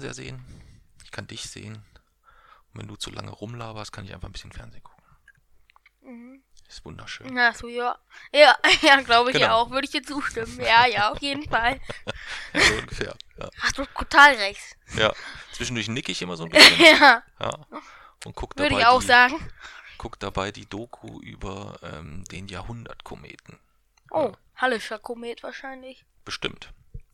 Fernseher sehen, ich kann dich sehen. Und wenn du zu lange rumlaberst, kann ich einfach ein bisschen Fernsehen gucken. Mhm. Ist wunderschön. Ach so, ja. Ja, ja, glaube ich Genau. ja auch. Würde ich dir zustimmen. Ja, ja, auf jeden Fall. Ja, so ungefähr. Ja. Hast du total recht. ja. Zwischendurch nicke ich immer so ein bisschen. Ja, Ja. Und guck würde dabei, ich auch die, sagen. guck dabei die Doku über ähm, den Jahrhundertkometen. Oh, Hallischer Komet wahrscheinlich. Bestimmt.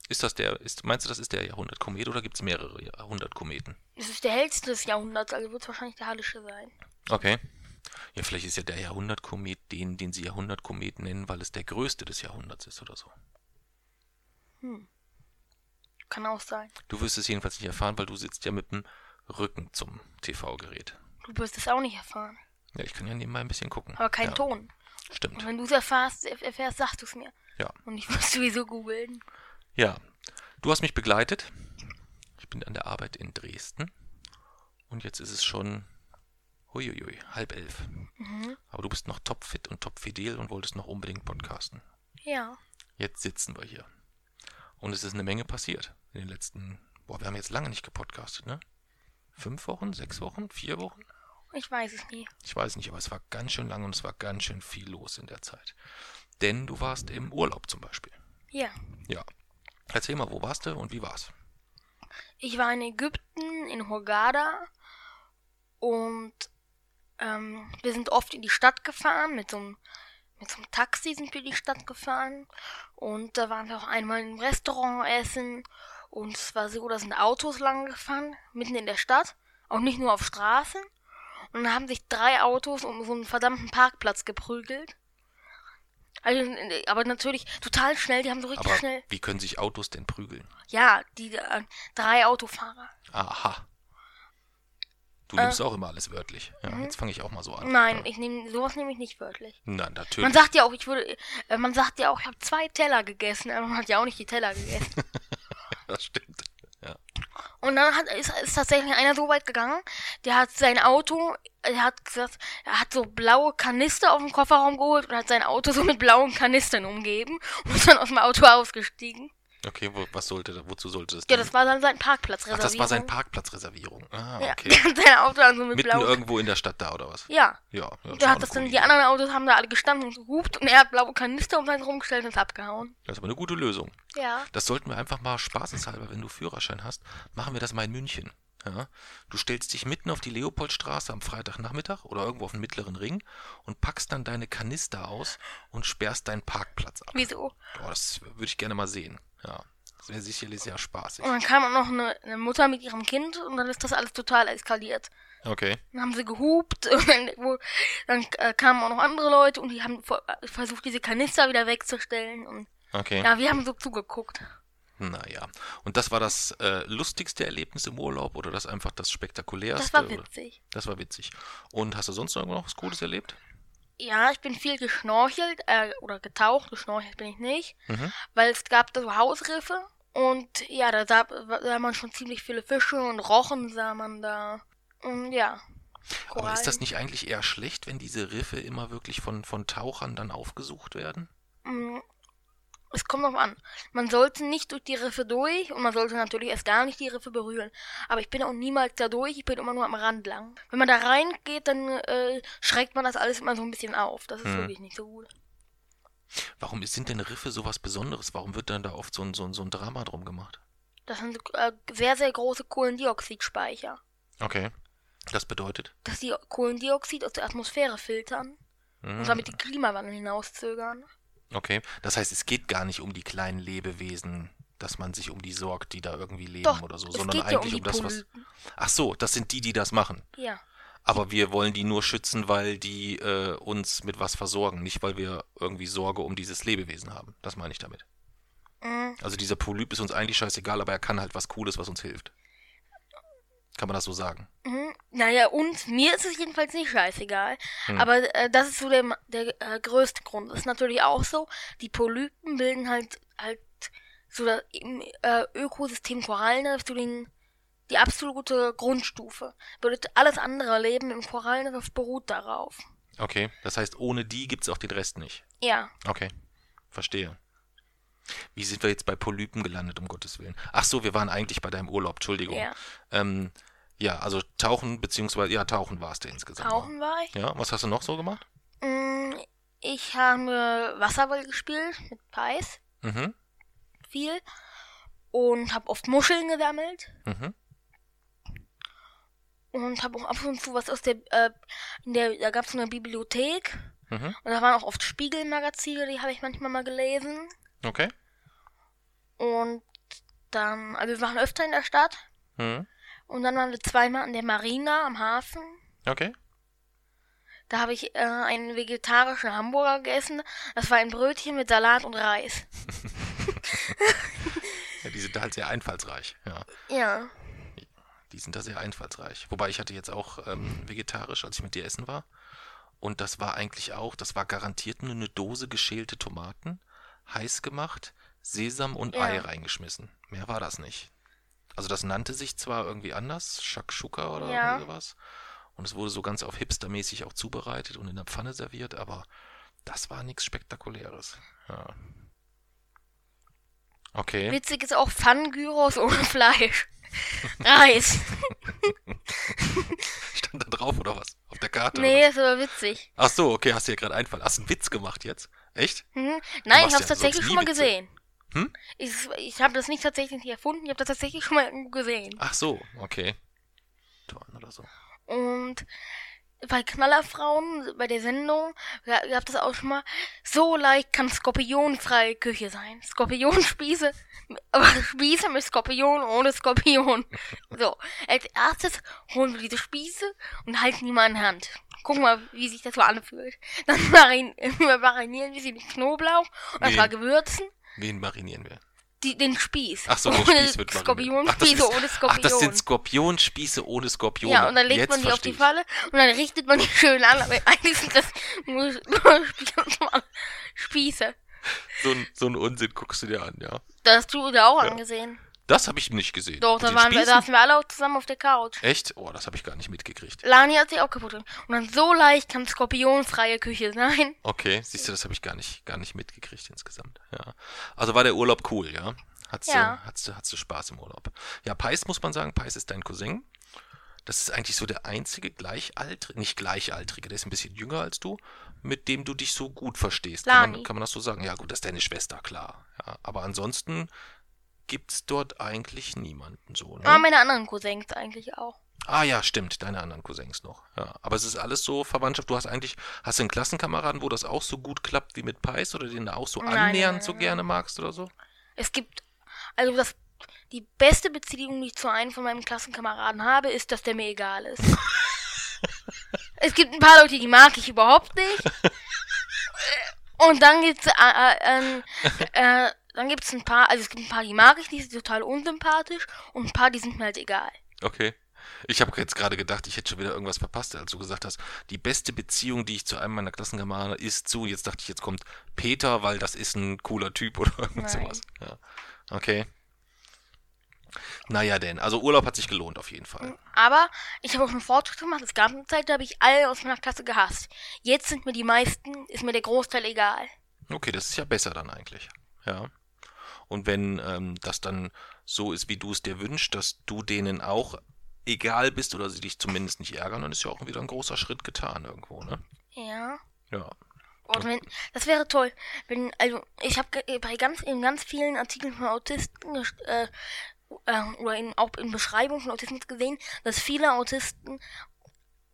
Ist das der, ist, meinst du, das ist der Jahrhundertkomet oder gibt es mehrere Jahrhundertkometen? Das ist der hellste des Jahrhunderts, also wird es wahrscheinlich der Hallische sein. Okay. Ja, vielleicht ist ja der Jahrhundertkomet den, den sie Jahrhundertkomet nennen, weil es der größte des Jahrhunderts ist oder so. Kann auch sein. Du wirst es jedenfalls nicht erfahren, weil du sitzt ja mit dem Rücken zum TV-Gerät. Du wirst es auch nicht erfahren. Ja, ich kann ja nebenbei ein bisschen gucken. Aber kein ja, Ton. Stimmt. Und wenn du es erfährst, erf- erfährst, sagst du es mir. Ja. Und ich muss sowieso googeln. Ja. Du hast mich begleitet. Ich bin an der Arbeit in Dresden. Und jetzt ist es schon huiuiui, halb elf. Mhm. Aber du bist noch topfit und topfidel und wolltest noch unbedingt podcasten. Ja. Jetzt sitzen wir hier. Und es ist eine Menge passiert in den letzten. Boah, wir haben jetzt lange nicht gepodcastet, ne? Fünf Wochen, sechs Wochen, vier Wochen? Ich weiß es nie. Ich weiß nicht, aber es war ganz schön lang und es war ganz schön viel los in der Zeit. Denn du warst im Urlaub zum Beispiel. Ja. Ja. Erzähl mal, wo warst du und wie war's? Ich war in Ägypten, in Hurghada. Und ähm, wir sind oft in die Stadt gefahren. Mit so, einem, mit so einem Taxi sind wir in die Stadt gefahren. Und da waren wir auch einmal im Restaurant essen. Und es war so, da sind Autos lang gefahren, mitten in der Stadt. Auch nicht nur auf Straßen. Und dann haben sich drei Autos um so einen verdammten Parkplatz geprügelt. Also, aber natürlich total schnell, die haben so richtig Aber schnell. wie können sich Autos denn prügeln? Ja, die äh, drei Autofahrer. Aha. Du nimmst auch immer alles wörtlich. Ja, jetzt fange ich auch mal so an. Äh. Mhm. Nein, Ja. ich nehme sowas nehme ich nicht wörtlich. Na, natürlich. Man sagt ja auch, ich würde, äh, man sagt ja auch, ich habe zwei Teller gegessen, aber man hat ja auch nicht die Teller gegessen. das stimmt. Und dann hat, ist, ist tatsächlich einer so weit gegangen, der hat sein Auto, er hat gesagt, er hat so blaue Kanister auf dem Kofferraum geholt und hat sein Auto so mit blauen Kanistern umgeben und ist dann aus dem Auto ausgestiegen. Okay, wo, was sollte, wozu sollte das Ja, dienen? das war dann sein Parkplatz Ach, das war sein Parkplatzreservierung. Ah, Ja, okay. der hat sein Auto dann so mit Mitten blauen. irgendwo in der Stadt da, oder was? Ja. Ja. ja da hat das dann, die anderen Autos haben da alle gestanden und gehupt und er hat blaue Kanister um seinen rumgestellt und ist abgehauen. Das ist aber eine gute Lösung. Ja. Das sollten wir einfach mal spaßeshalber, wenn du Führerschein hast, machen wir das mal in München. Ja? Du stellst dich mitten auf die Leopoldstraße am Freitagnachmittag oder irgendwo auf den mittleren Ring und packst dann deine Kanister aus und sperrst deinen Parkplatz ab. Wieso? Boah, das würde ich gerne mal sehen. Ja, das wäre sicherlich sehr spaßig. Und dann kam auch noch eine, eine Mutter mit ihrem Kind und dann ist das alles total eskaliert. Okay. Dann haben sie gehupt und dann, wo, dann äh, kamen auch noch andere Leute und die haben äh, versucht, diese Kanister wieder wegzustellen. Und Okay. ja, wir haben so zugeguckt. Naja. Und das war das äh, lustigste Erlebnis im Urlaub oder das einfach das spektakulärste? Das war oder? witzig. Das war witzig. Und hast du sonst noch irgendwo noch was Cooles erlebt? Ja, ich bin viel geschnorchelt, äh, oder getaucht, geschnorchelt bin ich nicht, Mhm. weil es gab da so Hausriffe und ja, da sah, sah man schon ziemlich viele Fische und Rochen sah man da. Und ja. Aber ist das Korallen. nicht eigentlich eher schlecht, wenn diese Riffe immer wirklich von, von Tauchern dann aufgesucht werden? Es kommt drauf an. Man sollte nicht durch die Riffe durch und man sollte natürlich erst gar nicht die Riffe berühren. Aber ich bin auch niemals da durch, ich bin immer nur am Rand lang. Wenn man da reingeht, dann äh, schreckt man das alles immer so ein bisschen auf. Das ist Hm. wirklich nicht so gut. Warum sind denn Riffe sowas Besonderes? Warum wird dann da oft so ein, so ein, so ein Drama drum gemacht? Das sind äh, sehr, sehr große Kohlendioxidspeicher. Okay. Das bedeutet? Dass die Kohlendioxid aus der Atmosphäre filtern Mhm. und damit den Klimawandel hinauszögern. Okay. Das heißt, es geht gar nicht um die kleinen Lebewesen, dass man sich um die sorgt, die da irgendwie leben Doch, oder so, sondern um eigentlich die um das, was. Ach so, das sind die, die das machen. Ja. Aber wir wollen die nur schützen, weil die äh, uns mit was versorgen, nicht weil wir irgendwie Sorge um dieses Lebewesen haben. Das meine ich damit. Mhm. Also dieser Polyp ist uns eigentlich scheißegal, aber er kann halt was Cooles, was uns hilft. Kann man das so sagen? Mhm. Naja, und mir ist es jedenfalls nicht scheißegal. Hm. Aber äh, das ist so der, der äh, größte Grund. Das ist natürlich auch so, die Polypen bilden halt halt so da, im äh, Ökosystem Korallenriff so den, die absolute Grundstufe. Bedeutet, alles andere Leben im Korallenriff beruht darauf. Okay, das heißt, ohne die gibt's auch den Rest nicht. Ja. Okay, verstehe. Wie sind wir jetzt bei Polypen gelandet, um Gottes Willen? Ach so, wir waren eigentlich bei deinem Urlaub, Entschuldigung. Ja. Ähm, ja, also tauchen, beziehungsweise, ja, tauchen warst du insgesamt. Tauchen war ich. Ja, was hast du noch so gemacht? Mm, Ich habe Wasserball gespielt mit Pais. Mhm, Viel. Und habe oft Muscheln gesammelt. mhm. Und habe auch ab und zu was aus der, äh, in der, da gab es eine Bibliothek. Mhm. Und da waren auch oft Spiegelmagazine, die habe ich manchmal mal gelesen. Okay. Und dann, also wir waren öfter in der Stadt. Mhm. Und dann waren wir zweimal an der Marina am Hafen. Okay. Da habe ich äh, einen vegetarischen Hamburger gegessen. Das war ein Brötchen mit Salat und Reis. Ja, die sind da halt sehr einfallsreich. Ja, Ja. die sind da sehr einfallsreich. Wobei ich hatte jetzt auch ähm, vegetarisch, als ich mit dir essen war. Und das war eigentlich auch, das war garantiert nur eine Dose geschälte Tomaten, heiß gemacht, Sesam und Ja. Ei reingeschmissen. Mehr war das nicht. Also das nannte sich zwar irgendwie anders, Shakshuka oder Ja. sowas. Und es wurde so ganz auf hipstermäßig auch zubereitet und in der Pfanne serviert, aber das war nichts Spektakuläres. Ja. Okay. Witzig ist auch Pfannengyros ohne Fleisch. Reis. Stand da drauf oder was? Auf der Karte? Nee, das war witzig. Ach so, okay, hast du dir gerade einfallen. Hast du einen Witz gemacht jetzt? Echt? Mhm. Nein, ich ja habe sonst tatsächlich schon mal Witze. gesehen. Hm? Ich, ich habe das nicht tatsächlich nicht erfunden, ich habe das tatsächlich schon mal irgendwo gesehen. Ach so, okay. Torn oder so. Und bei Knallerfrauen, bei der Sendung, ga- gab es auch schon mal, so leicht kann skorpionfreie Küche sein. Skorpionspieße, aber Spieße mit Skorpion ohne Skorpion. So, als erstes holen wir diese Spieße und halten die mal in die Hand. Gucken mal, wie sich das so anfühlt. Dann marinieren wir sie mit Knoblauch und ein Wen? paar Gewürzen. Wen marinieren wir? Die, den Spieß. Ach so, ohne Spieß wird. Ach, Skorpionspieße ohne Ach, Skorpion. das sind Skorpionspieße ohne Skorpione. Ja, und dann legt Jetzt man die auf die Falle und dann richtet man die schön an, aber eigentlich sind das nur, nur Spie- Spieße. So ein, so ein Unsinn guckst du dir an, ja. Das hast du da auch Ja. angesehen. Das habe ich nicht gesehen. Doch, da waren wir, da saßen wir alle auch zusammen auf der Couch. Echt? Oh, das habe ich gar nicht mitgekriegt. Lani hat sich auch kaputt gemacht. Und dann so leicht kann skorpionfreie Küche sein. Okay, siehst du, das habe ich gar nicht, gar nicht mitgekriegt insgesamt. Ja. Also war der Urlaub cool, ja? Hattest, Ja. du, hattest, hattest du Spaß im Urlaub? Ja, Pais muss man sagen, Pais ist dein Cousin. Das ist eigentlich so der einzige gleichaltrige, nicht gleichaltrige, der ist ein bisschen jünger als du, mit dem du dich so gut verstehst. Kann man, Lani. kann man das so sagen? Ja, gut, das ist deine Schwester, klar. Ja, aber ansonsten gibt's dort eigentlich niemanden so, ne? Aber meine anderen Cousins eigentlich auch. Ah ja, stimmt, deine anderen Cousins noch. Ja, aber es ist alles so Verwandtschaft. Du hast eigentlich, hast du einen Klassenkameraden, wo das auch so gut klappt wie mit Pais oder den du auch so nein, annähernd nein, so nein. gerne magst oder so? Es gibt, also das, die beste Beziehung, die ich zu einem von meinen Klassenkameraden habe, ist, dass der mir egal ist. es gibt ein paar Leute, die mag ich überhaupt nicht. Und dann gibt's, äh, äh, äh, dann gibt's ein paar, also es gibt ein paar, die mag ich die sind total unsympathisch und ein paar, die sind mir halt egal. Okay. Ich habe jetzt gerade gedacht, ich hätte schon wieder irgendwas verpasst, als du gesagt hast, die beste Beziehung, die ich zu einem meiner Klassenkameraden ist zu. Jetzt dachte ich, jetzt kommt Peter, weil das ist ein cooler Typ oder irgend sowas. Ja. Okay. Naja, denn, also Urlaub hat sich gelohnt auf jeden Fall. Aber ich habe auch schon Fortschritt gemacht. Es gab eine Zeit, da habe ich alle aus meiner Klasse gehasst. Jetzt sind mir die meisten, ist mir der Großteil egal. Okay, das ist ja besser dann eigentlich. Ja. Und wenn ähm, das dann so ist, wie du es dir wünschst, dass du denen auch egal bist oder sie dich zumindest nicht ärgern, dann ist ja auch wieder ein großer Schritt getan irgendwo, ne? Ja. Ja. Und wenn, das wäre toll, wenn, also ich habe bei ganz in ganz vielen Artikeln von Autisten äh, äh, oder in, auch in Beschreibungen von Autismus gesehen, dass viele Autisten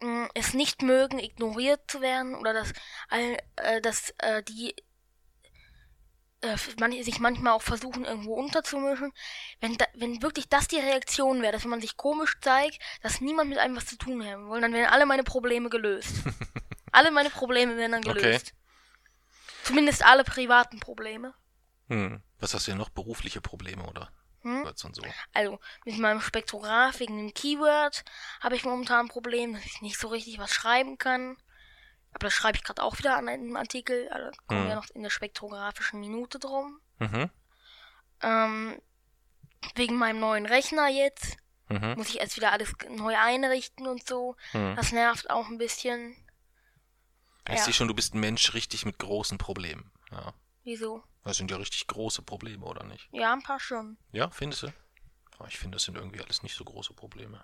mh, es nicht mögen, ignoriert zu werden oder dass, all, äh, dass äh, die äh, manche sich manchmal auch versuchen, irgendwo unterzumischen. Wenn, da, wenn wirklich das die Reaktion wäre, dass wenn man sich komisch zeigt, dass niemand mit einem was zu tun haben will, dann wären alle meine Probleme gelöst. alle meine Probleme wären dann Okay. gelöst. Zumindest alle privaten Probleme. Hm. Was hast du denn noch? Berufliche Probleme, oder? Hm? So. Also, mit meinem Spektrograph wegen dem Keyword habe ich momentan ein Problem, dass ich nicht so richtig was schreiben kann. Aber das schreibe ich gerade auch wieder an einem Artikel. Also, da kommen Hm. wir noch in der spektrographischen Minute drum. Mhm. Ähm, wegen meinem neuen Rechner jetzt Mhm. muss ich erst wieder alles neu einrichten und so. Hm. Das nervt auch ein bisschen. Ich Ja. sehe schon, du bist ein Mensch richtig mit großen Problemen. Ja. Wieso? Das sind ja richtig große Probleme, oder nicht? Ja, ein paar schon. Ja, findest du? Ja, ich finde, das sind irgendwie alles nicht so große Probleme.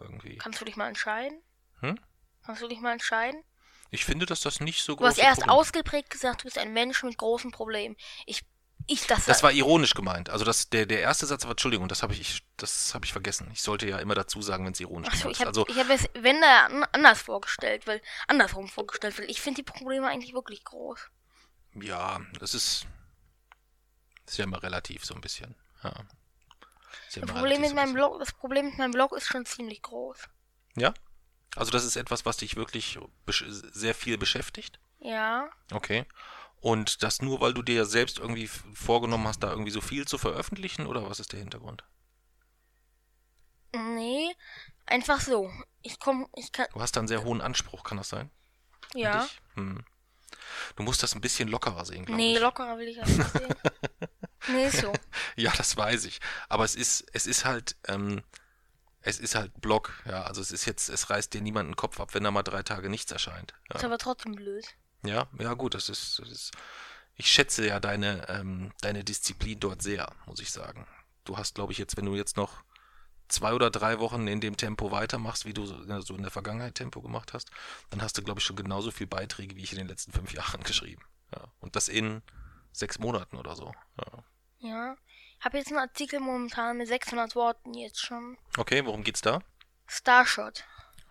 Irgendwie. Kannst du dich mal entscheiden? Hm? Kannst du dich mal entscheiden? Ich finde, dass das nicht so Du hast erst Probleme ausgeprägt gesagt, du bist ein Mensch mit großen Problemen. Ich, ich, das, Das war ironisch gemeint. Also das, der, der erste Satz war, Entschuldigung, das habe ich, das habe ich vergessen. Ich sollte ja immer dazu sagen, wenn es ironisch Achso, gemeint ich ist. habe Also, ich hab es, wenn da an- anders vorgestellt, weil andersrum vorgestellt, weil ich finde die Probleme eigentlich wirklich groß. ja, das ist, das ist ja immer relativ so ein bisschen. Ja. Ist ja Das Problem, mit meinem. Blog, das Problem mit meinem Blog ist schon ziemlich groß. Ja? Also das ist etwas, was dich wirklich sehr viel beschäftigt? Ja, Okay. Und das nur, weil du dir ja selbst irgendwie vorgenommen hast, da irgendwie so viel zu veröffentlichen, oder was ist der Hintergrund? nee, einfach so. Ich komm, ich kann, Du hast da einen sehr hohen Anspruch, kann das sein? ja. Hm. Du musst das ein bisschen lockerer sehen, glaube Nee, ich. lockerer will ich das nicht sehen. nee, so. Ja, das weiß ich. Aber es ist, es ist halt, ähm, es ist halt Blog, ja. Also es ist jetzt, es reißt dir niemanden den Kopf ab, wenn da mal drei Tage nichts erscheint. Ist Ja, aber trotzdem blöd. ja, ja gut, das ist, das ist. Ich schätze ja deine, ähm, deine Disziplin dort sehr, muss ich sagen. Du hast, glaube ich, jetzt, wenn du jetzt noch zwei oder drei Wochen in dem Tempo weitermachst, wie du so in der Vergangenheit Tempo gemacht hast, dann hast du, glaube ich, schon genauso viele Beiträge, wie ich in den letzten fünf Jahren geschrieben. Ja. Und das in sechs Monaten oder so. Ja. Ja. Hab jetzt einen Artikel momentan mit 600 Worten jetzt schon. Okay, worum geht's da? Starshot.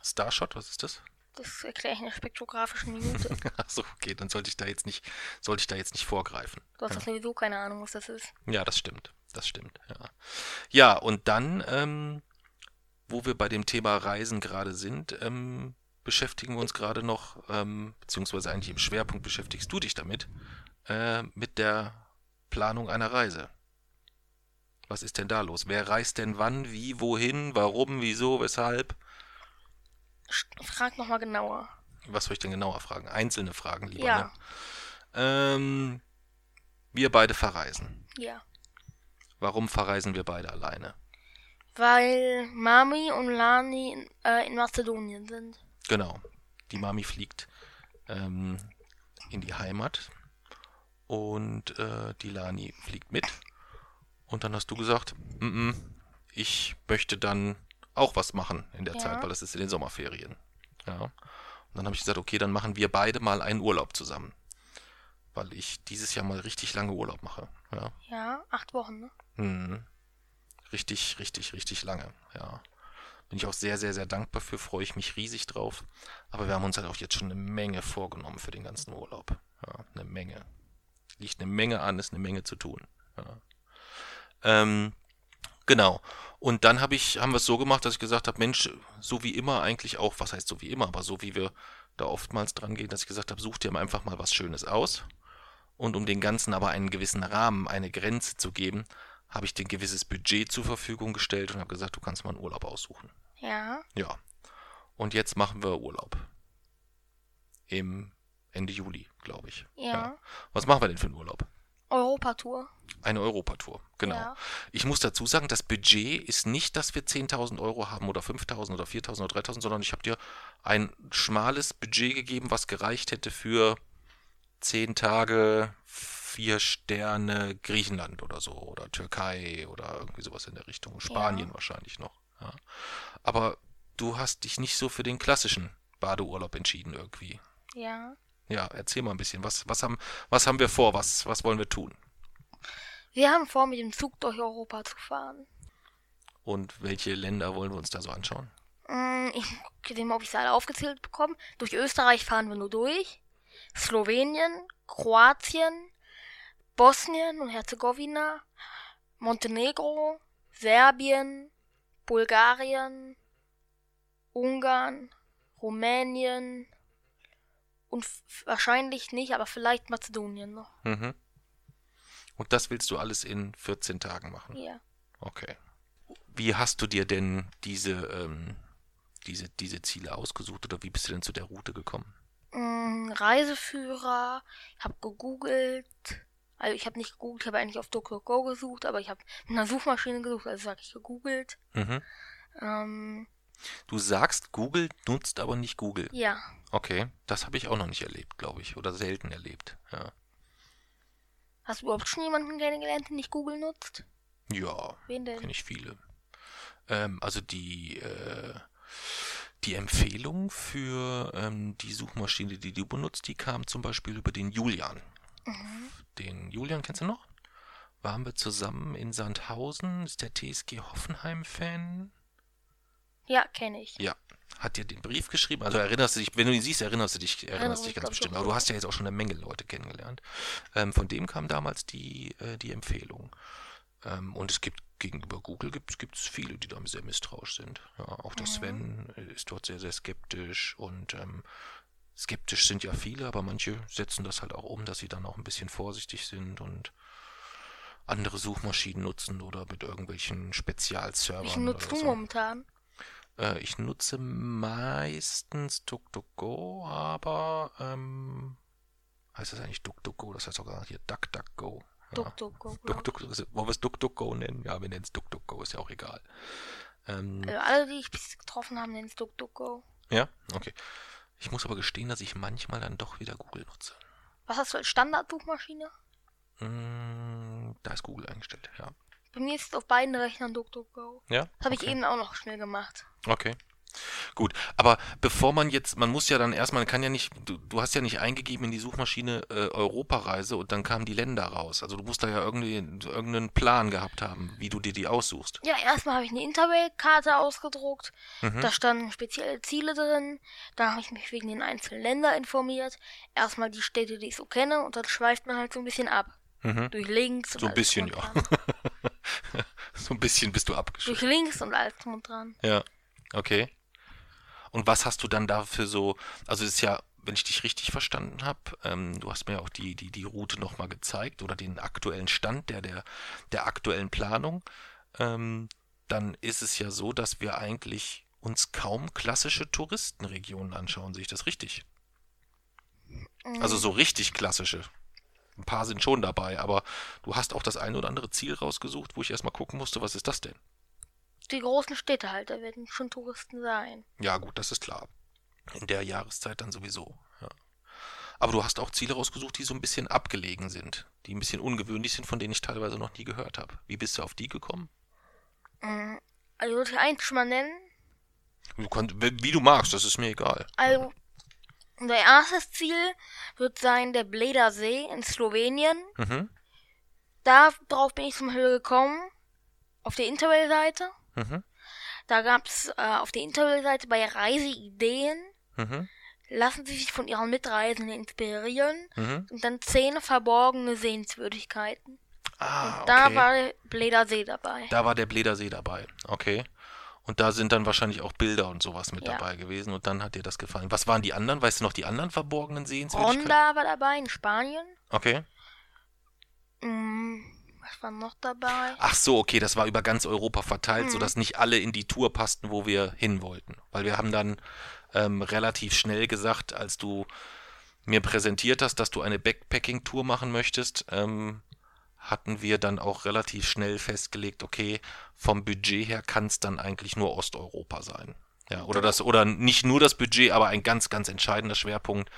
Starshot, was ist das? Das erkläre ich in der spektrographischen Minute. Achso, okay, dann sollte ich da jetzt nicht, sollte ich da jetzt nicht vorgreifen. Du hast doch sowieso keine Ahnung, was das ist. Ja, das stimmt. Das stimmt, ja. Ja, und dann, ähm, wo wir bei dem Thema Reisen gerade sind, ähm, beschäftigen wir uns gerade noch, ähm, beziehungsweise eigentlich im Schwerpunkt beschäftigst du dich damit, äh, mit der Planung einer Reise. Was ist denn da los? Wer reist denn wann, wie, wohin, warum, wieso, weshalb? Frag nochmal genauer. Was soll ich denn genauer fragen? Einzelne Fragen lieber. Ja. Ne? Ähm, wir beide verreisen. Ja. Warum verreisen wir beide alleine? Weil Mami und Lani in, äh, in Mazedonien sind. Genau. Die Mami fliegt ähm, in die Heimat und äh, die Lani fliegt mit. Und dann hast du gesagt, "Mm, mm, ich möchte dann auch was machen in der Ja. Zeit, weil das ist in den Sommerferien. Ja. Und dann habe ich gesagt, okay, dann machen wir beide mal einen Urlaub zusammen. Weil ich dieses Jahr mal richtig lange Urlaub mache. Ja. Ja, acht Wochen, ne? Mhm. Richtig, richtig, richtig lange, ja. Bin ich auch sehr, sehr, sehr dankbar für, freue ich mich riesig drauf. Aber wir haben uns halt auch jetzt schon eine Menge vorgenommen für den ganzen Urlaub. Ja, eine Menge. Liegt eine Menge an, ist eine Menge zu tun. Ja. Ähm, genau. Und dann habe ich, haben wir es so gemacht, dass ich gesagt habe, Mensch, so wie immer eigentlich auch, was heißt so wie immer, aber so wie wir da oftmals dran gehen, dass ich gesagt habe, such dir mal einfach mal was Schönes aus. Und um den Ganzen aber einen gewissen Rahmen, eine Grenze zu geben, habe ich dir ein gewisses Budget zur Verfügung gestellt und habe gesagt, du kannst mal einen Urlaub aussuchen. Ja. Ja. Und jetzt machen wir Urlaub. Im Ende Juli, glaube ich. Ja. Was machen wir denn für einen Urlaub? Europatour. Eine Europatour, genau. Ja. Ich muss dazu sagen, das Budget ist nicht, dass wir 10.000 Euro haben oder 5.000 oder 4.000 oder 3.000, sondern ich habe dir ein schmales Budget gegeben, was gereicht hätte für 10 Tage, 4 Sterne Griechenland oder so oder Türkei oder irgendwie sowas in der Richtung. Spanien wahrscheinlich noch. Ja. Aber du hast dich nicht so für den klassischen Badeurlaub entschieden irgendwie. Ja. Ja, erzähl mal ein bisschen. Was, was, haben, was haben wir vor? Was, was wollen wir tun? Wir haben vor, mit dem Zug durch Europa zu fahren. Und welche Länder wollen wir uns da so anschauen? Mm, Ich gucke dem, ob ich sie alle aufgezählt bekomme. Durch Österreich fahren wir nur durch. Slowenien, Kroatien, Bosnien und Herzegowina, Montenegro, Serbien, Bulgarien, Ungarn, Rumänien und wahrscheinlich nicht, aber vielleicht Mazedonien noch. Mhm. Und das willst du alles in 14 Tagen machen? Ja. Okay. Wie hast du dir denn diese, ähm, diese, diese Ziele ausgesucht oder wie bist du denn zu der Route gekommen? Mm, Reiseführer, ich habe gegoogelt. Also ich habe nicht gegoogelt, ich habe eigentlich auf DuckDuckGo gesucht, aber ich habe mit einer Suchmaschine gesucht, also sage ich gegoogelt. Mhm. Ähm, Du sagst, Google nutzt aber nicht Google. ja. Okay, das habe ich auch noch nicht erlebt, glaube ich, oder selten erlebt. Ja. Hast du überhaupt schon jemanden kennengelernt, der nicht Google nutzt? Ja, Wen denn? kenne ich viele. Ähm, also die, äh, die Empfehlung für ähm, die Suchmaschine, die du benutzt, die kam zum Beispiel über den Julian. Mhm. Den Julian kennst du noch? Waren wir zusammen in Sandhausen? Ist der TSG Hoffenheim-Fan? Ja, kenne ich. Ja. Hat dir den Brief geschrieben? Also erinnerst du dich, wenn du ihn siehst, erinnerst du dich, erinnerst dich ganz ich, bestimmt. Aber du hast ja jetzt auch schon eine Menge Leute kennengelernt. Ähm, von dem kam damals die, äh, die Empfehlung. Ähm, und es gibt gegenüber Google gibt es viele, die da sehr misstrauisch sind. Ja, auch der Mhm. Sven äh, ist dort sehr, sehr skeptisch und ähm, skeptisch sind ja viele, aber manche setzen das halt auch um, dass sie dann auch ein bisschen vorsichtig sind und andere Suchmaschinen nutzen oder mit irgendwelchen Spezialservern. Nutzt oder du so. momentan? Äh, ich nutze meistens DuckDuckGo, aber ähm, heißt das eigentlich DuckDuckGo? Das heißt sogar hier DuckDuckGo. Ja. DuckDuckGo. Duck, Duck, wollen wir es DuckDuckGo nennen? Ja, wir nennen es DuckDuckGo, ist ja auch egal. Ähm. Also alle, die ich bis jetzt getroffen habe, nennen es DuckDuckGo. ja, okay. Ich muss aber gestehen, dass ich manchmal dann doch wieder Google nutze. Was hast du als Standardsuchmaschine? Mm, da ist Google eingestellt, ja. Bei mir ist es auf beiden Rechnern DuckDuckGo. Ja? Das habe ich okay. eben auch noch schnell gemacht. Okay. Gut, aber bevor man jetzt, man muss ja dann erstmal, man kann ja nicht, du, du hast ja nicht eingegeben in die Suchmaschine äh, Europareise und dann kamen die Länder raus. Also du musst da ja irgendwie irgendeinen Plan gehabt haben, wie du dir die aussuchst. Ja, erstmal habe ich eine Interrail-Karte ausgedruckt. Mhm. Da standen spezielle Ziele drin. Dann habe ich mich wegen den einzelnen Ländern informiert. Erstmal die Städte, die ich so kenne. Und dann schweift man halt so ein bisschen ab. Mhm. Durch links und So ein bisschen, ja. so ein bisschen bist du Durch abgeschlossen. links und alles drum und dran. Ja, okay. Und was hast du dann dafür so, also es ist ja, wenn ich dich richtig verstanden habe, ähm, du hast mir ja auch die, die, die Route nochmal gezeigt oder den aktuellen Stand der, der, der aktuellen Planung, ähm, dann ist es ja so, dass wir eigentlich uns kaum klassische Touristenregionen anschauen. Sehe ich das richtig? Also so richtig klassische. Ein paar sind schon dabei, aber du hast auch das eine oder andere Ziel rausgesucht, wo ich erstmal gucken musste, was ist das denn? Die großen Städte halt, da werden schon Touristen sein. Ja, gut, das ist klar. In der Jahreszeit dann sowieso. Ja. Aber du hast auch Ziele rausgesucht, die so ein bisschen abgelegen sind, die ein bisschen ungewöhnlich sind, von denen ich teilweise noch nie gehört habe. Wie bist du auf die gekommen? Mm, Also würde ich eins schon mal nennen. Du konnt, wie du magst, das ist mir egal. Also, unser erstes Ziel wird sein der Bleda See in Slowenien. Mhm. Darauf bin ich zum Beispiel gekommen. Auf der Interrail-Seite. Mhm. Da gab es äh, auf der Interrail-Seite bei Reiseideen. Mhm. Lassen Sie sich von Ihren Mitreisenden inspirieren. Mhm. Und dann zehn verborgene Sehenswürdigkeiten. Ah, Da okay. war der Bleda See dabei. Da war der Bledersee dabei. Okay. Und da sind dann wahrscheinlich auch Bilder und sowas mit Ja. dabei gewesen. Und dann hat dir das gefallen. Was waren die anderen? Weißt du noch die anderen verborgenen Sehenswürdigkeiten? Ronda war dabei in Spanien. Okay. Mm, was war noch dabei? Ach so, okay, das war über ganz Europa verteilt, Mhm. sodass nicht alle in die Tour passten, wo wir hin wollten. Weil wir haben dann ähm, relativ schnell gesagt, als du mir präsentiert hast, dass du eine Backpacking-Tour machen möchtest, ähm, hatten wir dann auch relativ schnell festgelegt, okay, vom Budget her kann es dann eigentlich nur Osteuropa sein. Ja, oder das, oder nicht nur das Budget, aber ein ganz, ganz entscheidender Schwerpunkt,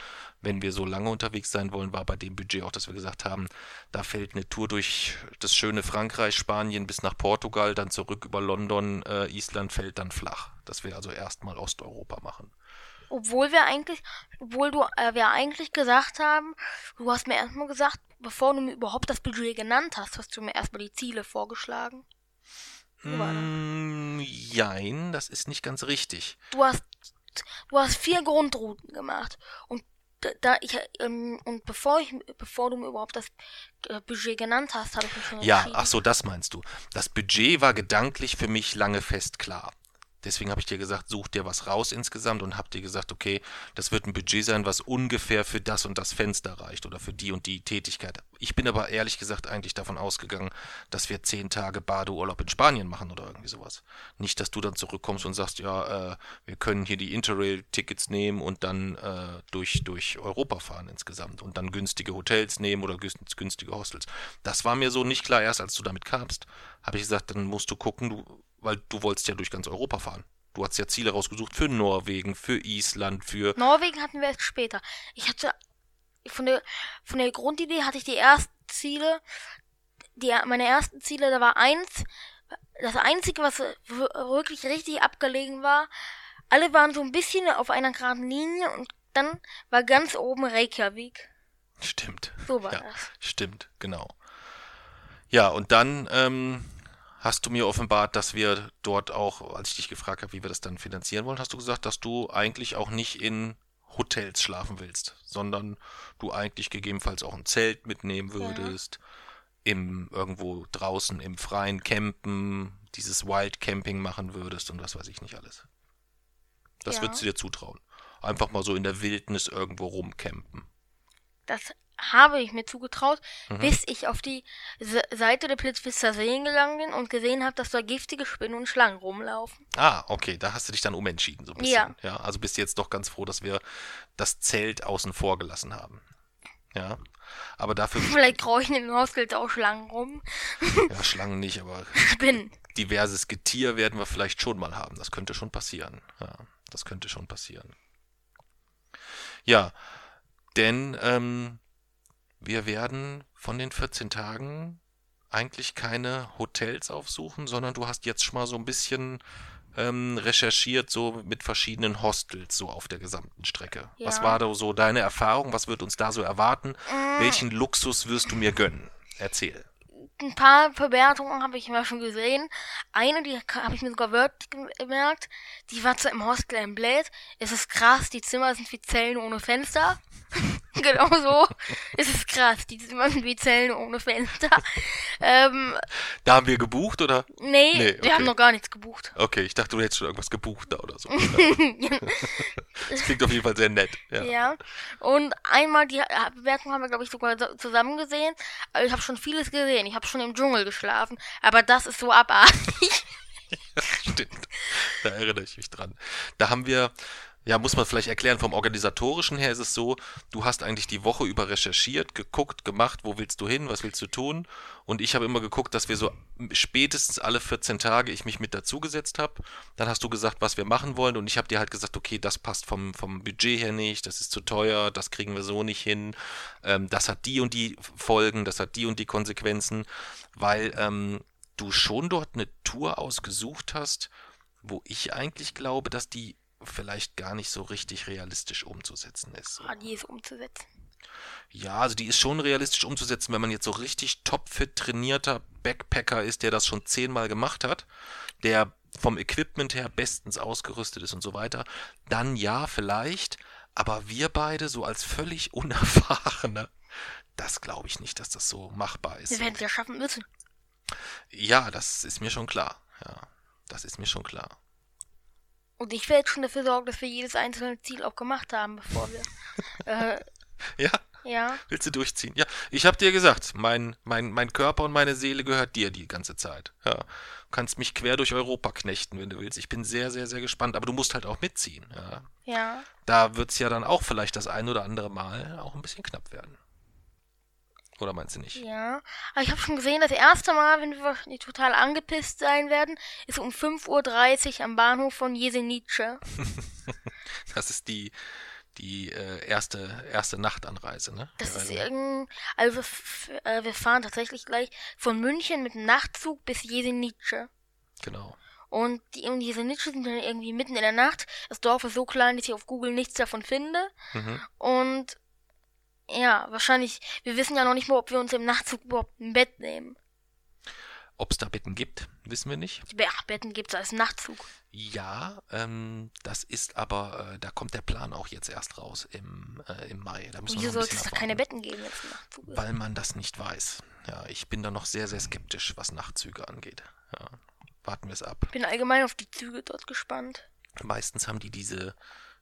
wenn wir so lange unterwegs sein wollen, war bei dem Budget auch, dass wir gesagt haben, da fällt eine Tour durch das schöne Frankreich, Spanien bis nach Portugal, dann zurück über London, äh, Island fällt dann flach. Dass wir also erstmal Osteuropa machen. Obwohl wir eigentlich, obwohl du, äh, wir eigentlich gesagt haben, du hast mir erstmal gesagt, bevor du mir überhaupt das Budget genannt hast, hast du mir erstmal die Ziele vorgeschlagen. Mm, jein, das ist nicht ganz richtig. Du hast, du hast vier Grundrouten gemacht und da, ich, ähm, und bevor ich, bevor du mir überhaupt das äh, Budget genannt hast, habe ich mich schon Ja, ach so, das meinst du. Das Budget war gedanklich für mich lange fest klar. Deswegen habe ich dir gesagt, such dir was raus insgesamt und habe dir gesagt, okay, das wird ein Budget sein, was ungefähr für das und das Fenster reicht oder für die und die Tätigkeit. Ich bin aber ehrlich gesagt eigentlich davon ausgegangen, dass wir zehn Tage Badeurlaub in Spanien machen oder irgendwie sowas. Nicht, dass du dann zurückkommst und sagst, ja, äh, wir können hier die Interrail-Tickets nehmen und dann äh, durch, durch Europa fahren insgesamt und dann günstige Hotels nehmen oder günstige Hostels. Das war mir so nicht klar, erst als du damit kamst, habe ich gesagt, dann musst du gucken, du weil du wolltest ja durch ganz Europa fahren. Du hast ja Ziele rausgesucht für Norwegen, für Island, für. Norwegen hatten wir erst später. Ich hatte von der von der Grundidee hatte ich die ersten Ziele, die meine ersten Ziele, da war eins, das einzige, was wirklich richtig abgelegen war. Alle waren so ein bisschen auf einer geraden Linie und dann war ganz oben Reykjavik. Stimmt. So war ja, das. Stimmt, genau. Ja, und dann ähm, hast du mir offenbart, dass wir dort auch, als ich dich gefragt habe, wie wir das dann finanzieren wollen, hast du gesagt, dass du eigentlich auch nicht in Hotels schlafen willst, sondern du eigentlich gegebenenfalls auch ein Zelt mitnehmen würdest, ja. im irgendwo draußen im freien campen, dieses Wild Camping machen würdest und was weiß ich nicht alles. Das ja. würdest du dir zutrauen. Einfach mal so in der Wildnis irgendwo rumcampen. Das habe ich mir zugetraut, mhm. bis ich auf die Seite der Blitzwister Seen gegangen bin und gesehen habe, dass da giftige Spinnen und Schlangen rumlaufen. Ah, okay, da hast du dich dann umentschieden so ein bisschen. Ja. ja. Also bist du jetzt doch ganz froh, dass wir das Zelt außen vor gelassen haben. Ja. Aber dafür. Vielleicht kreuchen im Hostel auch Schlangen rum. ja, Schlangen nicht, aber. Spinnen. Diverses Getier werden wir vielleicht schon mal haben. Das könnte schon passieren. Ja, das könnte schon passieren. Ja, denn ähm, wir werden von den 14 Tagen eigentlich keine Hotels aufsuchen, sondern du hast jetzt schon mal so ein bisschen ähm, recherchiert, so mit verschiedenen Hostels, so auf der gesamten Strecke. Ja. Was war da so deine Erfahrung? Was wird uns da so erwarten? Äh. Welchen Luxus wirst du mir gönnen? Erzähl. Ein paar Bewertungen habe ich mir schon gesehen. Eine, die habe ich mir sogar wörtlich gemerkt, die war zwar im Hostel im Blade. Es ist krass, die Zimmer sind wie Zellen ohne Fenster. genau so. Es ist krass, die sind wie Zellen ohne Fenster. ähm, da haben wir gebucht, oder? Nee, nee okay. wir haben noch gar nichts gebucht. Okay, ich dachte, du hättest schon irgendwas gebucht da oder so. das klingt auf jeden Fall sehr nett. Ja. ja. Und einmal, die Bewertung haben wir, glaube ich, sogar zusammen gesehen. Also ich habe schon vieles gesehen. Ich habe schon im Dschungel geschlafen. Aber das ist so abartig. Stimmt. Da erinnere ich mich dran. Da haben wir ja, muss man vielleicht erklären, vom organisatorischen her ist es so, du hast eigentlich die Woche über recherchiert, geguckt, gemacht, wo willst du hin, was willst du tun? Und ich habe immer geguckt, dass wir so spätestens alle 14 Tage ich mich mit dazugesetzt habe. Dann hast du gesagt, was wir machen wollen und ich habe dir halt gesagt, okay, das passt vom, vom Budget her nicht, das ist zu teuer, das kriegen wir so nicht hin, ähm, das hat die und die Folgen, das hat die und die Konsequenzen, weil ähm, du schon dort eine Tour ausgesucht hast, wo ich eigentlich glaube, dass die vielleicht gar nicht so richtig realistisch umzusetzen ist. Ah, die ist umzusetzen. Ja, also die ist schon realistisch umzusetzen, wenn man jetzt so richtig topfit trainierter Backpacker ist, der das schon zehnmal gemacht hat, der vom Equipment her bestens ausgerüstet ist und so weiter, dann ja, vielleicht, aber wir beide so als völlig Unerfahrene, das glaube ich nicht, dass das so machbar ist. Wir werden es ja schaffen müssen. Ja, das ist mir schon klar. Ja, das ist mir schon klar. Und ich werde schon dafür sorgen, dass wir jedes einzelne Ziel auch gemacht haben, bevor wir. äh, ja. Ja. Willst du durchziehen? Ja, ich habe dir gesagt, mein, mein, mein Körper und meine Seele gehört dir die ganze Zeit. Ja. Du kannst mich quer durch Europa knechten, wenn du willst. Ich bin sehr, sehr, sehr gespannt. Aber du musst halt auch mitziehen. Ja. ja. Da wird es ja dann auch vielleicht das ein oder andere Mal auch ein bisschen knapp werden. Oder meinst du nicht? Ja. Aber ich habe schon gesehen, das erste Mal, wenn wir wahrscheinlich total angepisst sein werden, ist um 5.30 Uhr am Bahnhof von Jesenice. das ist die, die äh, erste, erste Nachtanreise, ne? Das ist irgend, also äh, wir fahren tatsächlich gleich von München mit dem Nachtzug bis Jesenice. Genau. Und die, und diese Nitsche sind dann irgendwie mitten in der Nacht. Das Dorf ist so klein, dass ich auf Google nichts davon finde. Mhm. Und ja, wahrscheinlich. Wir wissen ja noch nicht mal, ob wir uns im Nachtzug überhaupt ein Bett nehmen. Ob es da Betten gibt, wissen wir nicht. Ach, Betten gibt es als Nachtzug. Ja, ähm, das ist aber, äh, da kommt der Plan auch jetzt erst raus im, äh, im Mai. Da müssen Wieso sollte es da keine Betten geben jetzt im Nachtzug? Weil man das nicht weiß. Ja, ich bin da noch sehr, sehr skeptisch, was Nachtzüge angeht. Ja. Warten wir es ab. Bin allgemein auf die Züge dort gespannt. Meistens haben die diese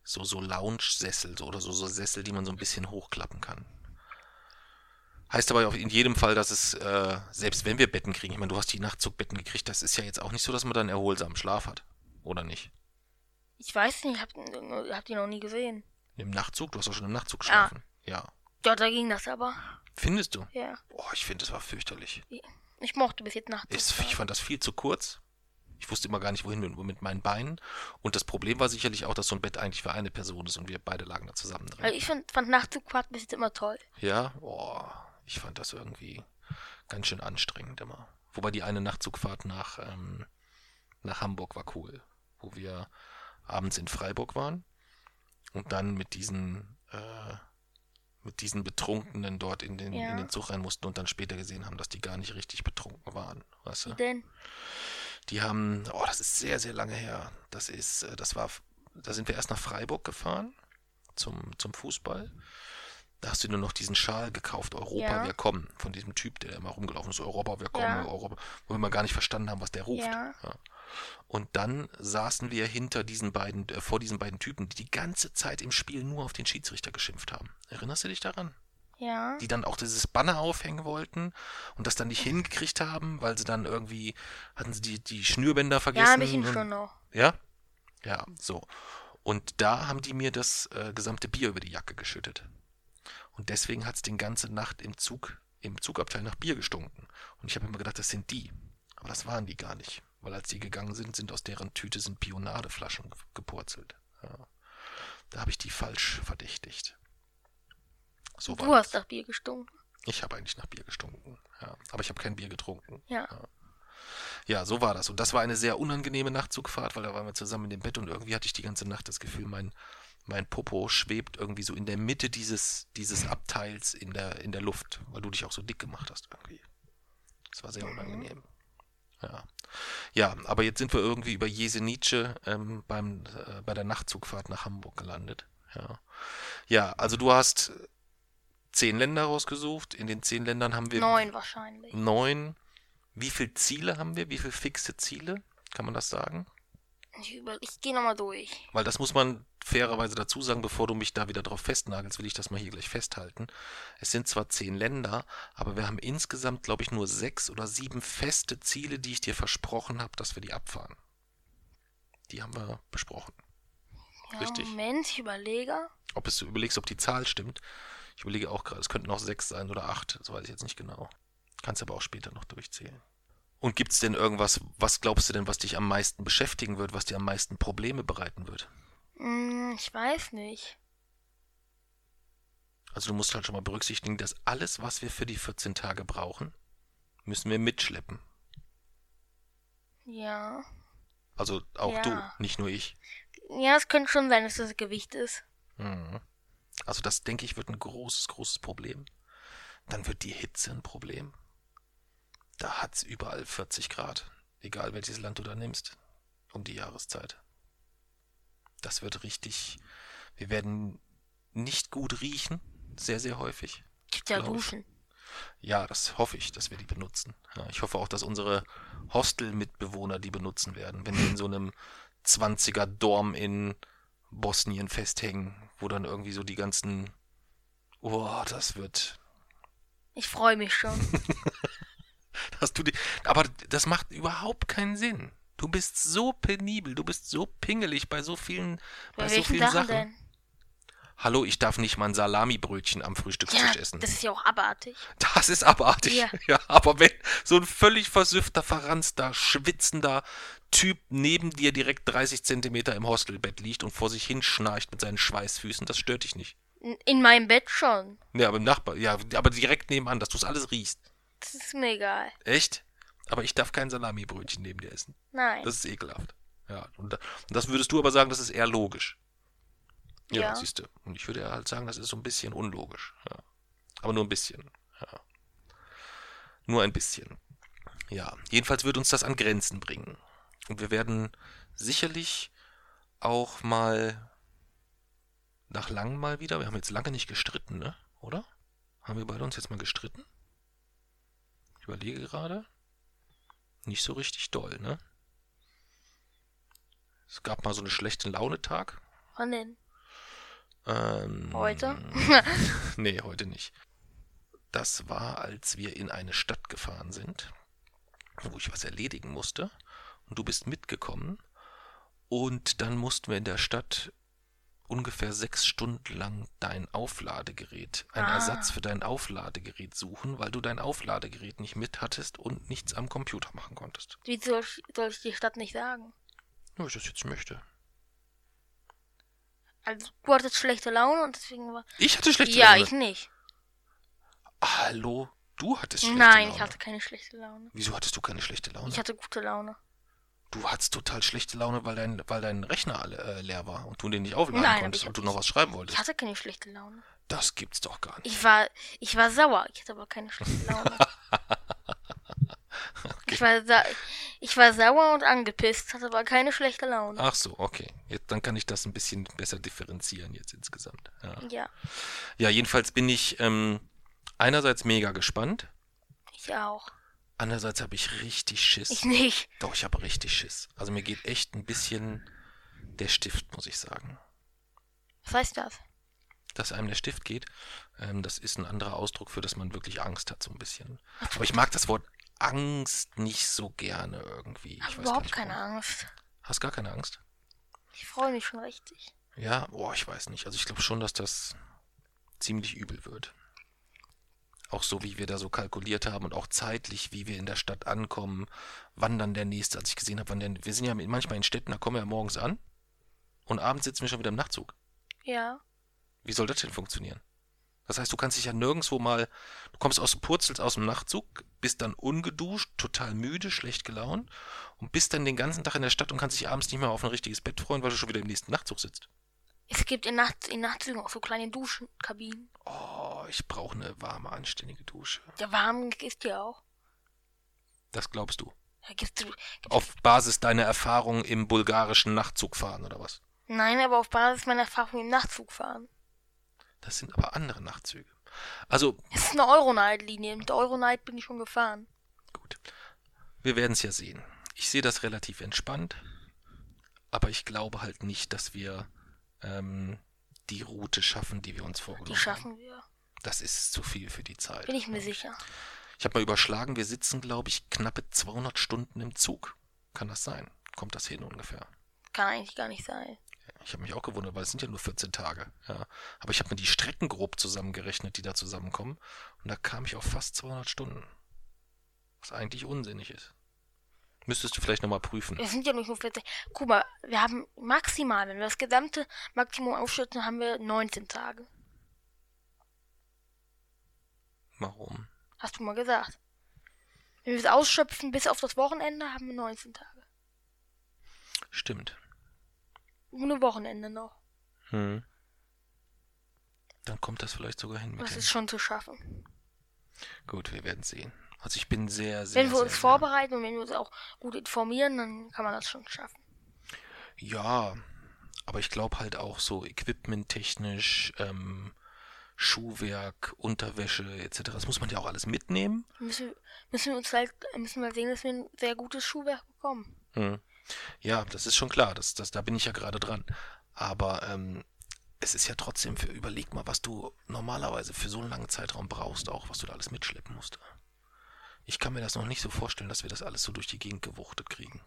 so, so Lounge-Sessel so, oder so, so Sessel, die man so ein bisschen hochklappen kann. Heißt aber auch in jedem Fall, dass es, äh, selbst wenn wir Betten kriegen, ich meine, du hast die Nachtzugbetten gekriegt, das ist ja jetzt auch nicht so, dass man dann erholsamen Schlaf hat. Oder nicht? Ich weiß nicht, ich hab, hab die noch nie gesehen. Im Nachtzug? Du hast auch schon im Nachtzug geschlafen. Ja. Ja, da ging das aber. Findest du? Ja. Boah, ich finde, es war fürchterlich. Ich mochte bis jetzt Nachtzug. Ist, ich fand das viel zu kurz. Ich wusste immer gar nicht, wohin mit, mit meinen Beinen. Und das Problem war sicherlich auch, dass so ein Bett eigentlich für eine Person ist und wir beide lagen da zusammen drin. Also ich fand, fand Nachtzugfahrt bis jetzt immer toll. Ja, boah, ich fand das irgendwie ganz schön anstrengend immer. Wobei die eine Nachtzugfahrt nach, ähm, nach Hamburg war cool, wo wir abends in Freiburg waren und dann mit diesen äh, mit diesen Betrunkenen dort in den, Ja. in den Zug rein mussten und dann später gesehen haben, dass die gar nicht richtig betrunken waren. Weißt du? Wie denn? Die haben, oh, das ist sehr, sehr lange her. Das ist, äh, das war, da sind wir erst nach Freiburg gefahren zum, zum Fußball. Da hast du nur noch diesen Schal gekauft, Europa, Ja. wir kommen, von diesem Typ, der immer rumgelaufen ist, Europa, wir kommen, Ja. Europa, wo wir mal gar nicht verstanden haben, was der ruft. Ja. Und dann saßen wir hinter diesen beiden, äh, vor diesen beiden Typen, die die ganze Zeit im Spiel nur auf den Schiedsrichter geschimpft haben. Erinnerst du dich daran? Ja. die dann auch dieses Banner aufhängen wollten und das dann nicht hingekriegt haben, weil sie dann irgendwie hatten sie die, die Schnürbänder vergessen. Ja, ein bisschen und, schon noch. Ja? Ja, so. Und da haben die mir das äh, gesamte Bier über die Jacke geschüttet. Und deswegen hat es den ganze Nacht im Zug, im Zugabteil nach Bier gestunken. Und ich habe immer gedacht, das sind die. Aber das waren die gar nicht. Weil als die gegangen sind, sind aus deren Tüte sind Pionadeflaschen ge- gepurzelt. Ja. Da habe ich die falsch verdächtigt. So Du hast nach Bier gestunken. Ich habe eigentlich nach Bier gestunken, ja. Aber ich habe kein Bier getrunken. Ja. Ja, so war das. Und das war eine sehr unangenehme Nachtzugfahrt, weil da waren wir zusammen in dem Bett und irgendwie hatte ich die ganze Nacht das Gefühl, mein, mein Popo schwebt irgendwie so in der Mitte dieses, dieses Abteils in der, in der Luft, weil du dich auch so dick gemacht hast irgendwie. Das war sehr unangenehm. Ja. Ja, aber jetzt sind wir irgendwie über Jesenice ähm, beim, äh, bei der Nachtzugfahrt nach Hamburg gelandet. Ja. ja, also du hast zehn Länder rausgesucht. In den zehn Ländern haben wir Neun wahrscheinlich. neun. Wie viele Ziele haben wir? Wie viele fixe Ziele? Kann man das sagen? Ich, über- ich gehe nochmal durch. Weil das muss man fairerweise dazu sagen, bevor du mich da wieder drauf festnagelst, will ich das mal hier gleich festhalten. Es sind zwar zehn Länder, aber wir haben insgesamt, glaube ich, nur sechs oder sieben feste Ziele, die ich dir versprochen habe, dass wir die abfahren. Die haben wir besprochen. Ja, Richtig. Moment, ich überlege. Ob es du überlegst, ob die Zahl stimmt. Ich überlege auch gerade, es könnten auch sechs sein oder acht, das weiß ich jetzt nicht genau. Kannst aber auch später noch durchzählen. Und gibt es denn irgendwas, was glaubst du denn, was dich am meisten beschäftigen wird, was dir am meisten Probleme bereiten wird? Hm, ich weiß nicht. Also du musst halt schon mal berücksichtigen, dass alles, was wir für die 14 Tage brauchen, müssen wir mitschleppen. Ja. Also auch Ja. du, nicht nur ich. Ja, es könnte schon sein, dass das Gewicht ist. Mhm. Also das, denke ich, wird ein großes, großes Problem. Dann wird die Hitze ein Problem. Da hat's überall 40 Grad, egal welches Land du da nimmst, um die Jahreszeit. Das wird richtig, wir werden nicht gut riechen, sehr, sehr häufig. Gibt ja. Duschen. Ja, das hoffe ich, dass wir die benutzen. Ja, ich hoffe auch, dass unsere Hostel-Mitbewohner die benutzen werden, wenn die in so einem 20er Dorm in Bosnien festhängen, wo dann irgendwie so die ganzen. Oh, das wird. Ich freue mich schon. Hast du die. Aber das macht überhaupt keinen Sinn. Du bist so penibel, du bist so pingelig bei so vielen, bei, Bei so vielen Sachen Sachen. denn? Hallo, ich darf nicht mal ein Salamibrötchen am Frühstückstisch Ja, essen. das ist ja auch abartig. Das ist abartig. Ja. Ja. aber wenn so ein völlig versüffter, verranzter, schwitzender Typ neben dir direkt 30 Zentimeter im Hostelbett liegt und vor sich hinschnarcht mit seinen Schweißfüßen, das stört dich nicht. In, in meinem Bett schon. Ja, aber im Nachbar, ja, aber direkt nebenan, dass du es alles riechst. Das ist mir egal. Echt? Aber ich darf kein Salamibrötchen neben dir essen. Nein. Das ist ekelhaft. Ja, und das würdest du aber sagen, das ist eher logisch. Ja, Ja. siehst du. Und ich würde ja halt sagen, das ist so ein bisschen unlogisch. Ja. Aber nur ein bisschen. Ja. Nur ein bisschen. Ja, jedenfalls wird uns das an Grenzen bringen. Und wir werden sicherlich auch mal nach langem mal wieder, wir haben jetzt lange nicht gestritten, ne? Oder? Haben wir beide uns jetzt mal gestritten? Ich überlege gerade. Nicht so richtig doll, ne? Es gab mal so einen schlechten Launetag. Wann denn? Ähm, Heute? nee, heute nicht. Das war, als wir in eine Stadt gefahren sind, wo ich was erledigen musste. Und du bist mitgekommen. Und dann mussten wir in der Stadt ungefähr sechs Stunden lang dein Aufladegerät, einen Ah. Ersatz für dein Aufladegerät suchen, weil du dein Aufladegerät nicht mit hattest und nichts am Computer machen konntest. Wie soll ich, soll ich die Stadt nicht sagen? Wenn ich das jetzt möchte. Also, du hattest schlechte Laune und deswegen war. Ich hatte schlechte ja, Laune. ich nicht. Hallo, du hattest schlechte Nein, Laune. ich hatte keine schlechte Laune. Wieso hattest du keine schlechte Laune? Ich hatte gute Laune. Du hattest total schlechte Laune, weil dein, weil dein Rechner alle, äh, leer war und du den nicht aufladen Nein, konntest ich und du noch was schreiben Ich wolltest. hatte keine schlechte Laune. Das gibt's doch gar nicht. Ich war, ich war sauer. Ich hatte aber keine schlechte Laune. ich, war ich war sauer und angepisst, hatte aber keine schlechte Laune. Ach so, okay. Jetzt, dann kann ich das ein bisschen besser differenzieren jetzt insgesamt. Ja, Ja, ja jedenfalls bin ich ähm, einerseits mega gespannt, ich auch. andererseits habe ich richtig Schiss. Ich nicht. Doch, ich habe richtig Schiss. Also mir geht echt ein bisschen der Stift, muss ich sagen. Was heißt das? dass einem der Stift geht, ähm, das ist ein anderer Ausdruck für, dass man wirklich Angst hat, so ein bisschen. Aber ich mag das Wort Angst nicht so gerne irgendwie. Ich Ich habe überhaupt keine. Angst. Hast gar keine Angst? Ich freue mich schon richtig. Ja, boah, ich weiß nicht. Also ich glaube schon, dass das ziemlich übel wird. Auch so, wie wir da so kalkuliert haben und auch zeitlich, wie wir in der Stadt ankommen, wann dann der nächste, als ich gesehen habe, wann der, wir sind ja manchmal in Städten, da kommen wir ja morgens an und abends sitzen wir schon wieder im Nachtzug. Ja. Wie soll das denn funktionieren? Das heißt, du kannst dich ja nirgendwo mal, du kommst aus dem Purzels aus dem Nachtzug, bist dann ungeduscht, total müde, schlecht gelaunt und bist dann den ganzen Tag in der Stadt und kannst dich abends nicht mehr auf ein richtiges Bett freuen, weil du schon wieder im nächsten Nachtzug sitzt. Es gibt in, Nacht, in Nachtzügen auch so kleine Duschenkabinen. Oh, ich brauche eine warme, anständige Dusche. Der warm ist ja auch. Das glaubst du. Da gibt's, gibt's Auf Basis deiner Erfahrung im bulgarischen Nachtzugfahren oder was? Nein, aber auf Basis meiner Erfahrung im Nachtzug fahren. Das sind aber andere Nachtzüge. Also, Es ist eine Euronight-Linie. Mit der Euronight bin ich schon gefahren. Gut. Wir werden es ja sehen. Ich sehe das relativ entspannt, aber ich glaube halt nicht, dass wir ähm, die Route schaffen, die wir uns vorgenommen Die schaffen wir. haben. Das ist zu viel für die Zeit. Bin ich mir sicher. Ich habe mal überschlagen, wir sitzen, glaube ich, knappe 200 Stunden im Zug. Kann das sein? Kommt das hin ungefähr? Kann eigentlich gar nicht sein. Ich habe mich auch gewundert, weil es sind ja nur 14 Tage. Ja. Aber ich habe mir die Strecken grob zusammengerechnet, die da zusammenkommen. Und da kam ich auf fast 200 Stunden. Was eigentlich unsinnig ist. Müsstest du vielleicht nochmal prüfen. Wir sind ja nicht nur 40. Guck mal, wir haben maximal, wenn wir das gesamte Maximum aufschütten, haben wir 19 Tage. Warum? Hast du mal gesagt. Wenn wir es ausschöpfen bis auf das Wochenende, haben wir 19 Tage. Stimmt. Ohne Wochenende noch. Hm. Dann kommt das vielleicht sogar hin mit Das ist schon zu schaffen. Gut, wir werden sehen. Also ich bin sehr, sehr. Wenn wir uns sehr- vorbereiten und wenn wir uns auch gut informieren, dann kann man das schon schaffen. Ja, aber ich glaube halt auch so equipmenttechnisch, ähm, Schuhwerk, Unterwäsche etc. Das muss man ja auch alles mitnehmen. Müssen, müssen wir uns halt, müssen wir sehen, dass wir ein sehr gutes Schuhwerk bekommen. Hm. Ja, das ist schon klar, das, das, da bin ich ja gerade dran. Aber ähm, es ist ja trotzdem für, überleg mal, was du normalerweise für so einen langen Zeitraum brauchst, auch was du da alles mitschleppen musst. Ich kann mir das noch nicht so vorstellen, dass wir das alles so durch die Gegend gewuchtet kriegen.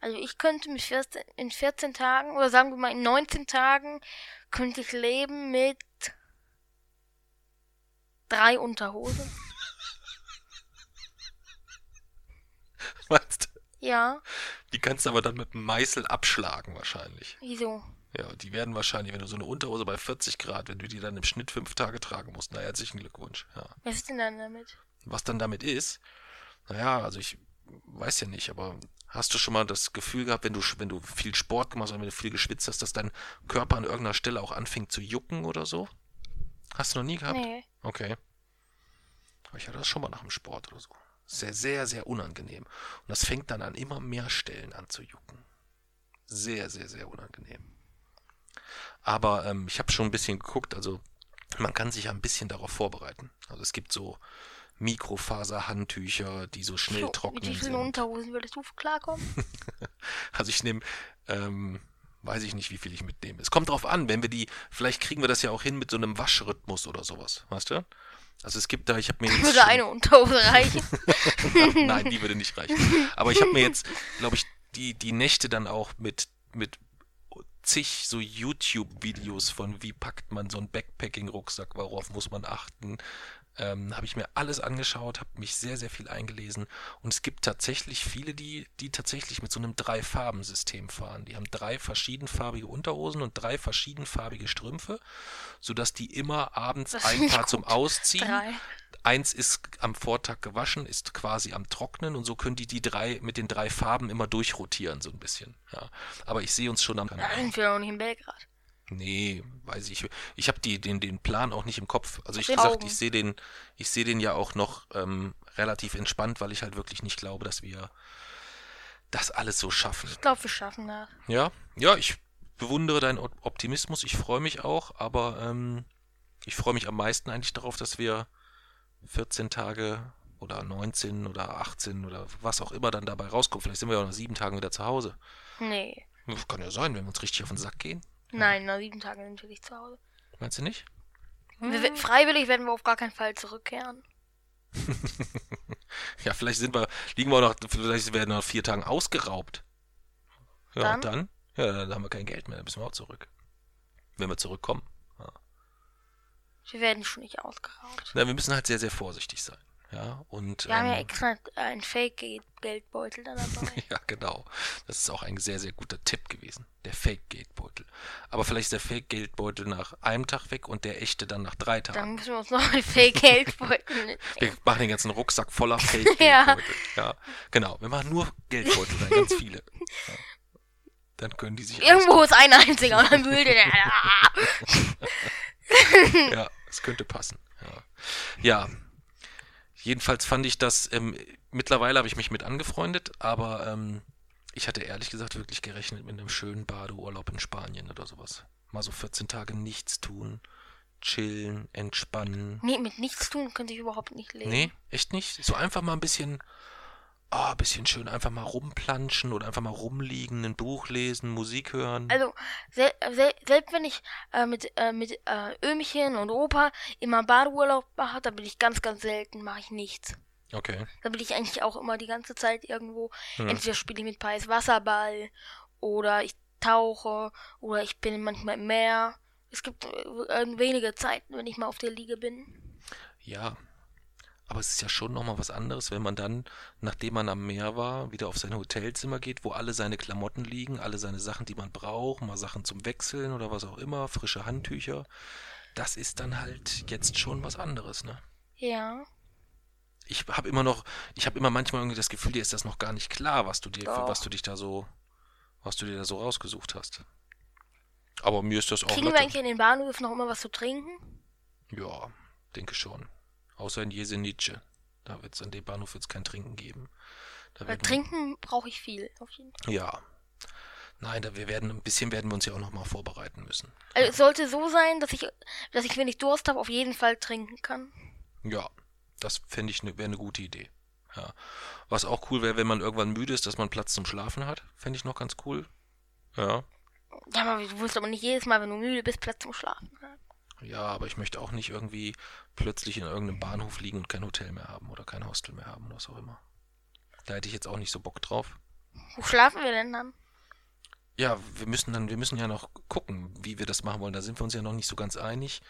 Also ich könnte 14, in 14 Tagen oder sagen wir mal in 19 Tagen könnte ich leben mit drei Unterhosen. Weißt du? Ja, Die kannst du aber dann mit dem Meißel abschlagen wahrscheinlich. wieso? Ja, die werden wahrscheinlich, wenn du so eine Unterhose bei 40 Grad, wenn du die dann im Schnitt fünf Tage tragen musst, na herzlichen Glückwunsch. Ja. Was ist denn dann damit? Was dann damit ist, naja, also ich weiß ja nicht, aber hast du schon mal das Gefühl gehabt, wenn du, wenn du viel Sport gemacht hast oder wenn du viel geschwitzt hast, dass dein Körper an irgendeiner Stelle auch anfängt zu jucken oder so? Hast du noch nie gehabt? Nee. Okay. Aber ich hatte das schon mal nach dem Sport oder so. Sehr, sehr, sehr unangenehm. Und das fängt dann an immer mehr Stellen an zu jucken. Sehr, sehr, sehr unangenehm. Aber ähm, ich habe schon ein bisschen geguckt, also man kann sich ja ein bisschen darauf vorbereiten. Also es gibt so Mikrofaserhandtücher, die so schnell So, trocknen mit wie vielen sind. Unterhosen würdest du klarkommen? Also ich nehme ähm, weiß ich nicht, wie viel ich mitnehme. Es kommt drauf an, wenn wir die, vielleicht kriegen wir das ja auch hin mit so einem Waschrhythmus oder sowas, weißt du? Also es gibt da, ich habe mir jetzt Würde schon- eine Unterhose reichen. Nein, die würde nicht reichen. Aber ich habe mir jetzt, glaube ich, die, die Nächte dann auch mit, mit zig so YouTube-Videos von wie packt man so einen Backpacking-Rucksack, worauf muss man achten, ähm, habe ich mir alles angeschaut, habe mich sehr, sehr viel eingelesen und es gibt tatsächlich viele, die, die tatsächlich mit so einem Drei-Farben-System fahren. Die haben drei verschiedenfarbige Unterhosen und drei verschiedenfarbige Strümpfe, sodass die immer abends Das ein Paar zum gut. Ausziehen Drei. Eins ist am Vortag gewaschen, ist quasi am Trocknen und so können die die drei mit den drei Farben immer durchrotieren so ein bisschen. Ja. Aber ich sehe uns schon am Da sind wir noch nicht in Belgrad. Nee, weiß ich. Ich habe die den den Plan auch nicht im Kopf. Also ich gesagt, Augen. ich sehe den ich sehe den ja auch noch ähm, relativ entspannt, weil ich halt wirklich nicht glaube, dass wir das alles so schaffen. Ich glaube, wir schaffen das. Ja, ja, ich bewundere deinen Op- Optimismus. Ich freue mich auch, aber ähm, ich freue mich am meisten eigentlich darauf, dass wir 14 Tage oder 19 oder 18 oder was auch immer dann dabei rauskommt. Vielleicht sind wir ja auch nach sieben Tagen wieder zu Hause. Nee. Kann ja sein, wenn wir uns richtig auf den Sack gehen. Nein, nach sieben Tagen sind wir nicht zu Hause. Meinst du nicht? Wir, freiwillig werden wir auf gar keinen Fall zurückkehren. Ja, vielleicht sind wir, liegen wir auch noch, vielleicht werden wir nach vier Tagen ausgeraubt. Ja, Dann? und dann? Ja, dann haben wir kein Geld mehr, dann müssen wir auch zurück. Wenn wir zurückkommen. Wir werden schon nicht ausgeraubt. Na, wir müssen halt sehr, sehr vorsichtig sein. Ja, und. Wir haben ja ähm, extra einen Fake-Geldbeutel da dabei. Ja, genau. Das ist auch ein sehr, sehr guter Tipp gewesen. Der Fake-Geldbeutel. Aber vielleicht ist der Fake-Geldbeutel nach einem Tag weg und der echte dann nach drei Dann Tagen. müssen wir uns noch einen Fake-Geldbeutel Wir machen den ganzen Rucksack voller Fake-Geldbeutel. ja. Genau. Wir machen nur Geldbeutel rein, ganz viele. Ja. Dann können die sich. Irgendwo ist ein einziger und dann wühlt der. Ja, es könnte passen. Ja. ja. Jedenfalls fand ich das. Ähm, mittlerweile habe ich mich mit angefreundet, aber ähm, ich hatte ehrlich gesagt wirklich gerechnet mit einem schönen Badeurlaub in Spanien oder sowas. Mal so 14 Tage nichts tun, chillen, entspannen. Nee, mit nichts tun könnte ich überhaupt nicht leben. Nee, echt nicht? So einfach mal ein bisschen, ein bisschen schön einfach mal rumplanschen oder einfach mal rumliegen, ein Buch lesen, Musik hören. Also, sel sel selbst wenn ich äh, mit, äh, mit äh, Ömchen und Opa immer Badeurlaub mache, da bin ich ganz, ganz selten, mache ich nichts. Okay. Da bin ich eigentlich auch immer die ganze Zeit irgendwo. Hm. Entweder spiele ich mit Pais Wasserball oder ich tauche oder ich bin manchmal im Meer. Es gibt äh, äh, wenige Zeiten, wenn ich mal auf der Liege bin. Ja. Aber es ist ja schon nochmal was anderes, wenn man dann, nachdem man am Meer war, wieder auf sein Hotelzimmer geht, wo alle seine Klamotten liegen, alle seine Sachen, die man braucht, mal Sachen zum Wechseln oder was auch immer, frische Handtücher. Das ist dann halt jetzt schon was anderes, ne? Ja. ich habe immer noch, ich habe immer manchmal irgendwie das Gefühl, dir ist das noch gar nicht klar, was du dir, für Doch. was du dich da so, was du dir da so rausgesucht hast. Aber mir ist das auch Kriegen wir eigentlich in den Bahnhöfen noch immer was zu trinken? Ja, denke schon. Außer in Jesenice. Da wird es an dem Bahnhof wird's kein Trinken geben. Trinken brauche ich viel, auf jeden Fall. Ja. Nein, da wir werden, ein bisschen werden wir uns ja auch noch mal vorbereiten müssen. Also es sollte so sein, dass ich, dass ich, wenn ich Durst habe, auf jeden Fall trinken kann. Ja, das fände ich, ne, wäre eine gute Idee. Ja. Was auch cool wäre, wenn man irgendwann müde ist, dass man Platz zum Schlafen hat. Fände ich noch ganz cool. Ja. Ja, aber du wirst aber nicht jedes Mal, wenn du müde bist, Platz zum Schlafen haben. Ja, aber ich möchte auch nicht irgendwie plötzlich in irgendeinem Bahnhof liegen und kein Hotel mehr haben oder kein Hostel mehr haben oder was auch immer. Da hätte ich jetzt auch nicht so Bock drauf. Wo schlafen wir denn dann? Ja, wir müssen dann, wir müssen ja noch gucken, wie wir das machen wollen. Da sind wir uns ja noch nicht so ganz einig,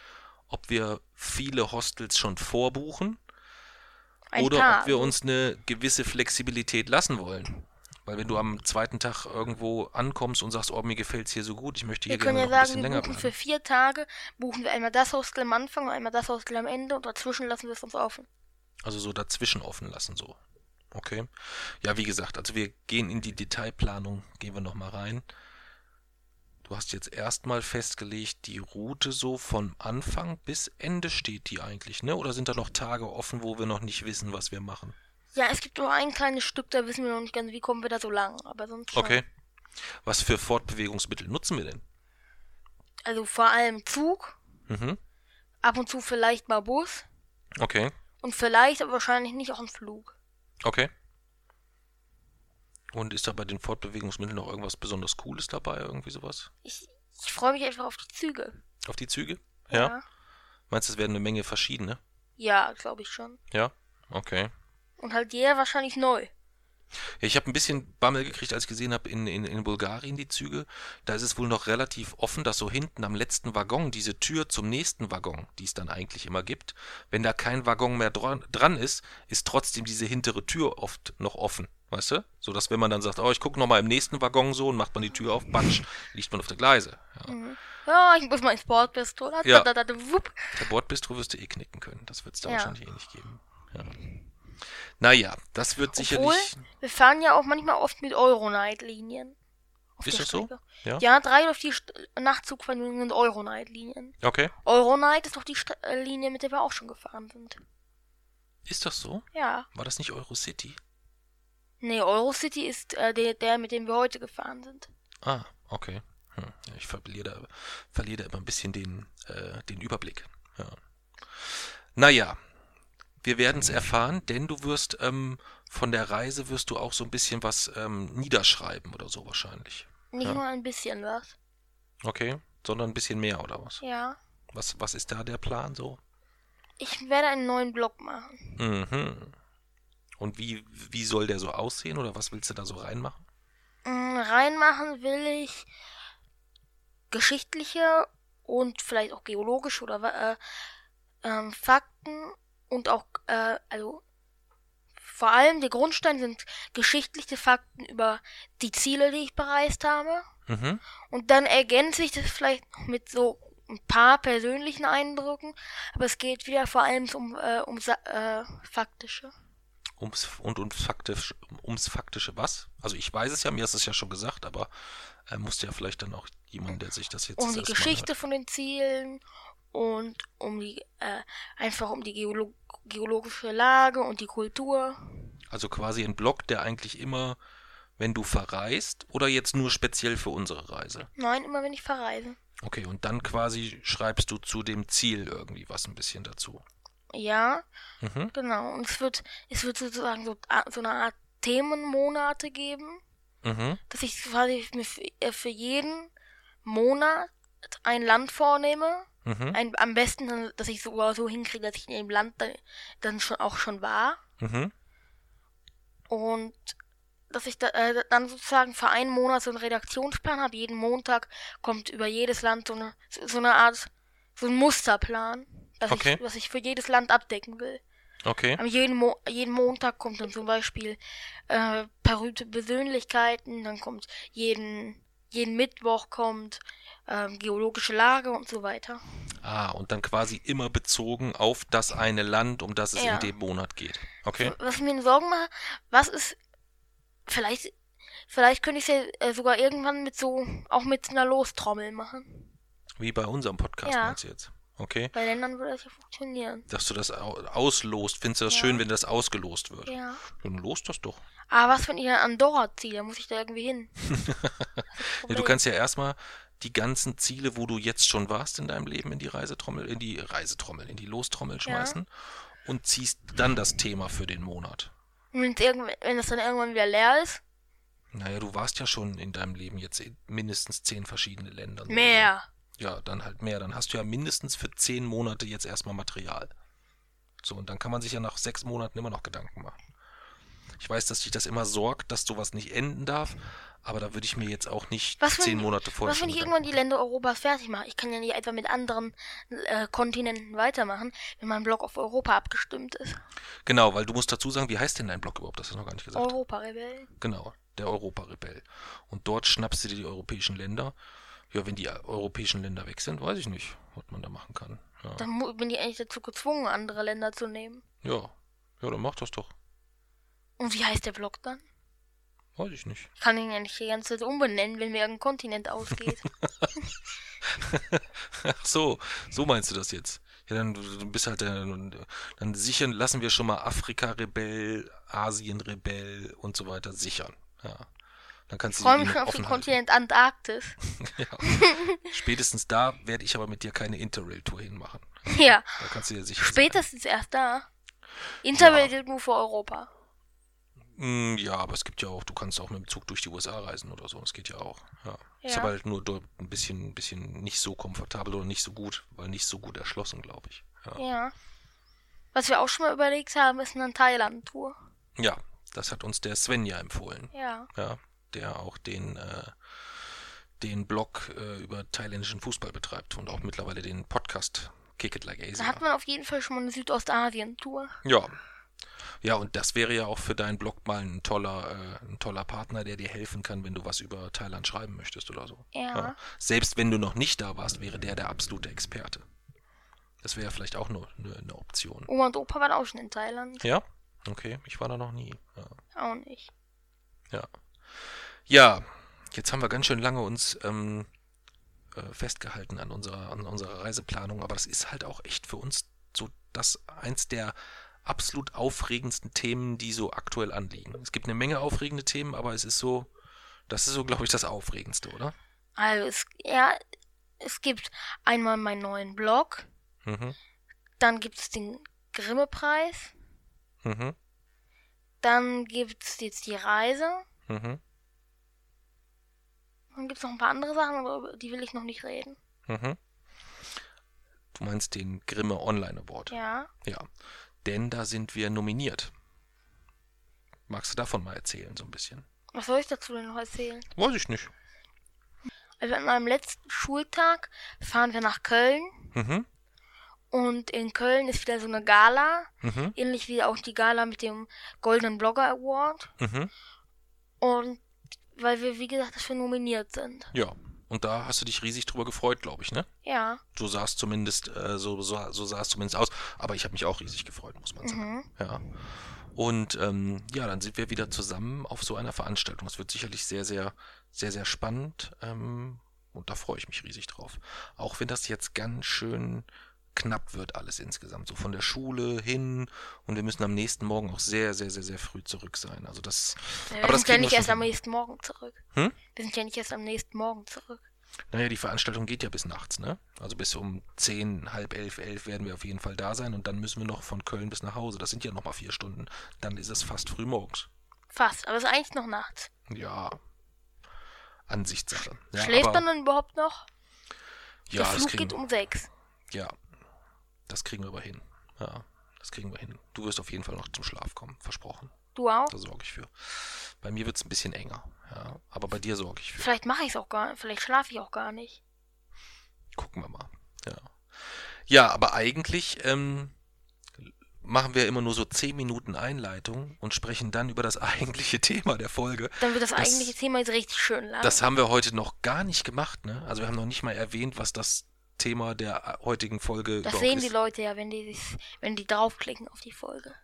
ob wir viele Hostels schon vorbuchen Ein oder paar. ob wir uns eine gewisse Flexibilität lassen wollen. Weil wenn du am zweiten Tag irgendwo ankommst und sagst, oh, mir gefällt's hier so gut, ich möchte Wir hier können gerne ja noch ein sagen, bisschen wir länger buchen bleiben. für vier Tage, buchen wir einmal das Hostel am Anfang und einmal das Hostel am Ende und dazwischen lassen wir es uns offen. Also so dazwischen offen lassen, so. Okay. Ja, wie gesagt, also wir gehen in die Detailplanung, gehen wir nochmal rein. Du hast jetzt erstmal festgelegt, die Route so von Anfang bis Ende steht die eigentlich, ne? Oder sind da noch Tage offen, wo wir noch nicht wissen, was wir machen? Ja, es gibt nur ein kleines Stück, da wissen wir noch nicht ganz, wie kommen wir da so lang, aber sonst schon. Okay. Was für Fortbewegungsmittel nutzen wir denn? Also vor allem Zug, Mhm. ab und zu vielleicht mal Bus Okay. und vielleicht, aber wahrscheinlich nicht auch ein Flug. Okay. Und ist da bei den Fortbewegungsmitteln noch irgendwas besonders Cooles dabei, irgendwie sowas? Ich, ich freue mich einfach auf die Züge. Auf die Züge? Ja. Meinst du, es werden eine Menge verschiedene? Ja, glaube ich schon. Ja? Okay. Und halt jeder wahrscheinlich neu. Ich habe ein bisschen Bammel gekriegt, als ich gesehen habe, in, in, in Bulgarien die Züge. Da ist es wohl noch relativ offen, dass so hinten am letzten Waggon diese Tür zum nächsten Waggon, die es dann eigentlich immer gibt, wenn da kein Waggon mehr dran, dran ist, ist trotzdem diese hintere Tür oft noch offen. Weißt du? So dass wenn man dann sagt, oh, ich gucke nochmal im nächsten Waggon so und macht man die Tür auf, batsch, liegt man auf der Gleise. Ja. Mhm. Ja, ich muss mal ins Bordbistro. Ja. da, da, da, wupp. Der Bordbistro wirst du eh knicken können. Das wird es da Ja. wahrscheinlich eh nicht geben. Ja. Naja, das wird Obwohl, sicherlich. wir fahren ja auch manchmal oft mit Euronight-Linien. Auf Ist das so? Ja. Ja, drei oder vier St Nachtzugverbindungen sind Euronight-Linien. Okay. Euronight ist doch die St äh, Linie, mit der wir auch schon gefahren sind. Ist das so? Ja. War das nicht Eurocity? Nee, Eurocity ist äh, der, der, mit dem wir heute gefahren sind. Ah, okay. Hm. Ich verliere da, verliere da immer ein bisschen den, äh, den Überblick. Ja. Naja, wir werden es erfahren, denn du wirst ähm, von der Reise wirst du auch so ein bisschen was ähm, niederschreiben oder so wahrscheinlich. Nicht Ja. nur ein bisschen was. Okay, sondern ein bisschen mehr oder was? Ja. Was, was ist da der Plan so? Ich werde einen neuen Blog machen. Mhm. Und wie, wie soll der so aussehen oder was willst du da so reinmachen? Mm, reinmachen will ich geschichtliche und vielleicht auch geologische oder äh, ähm, Fakten und auch, äh, also vor allem der Grundstein sind geschichtliche Fakten über die Ziele, die ich bereist habe. Mhm. Und dann ergänze ich das vielleicht mit so ein paar persönlichen Eindrücken, aber es geht wieder vor allem um, äh, um Sa- äh, faktische. Ums, und ums, faktisch, ums faktische was? Also ich weiß es ja, mir ist es ja schon gesagt, aber äh, musste ja vielleicht dann auch jemand, der sich das jetzt um die Geschichte von den Zielen und um die äh, einfach um die Geolo geologische Lage und die Kultur. Also quasi ein Blog, der eigentlich immer, wenn du verreist oder jetzt nur speziell für unsere Reise. Nein, immer wenn ich verreise. Okay, und dann quasi schreibst du zu dem Ziel irgendwie was ein bisschen dazu. Ja, Mhm. genau. Und es wird es wird sozusagen so, so eine Art Themenmonate geben, Mhm. dass ich quasi mir äh, für jeden Monat ein Land vornehme. Mhm. Ein, am besten, dass ich sogar so hinkriege, dass ich in dem Land dann, dann schon auch schon war. Mhm. Und dass ich da, äh, dann sozusagen für einen Monat so einen Redaktionsplan habe. Jeden Montag kommt über jedes Land so eine, so so eine Art, so ein Musterplan, dass Okay. ich, was ich für jedes Land abdecken will. Okay. Am jeden, Mo jeden Montag kommt dann zum Beispiel äh, berühmte Persönlichkeiten, dann kommt jeden, jeden Mittwoch kommt ähm, geologische Lage und so weiter. Ah, und dann quasi immer bezogen auf das eine Land, um das es Ja. in dem Monat geht. Okay. Was ich mir Sorgen mache, was ist, vielleicht, vielleicht könnte ich es ja äh, sogar irgendwann mit so, auch mit einer Lostrommel machen. Wie bei unserem Podcast Ja. meinst du jetzt. Okay. Bei Ländern würde das ja funktionieren. Dass du das au- auslost. Findest du das Ja. schön, wenn das ausgelost wird? Ja. Dann lost das doch. Aber was, wenn ich nach Andorra ziehe? Da muss ich da irgendwie hin. Ja, du kannst ja erstmal die ganzen Ziele, wo du jetzt schon warst in deinem Leben, in die Reisetrommel, in die Reisetrommel, in die Lostrommel schmeißen und ziehst dann das Thema für den Monat. Wenn das dann irgendwann wieder leer ist? Naja, du warst ja schon in deinem Leben jetzt in mindestens zehn verschiedene Länder. Mehr. Ja, dann halt mehr. Dann hast du ja mindestens für zehn Monate jetzt erstmal Material. So, und dann kann man sich ja nach sechs Monaten immer noch Gedanken machen. Ich weiß, dass dich das immer sorgt, dass sowas nicht enden darf, aber da würde ich mir jetzt auch nicht Was, wenn- zehn Monate vorher Was, wenn ich irgendwann die Länder Europas fertig mache? Ich kann ja nicht etwa mit anderen äh, Kontinenten weitermachen, wenn mein Blog auf Europa abgestimmt ist. Genau, weil du musst dazu sagen, wie heißt denn dein Blog überhaupt? Das hast du noch gar nicht gesagt. Europa-Rebellen. Genau, der Europarebell. Und dort schnappst du dir die europäischen Länder. Ja, wenn die europäischen Länder weg sind, weiß ich nicht, was man da machen kann. Ja, Dann bin ich eigentlich dazu gezwungen, andere Länder zu nehmen. ja, ja dann mach das doch. Und wie heißt der Blog dann? Weiß ich nicht. Ich kann ihn ja nicht die ganze Zeit umbenennen, wenn mir irgendein Kontinent ausgeht. Ach so, so meinst du das jetzt? Ja, dann du bist halt der, dann sichern, lassen wir schon mal Afrika-Rebell, Asien-Rebell und so weiter sichern. Ja. Dann Ich kannst du freue mich schon auf den. Kontinent Antarktis. Ja. Spätestens da werde ich aber mit dir keine Interrail-Tour hinmachen. ja, Da kannst du dir sicher sein. spätestens erst da. Interrail gilt nur für Europa. Mm, Ja, aber es gibt ja auch, du kannst auch mit dem Zug durch die USA reisen oder so. Das geht ja auch. Ja. Ist Ja. aber halt nur dort ein bisschen, ein bisschen nicht so komfortabel oder nicht so gut, weil nicht so gut erschlossen, glaube ich. Ja. Ja. Was wir auch schon mal überlegt haben, ist eine Thailand-Tour. ja, das hat uns der Sven ja empfohlen. Ja. Ja, der auch den, äh, den Blog äh, über thailändischen Fußball betreibt und auch mittlerweile den Podcast Kick It Like Da Asia. hat man auf jeden Fall schon mal eine Südostasien-Tour. Ja. Ja, und das wäre ja auch für deinen Blog mal ein toller, äh, ein toller Partner, der dir helfen kann, wenn du was über Thailand schreiben möchtest oder so. Ja. Selbst wenn du noch nicht da warst, wäre der der absolute Experte. Das wäre vielleicht auch nur eine, eine Option. Oma und Opa waren auch schon in Thailand. Ja? Okay, ich war da noch nie. Ja. Auch nicht. Ja. Ja, jetzt haben wir ganz schön lange uns ähm, äh, festgehalten an unserer, an unserer Reiseplanung, aber das ist halt auch echt für uns so das eins der absolut aufregendsten Themen, die so aktuell anliegen. Es gibt eine Menge aufregende Themen, aber es ist so, das ist so, glaube ich, das Aufregendste, oder? Also es, ja, es gibt einmal meinen neuen Blog, Mhm. dann gibt es den Grimme-Preis, Mhm. dann gibt es jetzt die Reise, Mhm. dann gibt es noch ein paar andere Sachen, aber über die will ich noch nicht reden. Mhm. Du meinst den Grimme Online Award. Ja. Ja, denn da sind wir nominiert. Magst du davon mal erzählen, so ein bisschen? Was soll ich dazu denn noch erzählen? Weiß ich nicht. Also an meinem letzten Schultag fahren wir nach Köln Mhm. und in Köln ist wieder so eine Gala, Mhm. ähnlich wie auch die Gala mit dem Golden Blogger Award. Mhm. Und weil wir, wie gesagt, dafür nominiert sind. Ja. Und da hast du dich riesig drüber gefreut, glaube ich, ne? Ja. So sah es zumindest, äh, so, so, so sah es zumindest aus. Aber ich habe mich auch riesig gefreut, muss man sagen. Mhm. Ja. Und ähm, ja, dann sind wir wieder zusammen auf so einer Veranstaltung. Es wird sicherlich sehr, sehr, sehr, sehr spannend. Ähm, und da freue ich mich riesig drauf. Auch wenn das jetzt ganz schön knapp wird, alles insgesamt. So von der Schule hin. Und wir müssen am nächsten Morgen auch sehr, sehr, sehr, sehr früh zurück sein. Also das. Wir aber das sind ja nicht erst am hin. nächsten Morgen zurück. Hm? Wir sind ja nicht erst am nächsten Morgen zurück. Naja, die Veranstaltung geht ja bis nachts, ne? Also bis um 10, halb elf, elf werden wir auf jeden Fall da sein und dann müssen wir noch von Köln bis nach Hause. Das sind ja nochmal vier Stunden. Dann ist es fast früh morgens. Fast, aber es ist eigentlich noch nachts. Ja. Ansichtssache. Ja, Schläft man dann überhaupt noch? ja, Der das Flug kriegen, geht um sechs. ja, das kriegen wir aber hin. Ja, das kriegen wir hin. Du wirst auf jeden Fall noch zum Schlaf kommen, versprochen. Du auch? Da sorge ich für. Bei mir wird es ein bisschen enger, ja, aber bei dir sorge ich für. Vielleicht mache ich es auch gar nicht. Vielleicht schlafe ich auch gar nicht. Gucken wir mal. Ja, ja aber eigentlich ähm, machen wir immer nur so 10 Minuten Einleitung und sprechen dann über das eigentliche Thema der Folge. Dann wird das, Das- eigentliche Thema jetzt richtig schön lang. Das haben wir heute noch gar nicht gemacht, ne? Also wir haben noch nicht mal erwähnt, was das Thema der heutigen Folge das sehen ist. die Leute ja, wenn die, sich- wenn die draufklicken auf die Folge.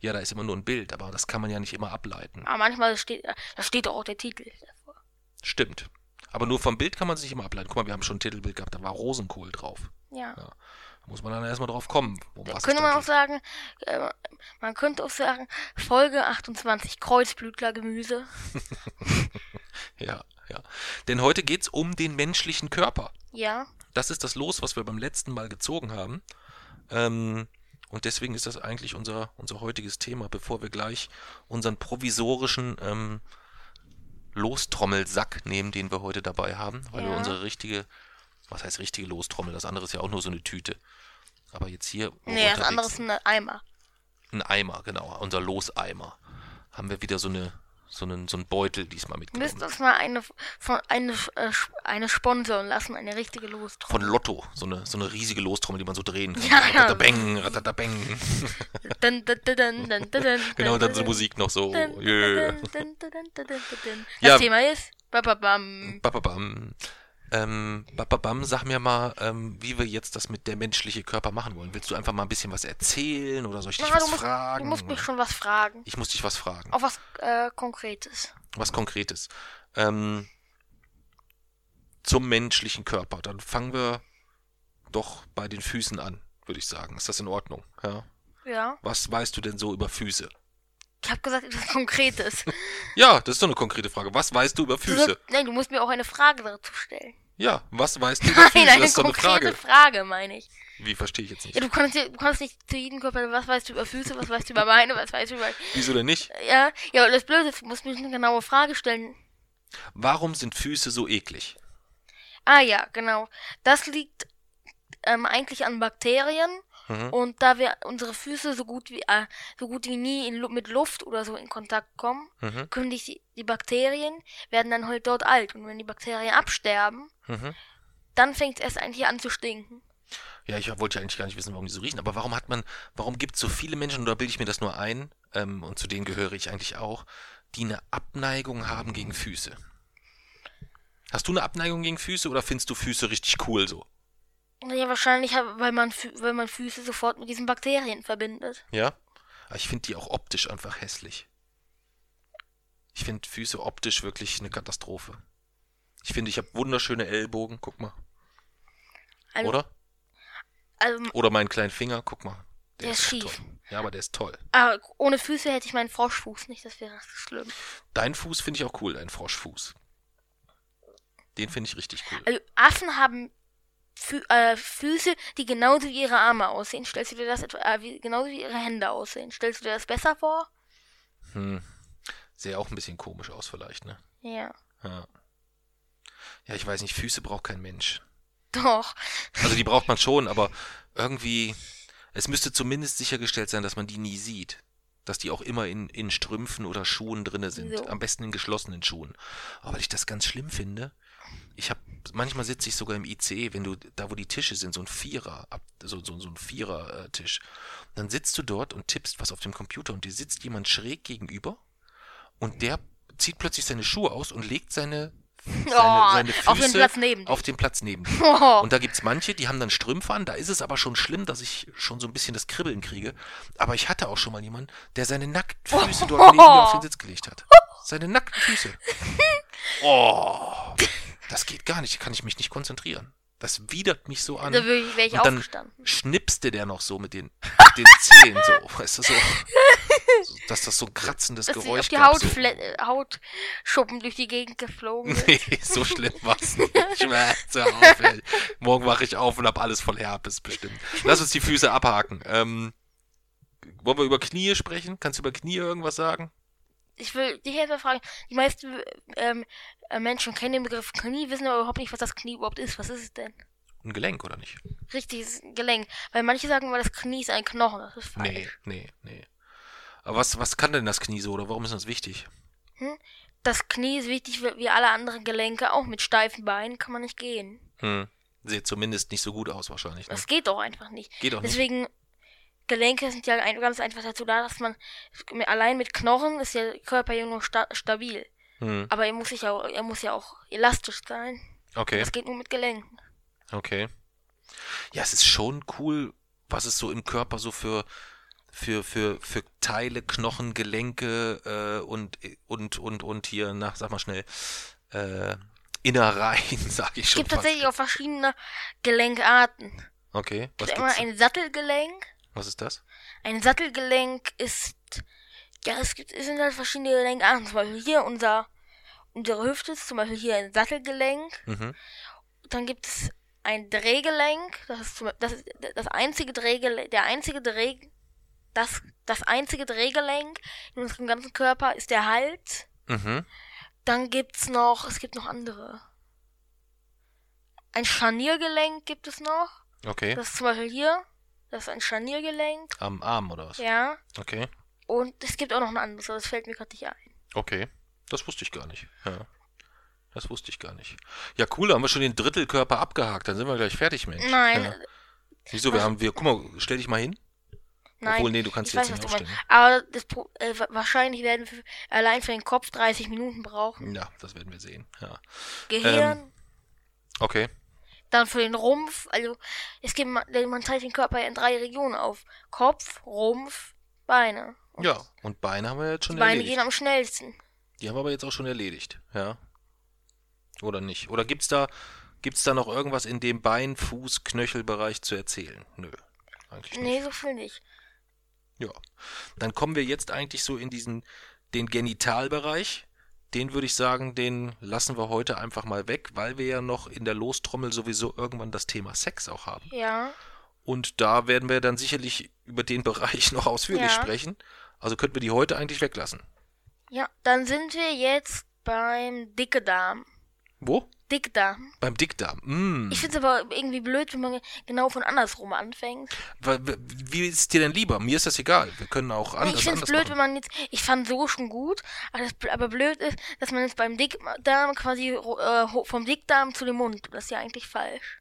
Ja, da ist immer nur ein Bild, aber das kann man ja nicht immer ableiten. Aber manchmal steht, da steht doch auch der Titel davor. Stimmt. Aber nur vom Bild kann man sich immer ableiten. Guck mal, wir haben schon ein Titelbild gehabt, da war Rosenkohl drauf. Ja. Da muss man dann erstmal drauf kommen. Um Da was könnte es man auch geht. sagen, äh, man könnte auch sagen, Folge 28, Kreuzblütlergemüse. Ja, ja. Denn heute geht's um den menschlichen Körper. Ja. Das ist das Los, was wir beim letzten Mal gezogen haben. Ähm, und deswegen ist das eigentlich unser, unser heutiges Thema, bevor wir gleich unseren provisorischen ähm, Lostrommelsack nehmen, den wir heute dabei haben, weil wir Ja. unsere richtige, was heißt richtige Lostrommel? Das andere ist ja auch nur so eine Tüte. Aber jetzt hier Nee, wir das andere ist ein Eimer. ein Eimer, genau, unser Loseimer. Haben wir wieder so eine so einen, so einen Beutel diesmal mitgenommen. müssen uns mal eine von eine, äh, eine sponsoren lassen, eine richtige Von Lostrommel. Lotto, so eine, so eine riesige Lostrommel, die man so drehen kann. Ja. Ratatabeng, ratatabeng. Dun, dun, Genau, und dann so Musik noch so. Yeah. dun. Ja. Das Thema ist bababam. Bababam. Ähm, bababam, sag mir mal, ähm, wie wir jetzt das mit der menschliche Körper machen wollen. Willst du einfach mal ein bisschen was erzählen oder soll ich dich Na, was du, musst, fragen? du musst mich schon was fragen. ich muss dich was fragen. Auch was äh, Konkretes. Was Konkretes. Ähm, zum menschlichen Körper. Dann fangen wir doch bei den Füßen an, würde ich sagen. Ist das in Ordnung? Ja. Ja. Was weißt du denn so über Füße? Ich habe gesagt, etwas Konkretes. Ja, das ist doch eine konkrete Frage. Was weißt du über Du Füße? sollst, nein, du musst mir auch eine Frage dazu stellen. Ja, was weißt du über Nein, Füße? eine Das ist doch eine konkrete Frage. Frage, meine ich. Wie verstehe ich jetzt nicht? Ja, du kannst, du kannst nicht zu jedem Körper, was weißt du über Füße, was weißt du über Beine, was weißt du über. Wieso denn nicht? Ja, ja, und das Blöde ist, du musst mir eine genaue Frage stellen. Warum sind Füße so eklig? Ah ja, genau. Das liegt ähm, eigentlich an Bakterien. Mhm. Und da wir unsere Füße so gut wie äh, so gut wie nie in, mit Luft oder so in Kontakt kommen, Mhm. können die, die Bakterien werden dann halt dort alt. Und wenn die Bakterien absterben, Mhm. dann fängt es erst eigentlich an zu stinken. Ja, ich wollte ja eigentlich gar nicht wissen, warum die so riechen. Aber warum hat man, warum gibt es so viele Menschen, oder bilde ich mir das nur ein, ähm, und zu denen gehöre ich eigentlich auch, die eine Abneigung haben gegen Füße? Hast du eine Abneigung gegen Füße oder findest du Füße richtig cool so? Ja, wahrscheinlich, weil man, weil man Füße sofort mit diesen Bakterien verbindet. Ja? Aber ich finde die auch optisch einfach hässlich. Ich finde Füße optisch wirklich eine Katastrophe. Ich finde, ich habe wunderschöne Ellbogen, guck mal. Also, Oder? Also, Oder meinen kleinen Finger, guck mal. Der ist doch schief. Toll. Ja, aber der ist toll. ah, ohne Füße hätte ich meinen Froschfuß nicht, das wäre schlimm. Dein Fuß finde ich auch cool, dein Froschfuß. Den finde ich richtig cool. Also, Affen haben Fü äh, Füße, die genauso wie ihre Arme aussehen. Stellst du dir das etwa, äh, wie, genauso wie ihre Hände aussehen? Stellst du dir das besser vor? Hm. Sähe auch ein bisschen komisch aus vielleicht, ne? Ja. Ja. Ja, ich weiß nicht, Füße braucht kein Mensch. Doch. Also die braucht man schon, aber irgendwie, es müsste zumindest sichergestellt sein, dass man die nie sieht. Dass die auch immer in, in Strümpfen oder Schuhen drinne sind. So. Am besten in geschlossenen Schuhen. Aber weil ich das ganz schlimm finde, ich habe manchmal sitze ich sogar im ICE, wenn du da wo die Tische sind, so ein Vierer, so so, so ein Vierer äh, Tisch. Dann sitzt du dort und tippst was auf dem Computer und dir sitzt jemand schräg gegenüber und der zieht plötzlich seine Schuhe aus und legt seine seine, Oh, seine Füße auf den Platz neben auf den Platz neben. Oh. Und da gibt's manche, die haben dann Strümpfe an. Da ist es aber schon schlimm, dass ich schon so ein bisschen das Kribbeln kriege. Aber ich hatte auch schon mal jemanden, der seine nackten Füße dort neben mir auf den Sitz gelegt hat. Seine nackten Füße. Oh, das geht gar nicht. Da kann ich mich nicht konzentrieren. Das widert mich so an. Da wäre ich, Und dann aufgestanden. schnipste der noch so mit den, mit den Zähnen so. Weißt du, so. so dass das so ein kratzendes Dass Geräusch auf die gab. So. Hautschuppen durch die Gegend geflogen. Nee, so schlimm war's nicht. Schmerze auf, ey. Morgen wache ich auf und hab alles voll Herpes bestimmt. Lass uns die Füße abhaken. Ähm, wollen wir über Knie sprechen? Kannst du über Knie irgendwas sagen? Ich will dich jetzt mal fragen, die meisten ähm, äh, Menschen kennen den Begriff Knie, wissen aber überhaupt nicht, was das Knie überhaupt ist. Was ist es denn? Ein Gelenk, oder nicht? Richtiges Gelenk. Weil manche sagen immer, das Knie ist ein Knochen. Das ist falsch. Nee, nee, nee. Aber was, was kann denn das Knie so, oder warum ist das wichtig? Das Knie ist wichtig wie alle anderen Gelenke. Auch mit steifen Beinen kann man nicht gehen. Hm. Sieht zumindest nicht so gut aus, wahrscheinlich. Ne? Das geht doch einfach nicht. Geht auch nicht. Gelenke sind ja ein, ganz einfach dazu da, dass man allein mit Knochen ist der Körper ja nur sta stabil. Hm. Aber er muss sich ja, auch- er muss ja auch elastisch sein. Okay, Das geht nur mit Gelenken. okay. Ja, es ist schon cool, was es so im Körper so für für für für Teile, Knochen, Gelenke äh, und und und und hier nach sag mal schnell äh, Innereien, sag ich Es schon gibt fast. tatsächlich auch verschiedene Gelenkarten. Okay, Es was gibt immer ein Sattelgelenk. Was ist das? Ein Sattelgelenk ist, ja, es gibt, es sind halt verschiedene Gelenkarten. Zum Beispiel hier unser, unsere Hüfte ist zum Beispiel hier ein Sattelgelenk. Mhm. Dann gibt es ein Drehgelenk. Das ist, zum, das, ist das einzige Drehgelenk, der einzige Dreh, das, das einzige Drehgelenk in unserem ganzen Körper ist der Hals. Mhm. Dann gibt's noch, es gibt noch andere. Ein Scharniergelenk gibt es noch. Okay. Das ist zum Beispiel hier. Das ist ein Scharniergelenk. Am Arm oder was? Ja. Okay. Und es gibt auch noch ein anderes, aber das fällt mir gerade nicht ein. Okay. Das wusste ich gar nicht. Ja. Das wusste ich gar nicht. Ja, cool, da haben wir schon den Drittelkörper abgehakt. Dann sind wir gleich fertig, Mensch. Nein, Ja. Wieso? Wir haben, wir, guck mal, stell dich mal hin. nein. Obwohl, nee, du kannst jetzt weiß, nicht aufstehen. Aber das, äh, wa- wahrscheinlich werden wir allein für den Kopf 30 Minuten brauchen. Ja, das werden wir sehen. Ja. Gehirn, Okay. Dann für den Rumpf. Also es gibt man, man teilt den Körper in drei Regionen auf: Kopf, Rumpf, Beine. Und Ja, und Beine haben wir jetzt schon Die Beine erledigt. gehen am schnellsten. Die haben wir aber jetzt auch schon erledigt. Ja. Oder nicht? Oder gibt's da, gibt's da noch irgendwas in dem Bein, Fuß, Knöchelbereich zu erzählen? Nö. Eigentlich nicht. Nee, so viel nicht. Ja. Dann kommen wir jetzt eigentlich so in diesen, den Genitalbereich. Den würde ich sagen, den lassen wir heute einfach mal weg, weil wir ja noch in der Lostrommel sowieso irgendwann das Thema Sex auch haben. Ja. Und da werden wir dann sicherlich über den Bereich noch ausführlich Ja. sprechen. Also könnten wir die heute eigentlich weglassen. Ja, dann sind wir jetzt beim Dickedarm. Wo? Dickdarm. Beim Dickdarm. Mm. Ich find's aber irgendwie blöd, wenn man genau von andersrum anfängt. Wie ist es dir denn lieber? Mir ist das egal. Wir können auch Nee, anders, ich find's anders blöd, machen. wenn man jetzt, ich fand so schon gut, aber, das, aber blöd ist, dass man jetzt beim Dickdarm quasi äh, vom Dickdarm zu dem Mund. Das ist ja eigentlich falsch.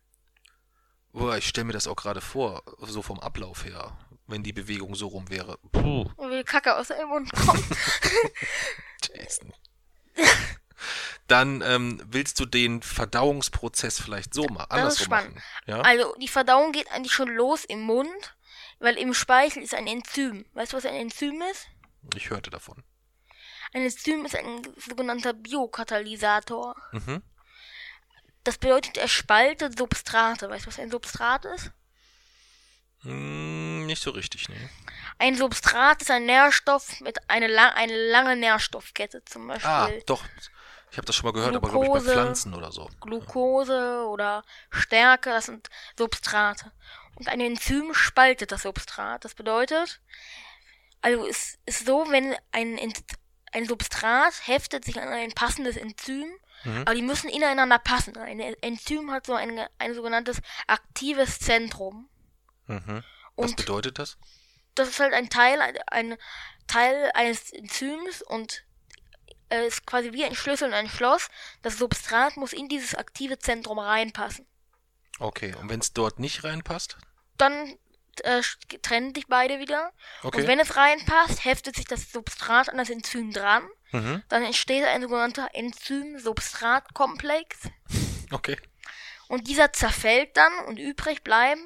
Boah, ich stelle mir das auch gerade vor, so vom Ablauf her, wenn die Bewegung so rum wäre. Puh, Und wie Kacke aus dem Mund kommt. Jason. Dann ähm, willst du den Verdauungsprozess vielleicht so mal das ist andersrum spannend. machen. Ja? Also, die Verdauung geht eigentlich schon los im Mund, weil im Speichel ist ein Enzym. Weißt du, was ein Enzym ist? Ich hörte davon. Ein Enzym ist ein sogenannter Biokatalysator. Mhm. Das bedeutet, er spaltet Substrate. Weißt du, was ein Substrat ist? Hm, nicht so richtig, nee. Ein Substrat ist ein Nährstoff mit einer lang, eine lange Nährstoffkette, zum Beispiel Ah, doch. Ich habe das schon mal gehört, aber glaube ich bei Glucose. Pflanzen oder so. Glucose oder Stärke, das sind Substrate. Und ein Enzym spaltet das Substrat. Das bedeutet, also es ist so, wenn ein, ein Substrat heftet sich an ein passendes Enzym, Mhm. aber die müssen ineinander passen. Ein Enzym hat so ein, ein sogenanntes aktives Zentrum. Mhm. Was bedeutet das? das ist halt ein Teil, ein, ein Teil eines Enzyms und äh, ist quasi wie ein Schlüssel und ein Schloss. Das Substrat muss in dieses aktive Zentrum reinpassen. Okay, und wenn es dort nicht reinpasst? Dann äh, trennen sich beide wieder. Okay. Und wenn es reinpasst, heftet sich das Substrat an das Enzym dran. mhm. Dann entsteht ein sogenannter Enzym-Substrat-Komplex. Okay. Und dieser zerfällt dann und übrig bleiben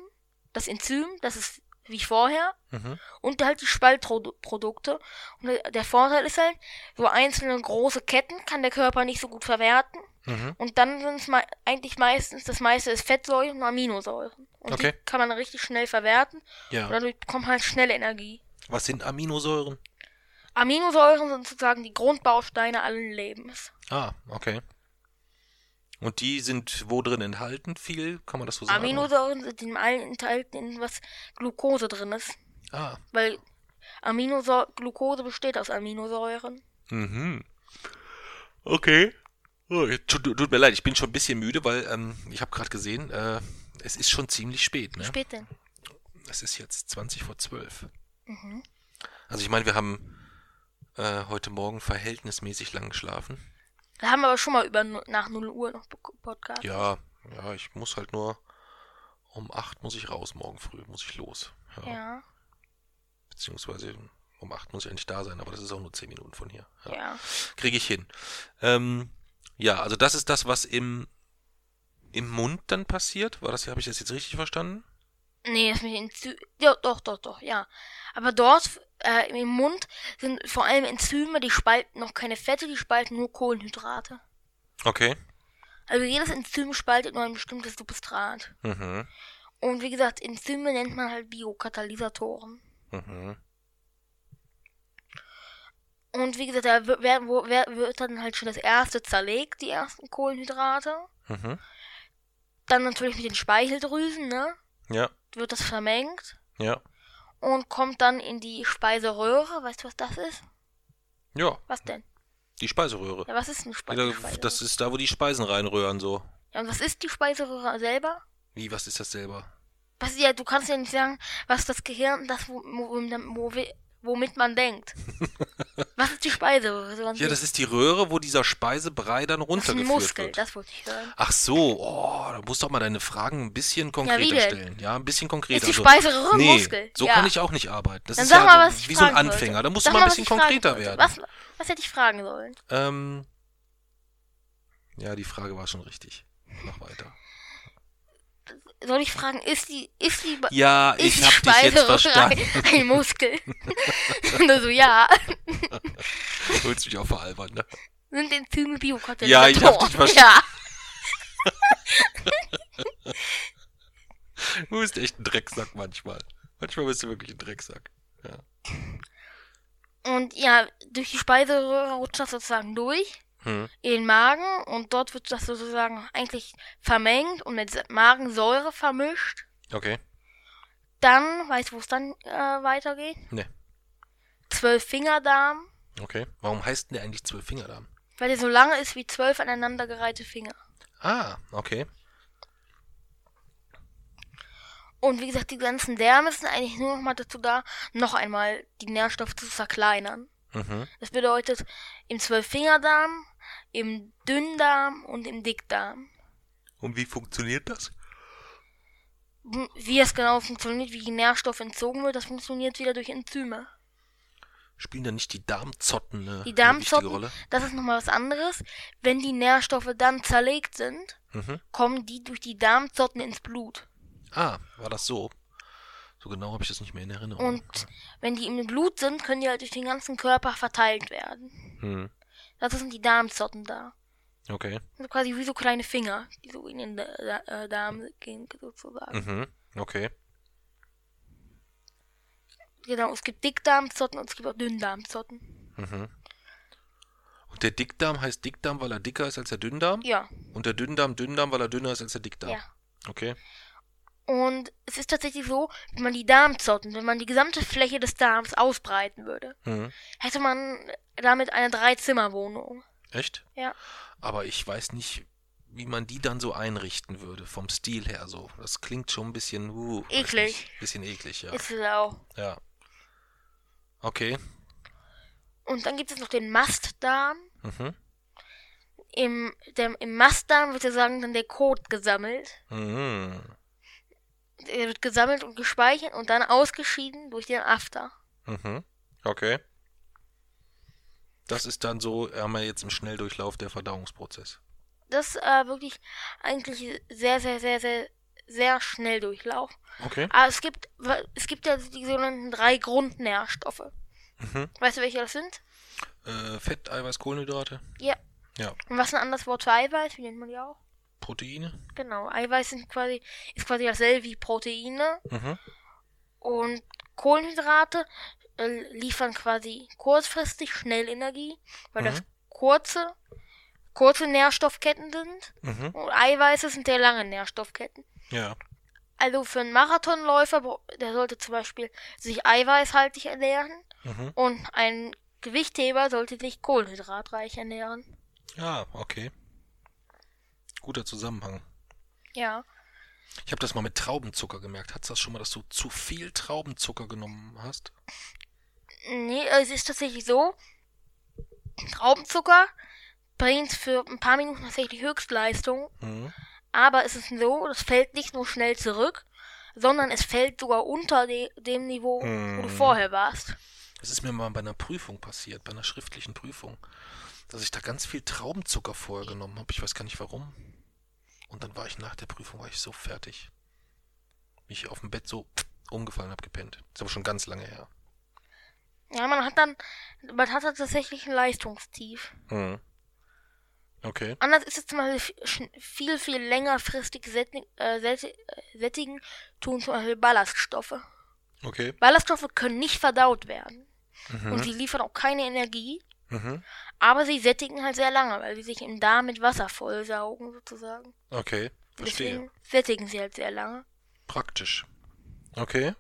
das Enzym, das ist wie vorher, Mhm. und halt die Spaltprodukte. Und der- Vorteil ist halt, so einzelne große Ketten kann der Körper nicht so gut verwerten. Mhm. Und dann sind es eigentlich meistens, das meiste ist Fettsäuren und Aminosäuren. Und Okay. die kann man richtig schnell verwerten. Und Ja. dadurch bekommt man halt schnelle Energie. Was sind Aminosäuren? Aminosäuren sind sozusagen die Grundbausteine allen Lebens. Ah, okay. Und die sind wo drin enthalten? Viel? Kann man das so sagen? Aminosäuren sind in allen enthalten, in was Glucose drin ist. Ah, Weil Aminosäure, Glucose besteht aus Aminosäuren. Mhm. Okay. Oh, tut, tut mir leid, ich bin schon ein bisschen müde, weil ähm, ich habe gerade gesehen, äh, es ist schon ziemlich spät. Ne? Spät denn? Es ist jetzt 20 vor 12. Mhm. Also ich meine, wir haben äh, heute Morgen verhältnismäßig lang geschlafen. Da haben wir aber schon mal über nach 0 Uhr noch Podcast. Ja, ja, ich muss halt nur um 8 muss ich raus, morgen früh muss ich los. Ja. Ja, Beziehungsweise um 8 muss ich eigentlich da sein, aber das ist auch nur 10 Minuten von hier. Ja. ja. Kriege ich hin. Ähm, ja, also das ist das, was im, im Mund dann passiert. War das, habe ich das jetzt richtig verstanden? Nee, das mit Enzym. Ja, doch, doch, doch, ja. Aber dort äh, im Mund sind vor allem Enzyme, die spalten noch keine Fette, die spalten nur Kohlenhydrate. Okay. Also jedes Enzym spaltet nur ein bestimmtes Substrat. Mhm. Und wie gesagt, Enzyme nennt man halt Biokatalysatoren. Mhm. Und wie gesagt, da wird, werden- wo- wer- wird dann halt schon das erste zerlegt, die ersten Kohlenhydrate. Mhm. Dann natürlich mit den Speicheldrüsen, ne? Ja, Wird das vermengt ja. und kommt dann in die Speiseröhre. Weißt du, was das ist? Ja, Was denn? die Speiseröhre. Ja, was ist eine Speiseröhre? das ist da, wo die Speisen reinrühren, so. Ja, und was ist die Speiseröhre selber? Wie, was ist das selber? Was, ja, du kannst ja nicht sagen, was das Gehirn, das, wo, wo, wo, wo, womit man denkt. was ist die Speiseröhre? So Ja, das ist die Röhre, wo dieser Speisebrei dann Das ist ein runtergeführt Muskel, wird. das wollte ich hören. Ach so, oh, da musst du doch mal deine Fragen ein bisschen konkreter denn? stellen. Ja, ein bisschen konkreter. Ist die Also- Speiseröhre ein nee, Muskel? so Ja. kann ich auch nicht arbeiten. Das Dann ist sag ja mal, was ich wie so ein Anfänger. sollte. Da musst Sag du mal ein bisschen konkreter werden. Was, was hätte ich fragen sollen? Ähm, ja, die Frage war schon richtig. Mach weiter. Soll ich fragen, ist die, ist die, Ja, ist ich die hab dich jetzt verstanden. ein, ein Muskel? Und er so, ja. Du willst mich auch veralbern, ne? Sind Enzyme Biokatalysatoren? Ja, ich hab dich verstanden. Ja. Du bist echt ein Drecksack manchmal. Manchmal bist du wirklich ein Drecksack. Ja. Und ja, durch die Speiseröhre rutscht das sozusagen durch Hm. in den Magen und dort wird das sozusagen eigentlich vermengt und mit Magensäure vermischt. Okay. Dann, weißt du, wo es dann äh, weitergeht? Ne. Zwölffingerdarm, Okay. Warum heißt denn der eigentlich Zwölffingerdarm? weil der so lange ist wie zwölf aneinandergereihte Finger. Ah, okay. Und wie gesagt, die ganzen Därme sind eigentlich nur noch mal dazu da, noch einmal die Nährstoffe zu verkleinern. Mhm. Das bedeutet im Zwölffingerdarm, im Dünndarm und im Dickdarm. Und wie funktioniert das? Hm, Wie es genau funktioniert, wie die Nährstoffe entzogen wird, das funktioniert wieder durch Enzyme. Spielen da nicht die Darmzotten eine, Die eine Darmzotten, Rolle? das ist nochmal was anderes. Wenn die Nährstoffe dann zerlegt sind, Mhm. kommen die durch die Darmzotten ins Blut. Ah, war das so? So genau habe ich das nicht mehr in Erinnerung. Und wenn die im Blut sind, können die halt durch den ganzen Körper verteilt werden. Hm. Das sind die Darmzotten da. Okay. Also quasi wie so kleine Finger, die so in den Da- Da- äh, Darm gehen, sozusagen. Mhm. Okay. Genau, es gibt Dickdarmzotten und es gibt auch Dünndarmzotten. Mhm. Und der Dickdarm heißt Dickdarm, weil er dicker ist als der Dünndarm? Ja, Und der Dünndarm Dünndarm, weil er dünner ist als der Dickdarm? ja. Okay. Und es ist tatsächlich so, wenn man die Darmzotten, wenn man die gesamte Fläche des Darms ausbreiten würde, Mhm. hätte man damit eine Dreizimmerwohnung. Echt? Ja. Aber ich weiß nicht, wie man die dann so einrichten würde, vom Stil her so. Das klingt schon ein bisschen, uh, Eklig. nicht, bisschen eklig, ja. Ist es auch. Ja. Okay. Und dann gibt es noch den Mastdarm. Mhm. Im, der, im Mastdarm wird ja sagen dann der Kot gesammelt. Mhm. Der wird gesammelt und gespeichert und dann ausgeschieden durch den After. Mhm. Okay. Das ist dann so, haben wir jetzt im Schnelldurchlauf der Verdauungsprozess. Das ist äh, wirklich eigentlich sehr, sehr, sehr, sehr, sehr schnell Durchlauf. Okay. Aber es gibt, es gibt ja die sogenannten drei Grundnährstoffe. Mhm. Weißt du, welche das sind? Äh, Fett, Eiweiß, Kohlenhydrate. Ja. Ja. Und was ist ein anderes Wort für Eiweiß? Wie nennt man die auch? Proteine. Genau, Eiweiß sind quasi, ist quasi dasselbe wie Proteine. Mhm. Und Kohlenhydrate äh, liefern quasi kurzfristig schnell Energie, weil das Mhm. kurze, kurze Nährstoffketten sind. Mhm. Und Eiweiße sind sehr lange Nährstoffketten. Ja. Also für einen Marathonläufer, der sollte zum Beispiel sich eiweißhaltig ernähren. Mhm. Und ein Gewichtheber sollte sich kohlenhydratreich ernähren. Ja, okay. Guter Zusammenhang. Ja. Ich habe das mal mit Traubenzucker gemerkt. Hattest du das schon mal, dass du zu viel Traubenzucker genommen hast? Nee, es ist tatsächlich so. Traubenzucker bringt für ein paar Minuten tatsächlich Höchstleistung. Mhm. Aber es ist so, das fällt nicht nur schnell zurück, sondern es fällt sogar unter de dem Niveau, wo du Mhm. vorher warst. Das ist mir mal bei einer Prüfung passiert, bei einer schriftlichen Prüfung, dass ich da ganz viel Traubenzucker vorher genommen habe. Ich weiß gar nicht warum. Und dann war ich nach der Prüfung war ich so fertig. Mich auf dem Bett so umgefallen habe, gepennt. Ist aber schon ganz lange her. Ja, man hat dann, man hat dann tatsächlich ein Leistungstief. Mhm. Okay. Anders ist es zum Beispiel viel, viel längerfristig äh, äh, sättigen, tun zum Beispiel Ballaststoffe. Okay. Ballaststoffe können nicht verdaut werden. Und Mhm. sie liefern auch keine Energie, Mhm. aber sie sättigen halt sehr lange, weil sie sich im Darm mit Wasser vollsaugen, sozusagen. Okay. Verstehe. Deswegen sättigen sie halt sehr lange. Praktisch. Okay.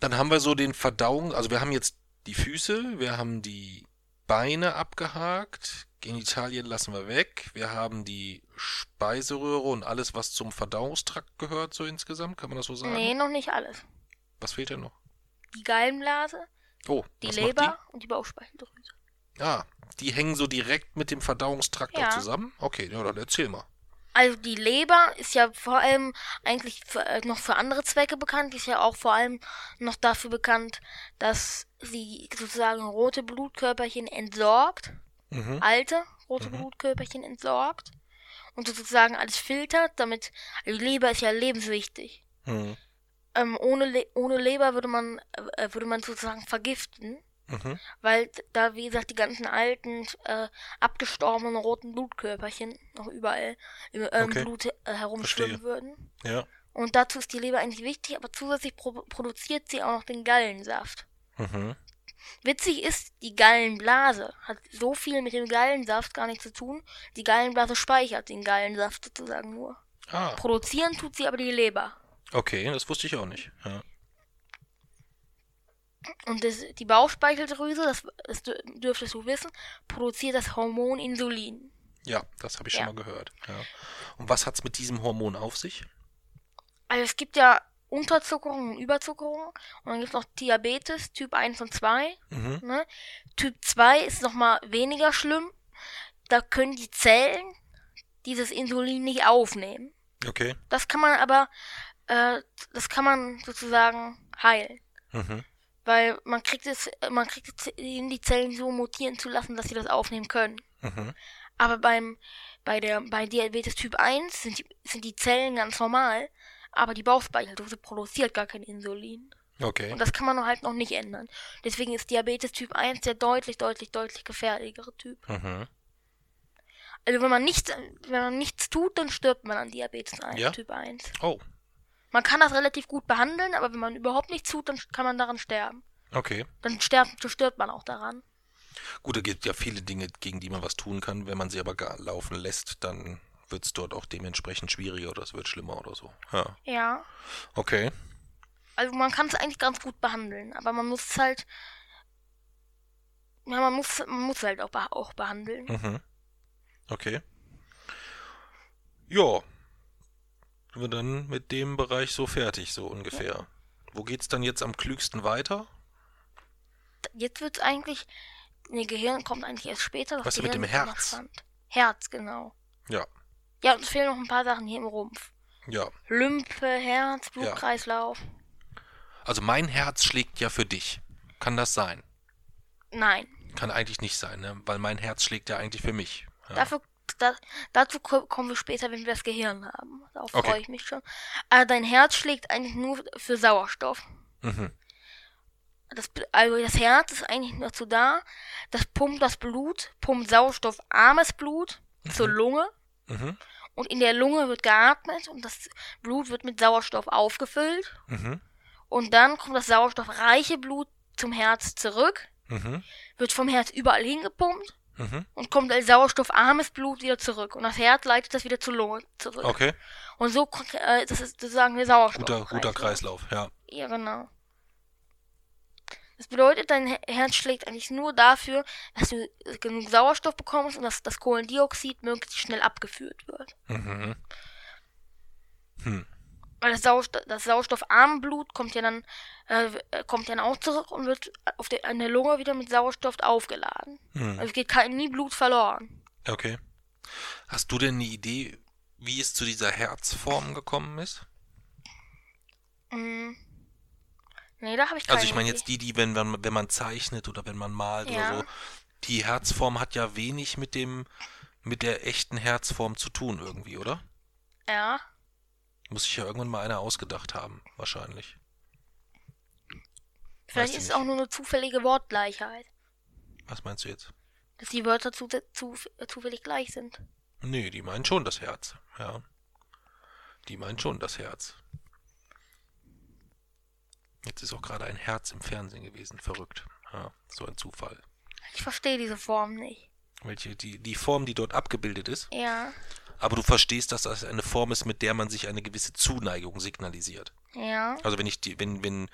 Dann haben wir so den Verdauung, also wir haben jetzt die Füße, wir haben die Beine abgehakt, Genitalien lassen wir weg, wir haben die Speiseröhre und alles, was zum Verdauungstrakt gehört, so insgesamt, kann man das so sagen? Nee, noch nicht alles. Was fehlt denn noch? Die Gallenblase, Oh, die Leber und die Bauchspeicheldrüse. Die? Ah, die hängen so direkt mit dem Verdauungstrakt Ja. zusammen? Okay, ja, dann erzähl mal. Also die Leber ist ja vor allem eigentlich für, äh, noch für andere Zwecke bekannt. Die ist ja auch vor allem noch dafür bekannt, dass sie sozusagen rote Blutkörperchen entsorgt, Mhm. alte rote Mhm. Blutkörperchen entsorgt und sozusagen alles filtert, damit also die Leber ist ja lebenswichtig. Mhm. Ähm, ohne, Le ohne Leber würde man äh, würde man sozusagen vergiften. Mhm. Weil da, wie gesagt, die ganzen alten, äh, abgestorbenen roten Blutkörperchen noch überall im ähm, Okay. Blut äh, herumschwimmen Verstehe. würden. Ja. Und dazu ist die Leber eigentlich wichtig, aber zusätzlich pro produziert sie auch noch den Gallensaft. Mhm. Witzig ist, die Gallenblase hat so viel mit dem Gallensaft gar nichts zu tun. Die Gallenblase speichert den Gallensaft sozusagen nur. Ah, Produzieren tut sie aber die Leber. Okay, das wusste ich auch nicht. Ja. Und das, die Bauchspeicheldrüse, das, das dür- dürftest du wissen, produziert das Hormon Insulin. Ja, das habe ich schon Ja. mal gehört. Ja. Und was hat's mit diesem Hormon auf sich? Also es gibt ja Unterzuckerung und Überzuckerung und dann gibt es noch Diabetes Typ 1 und 2. Mhm. Ne? Typ 2 ist nochmal weniger schlimm. Da können die Zellen dieses Insulin nicht aufnehmen. Okay. Das kann man aber, äh, das kann man sozusagen heilen. Mhm. Weil man kriegt es, man kriegt es hin, die Zellen so mutieren zu lassen, dass sie das aufnehmen können. Mhm. Aber beim, bei der, bei Diabetes Typ 1 sind die, sind die Zellen ganz normal, aber die Bauchspeicheldrüse produziert gar kein Insulin. Okay. Und das kann man halt noch nicht ändern. Deswegen ist Diabetes Typ 1 der deutlich, deutlich, deutlich gefährlichere Typ. Mhm. Also wenn man nichts, wenn man nichts tut, dann stirbt man an Diabetes 1, Ja? Typ 1. Oh, Man kann das relativ gut behandeln, aber wenn man überhaupt nichts tut, dann kann man daran sterben. okay. Dann stirbt, stirbt man auch daran. Gut, da gibt ja viele Dinge, gegen die man was tun kann. Wenn man sie aber gar laufen lässt, dann wird es dort auch dementsprechend schwieriger oder es wird schlimmer oder so. Ja. Ja. Okay. Also man kann es eigentlich ganz gut behandeln, aber man muss es halt. Ja, man muss, man muss halt auch, auch behandeln. Mhm. Okay. Ja. Sind wir dann mit dem Bereich so fertig, so ungefähr. Wo geht's dann jetzt am klügsten weiter? Jetzt wird's eigentlich. Nee, Gehirn kommt eigentlich erst später. Was ist mit dem Herz? Herz, genau. Ja. Ja, uns fehlen noch ein paar Sachen hier im Rumpf. Ja. Lymphe, Herz, Blutkreislauf. Also mein Herz schlägt ja für dich. Kann das sein? Nein. Kann eigentlich nicht sein, ne? Weil mein Herz schlägt ja eigentlich für mich. Ja. Dafür, da, dazu ko- kommen wir später, wenn wir das Gehirn haben. Darauf Okay. freue ich mich schon. Aber dein Herz schlägt eigentlich nur für Sauerstoff. Mhm. Das, also das Herz ist eigentlich nur dazu da, das pumpt das Blut, pumpt sauerstoffarmes Blut zur Lunge Mhm. und in der Lunge wird geatmet und das Blut wird mit Sauerstoff aufgefüllt Mhm. und dann kommt das sauerstoffreiche Blut zum Herz zurück, Mhm. wird vom Herz überall hingepumpt Mhm. und kommt als sauerstoffarmes Blut wieder zurück und das Herz leitet das wieder zur Lunge zurück. Okay. Und so, äh, das ist sozusagen der Sauerstoff. Guter, guter Kreislauf, ja. Ja, genau. Das bedeutet, dein Her- Herz schlägt eigentlich nur dafür, dass du genug Sauerstoff bekommst und dass das Kohlendioxid möglichst schnell abgeführt wird. Mhm. Hm. Weil das, Sauerstoff, das sauerstoffarme Blut kommt ja dann äh, kommt dann auch zurück und wird auf der, an der Lunge wieder mit Sauerstoff aufgeladen. Hm. Also es geht kein, nie Blut verloren. Okay. Hast du denn eine Idee, wie es zu dieser Herzform gekommen ist? Mm. Nee, da habe ich keine Also ich meine jetzt die, die, wenn man, wenn man zeichnet oder wenn man malt Ja. oder so, die Herzform hat ja wenig mit dem, mit der echten Herzform zu tun irgendwie, oder? Ja. Muss sich ja irgendwann mal einer ausgedacht haben, wahrscheinlich. Vielleicht ist es auch nur eine zufällige Wortgleichheit. Was meinst du jetzt? Dass die Wörter zu, zu, zufällig gleich sind. Nee, die meint schon das Herz, ja. Die meint schon das Herz. Jetzt ist auch gerade ein Herz im Fernsehen gewesen, verrückt. Ja, so ein Zufall. Ich verstehe diese Form nicht. Welche, die, die Form, die dort abgebildet ist, Ja. Aber du verstehst, dass das eine Form ist, mit der man sich eine gewisse Zuneigung signalisiert. Ja. Also wenn ich die, wenn, wenn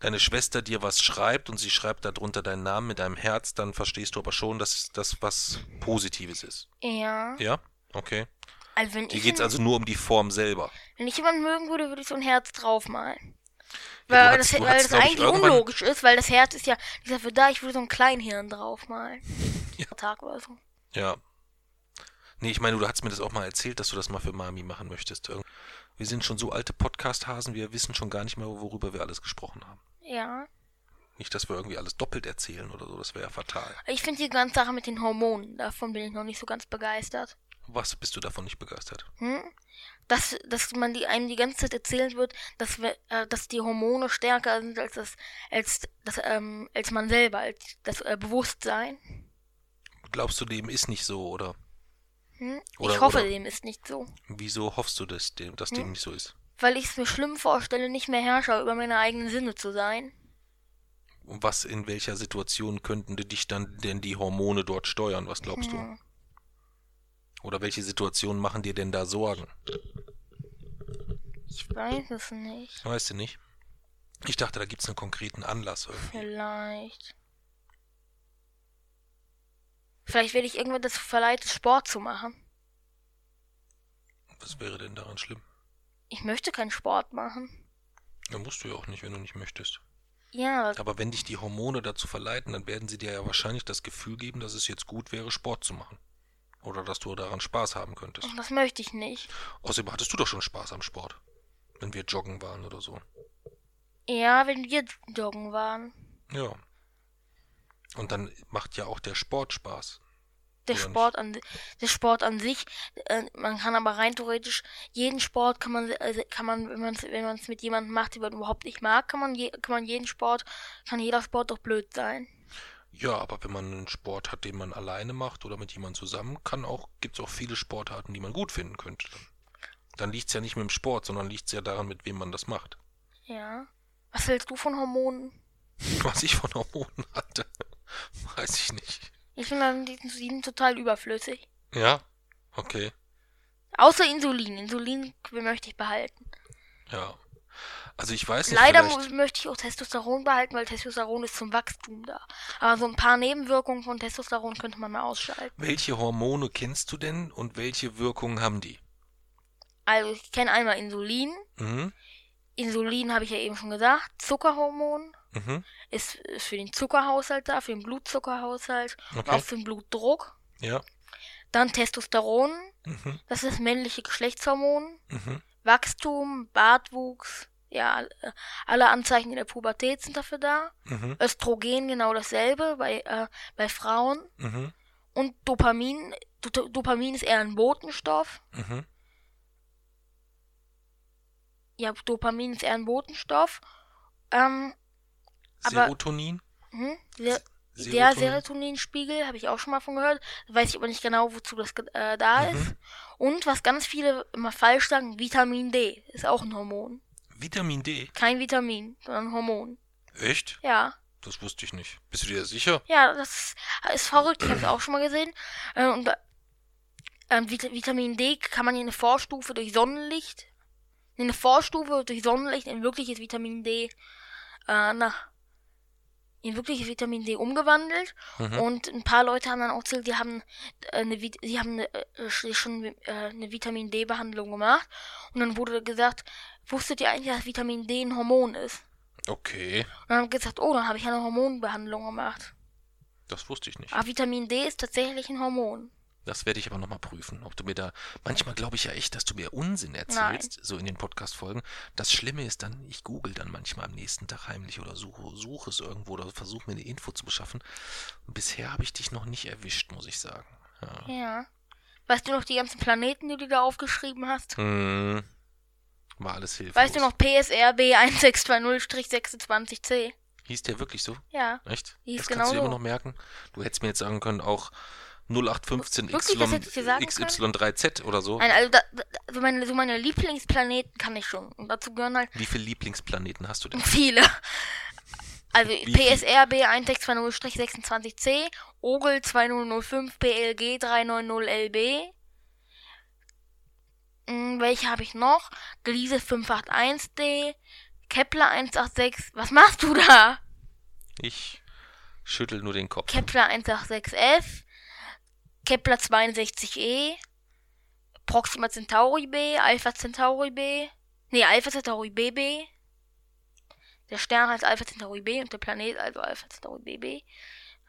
deine Schwester dir was schreibt und sie schreibt darunter deinen Namen mit deinem Herz, dann verstehst du aber schon, dass das was Positives ist. Ja. Ja? Okay. Also wenn Dir ich, geht's also nur um die Form selber. wenn ich jemanden mögen würde, würde ich so ein Herz draufmalen. Ja, Weil hast- das, weil hast, das eigentlich unlogisch ist, weil das Herz ist ja, ist dafür da, ich würde so ein Kleinhirn draufmalen. Ja. Tag oder so. Ja. Nee, ich meine, du hast mir das auch mal erzählt, dass du das mal für Mami machen möchtest. Wir sind schon so alte Podcast-Hasen, wir wissen schon gar nicht mehr, worüber wir alles gesprochen haben. Ja. Nicht, dass wir irgendwie alles doppelt erzählen oder so, das wäre ja fatal. Ich finde die ganze Sache mit den Hormonen, davon bin ich noch nicht so ganz begeistert. Was bist du davon nicht begeistert? Hm? Dass, dass man die einem die ganze Zeit erzählen wird, dass wir, äh, dass die Hormone stärker sind als das, als das, ähm, als man selber, als das äh, Bewusstsein. Glaubst du, dem ist nicht so, oder Hm? Oder- ich hoffe, oder- dem ist nicht so. wieso hoffst du, dass dem, dass dem Hm? nicht so ist? Weil ich es mir schlimm vorstelle, nicht mehr Herrscher über meine eigenen Sinne zu sein. Und was, in welcher Situation könnten dich dann denn die Hormone dort steuern? Was glaubst du? Hm. Oder welche Situationen machen dir denn da Sorgen? Ich weiß es nicht. Weißt du nicht? Ich dachte, da gibt's einen konkreten Anlass irgendwie. Vielleicht. Vielleicht werde ich irgendwann dazu verleitet, Sport zu machen. Was wäre denn daran schlimm? Ich möchte keinen Sport machen. Dann musst du ja auch nicht, wenn du nicht möchtest. Ja, Aber wenn dich die Hormone dazu verleiten, dann werden sie dir ja wahrscheinlich das Gefühl geben, dass es jetzt gut wäre, Sport zu machen. Oder dass du daran Spaß haben könntest. das möchte ich nicht. Außerdem hattest du doch schon Spaß am Sport. Wenn wir joggen waren oder so. Ja, wenn wir joggen waren. Ja. Und dann macht ja auch der Sport Spaß. Der Oder Sport an der Sport an sich, äh, man kann aber rein theoretisch jeden Sport kann man also kann man wenn man wenn man es mit jemandem macht, den man überhaupt nicht mag, kann man je, kann man jeden Sport kann jeder Sport doch blöd sein. Ja, aber wenn man einen Sport hat, den man alleine macht oder mit jemandem zusammen, kann auch, gibt's auch viele Sportarten, die man gut finden könnte. Dann, dann liegt's ja nicht mit dem Sport, sondern liegt's ja daran, mit wem man das macht. Ja. Was hältst du von Hormonen? Was ich von Hormonen hatte, weiß ich nicht. Ich finde, sind total überflüssig. Ja, okay, Außer Insulin. Insulin möchte ich behalten. ja. Also ich weiß nicht, Leider möchte ich auch Testosteron behalten, weil Testosteron ist zum Wachstum da. Aber so ein paar Nebenwirkungen von Testosteron könnte man mal ausschalten. welche Hormone kennst du denn und welche Wirkungen haben die? Also ich kenne einmal Insulin. Mhm, Insulin habe ich ja eben schon gesagt. Zuckerhormon mhm, ist, für den Zuckerhaushalt da, für den Blutzuckerhaushalt und Okay. auch für den Blutdruck. ja, Dann Testosteron, mhm, das ist männliche Geschlechtshormon. mhm, Wachstum, Bartwuchs, ja, äh, alle Anzeichen in der Pubertät sind dafür da. mhm, Östrogen genau dasselbe bei, äh, bei Frauen. mhm, Und Dopamin, Do Dopamin ist eher ein Botenstoff. mhm, Ja, Dopamin ist eher ein Botenstoff. Ähm, Aber- Serotonin? hm, der, der Serotonin? Serotoninspiegel habe ich auch schon mal von gehört. Weiß ich aber nicht genau, wozu das äh, da Mhm. ist. Und was ganz viele immer falsch sagen, Vitamin D ist auch ein Hormon. Vitamin D? Kein Vitamin, sondern ein Hormon. Echt? Ja. Das wusste ich nicht. Bist du dir sicher? Ja, das ist verrückt. Ich habe es auch schon mal gesehen. Äh, und äh, ähm, Vit Vitamin D kann man in eine Vorstufe durch Sonnenlicht, in eine Vorstufe durch Sonnenlicht in wirkliches Vitamin D, äh, na, in wirkliches Vitamin D umgewandelt. Mhm. Und ein paar Leute haben dann auch erzählt, die haben äh, eine, die haben eine, äh, schon äh, eine Vitamin D Behandlung gemacht. Und dann wurde gesagt, wusstet ihr eigentlich, dass Vitamin D ein Hormon ist? Okay, Und dann haben gesagt, oh, dann habe ich eine Hormonbehandlung gemacht. das wusste ich nicht. Aber Vitamin D ist tatsächlich ein Hormon. Das werde ich aber nochmal prüfen, ob du mir da. Manchmal glaube ich ja echt, dass du mir Unsinn erzählst, so in den Podcast-Folgen. Das Schlimme ist dann, ich google dann manchmal am nächsten Tag heimlich oder suche, suche es irgendwo oder versuche mir eine Info zu beschaffen. Bisher habe ich dich noch nicht erwischt, muss ich sagen. Ja. Ja. Weißt du noch die ganzen Planeten, die du da aufgeschrieben hast? Hm, war alles hilflos. Weißt du noch PSRB 1620-26C? Hieß der wirklich so? Ja. Echt? Hieß das genau kannst du dir so. immer noch merken. Du hättest mir jetzt sagen können, auch 0815 Wirklich, das hätte ich dir sagen XY3Z oder so. Nein, also da, da, so, meine, so meine Lieblingsplaneten kann ich schon. Und dazu gehören halt Wie viele Lieblingsplaneten hast du denn? viele. Also Wie PSRB 1620-26C, Ogel 2005 BLG 390LB. Hm, welche habe ich noch? Gliese 581D, Kepler 186. Was machst du da? Ich schüttel nur den Kopf. Kepler 186F, Kepler 62e, Proxima Centauri B, Alpha Centauri B, nee, Alpha Centauri BB. Der Stern heißt Alpha Centauri B und der Planet also Alpha Centauri BB.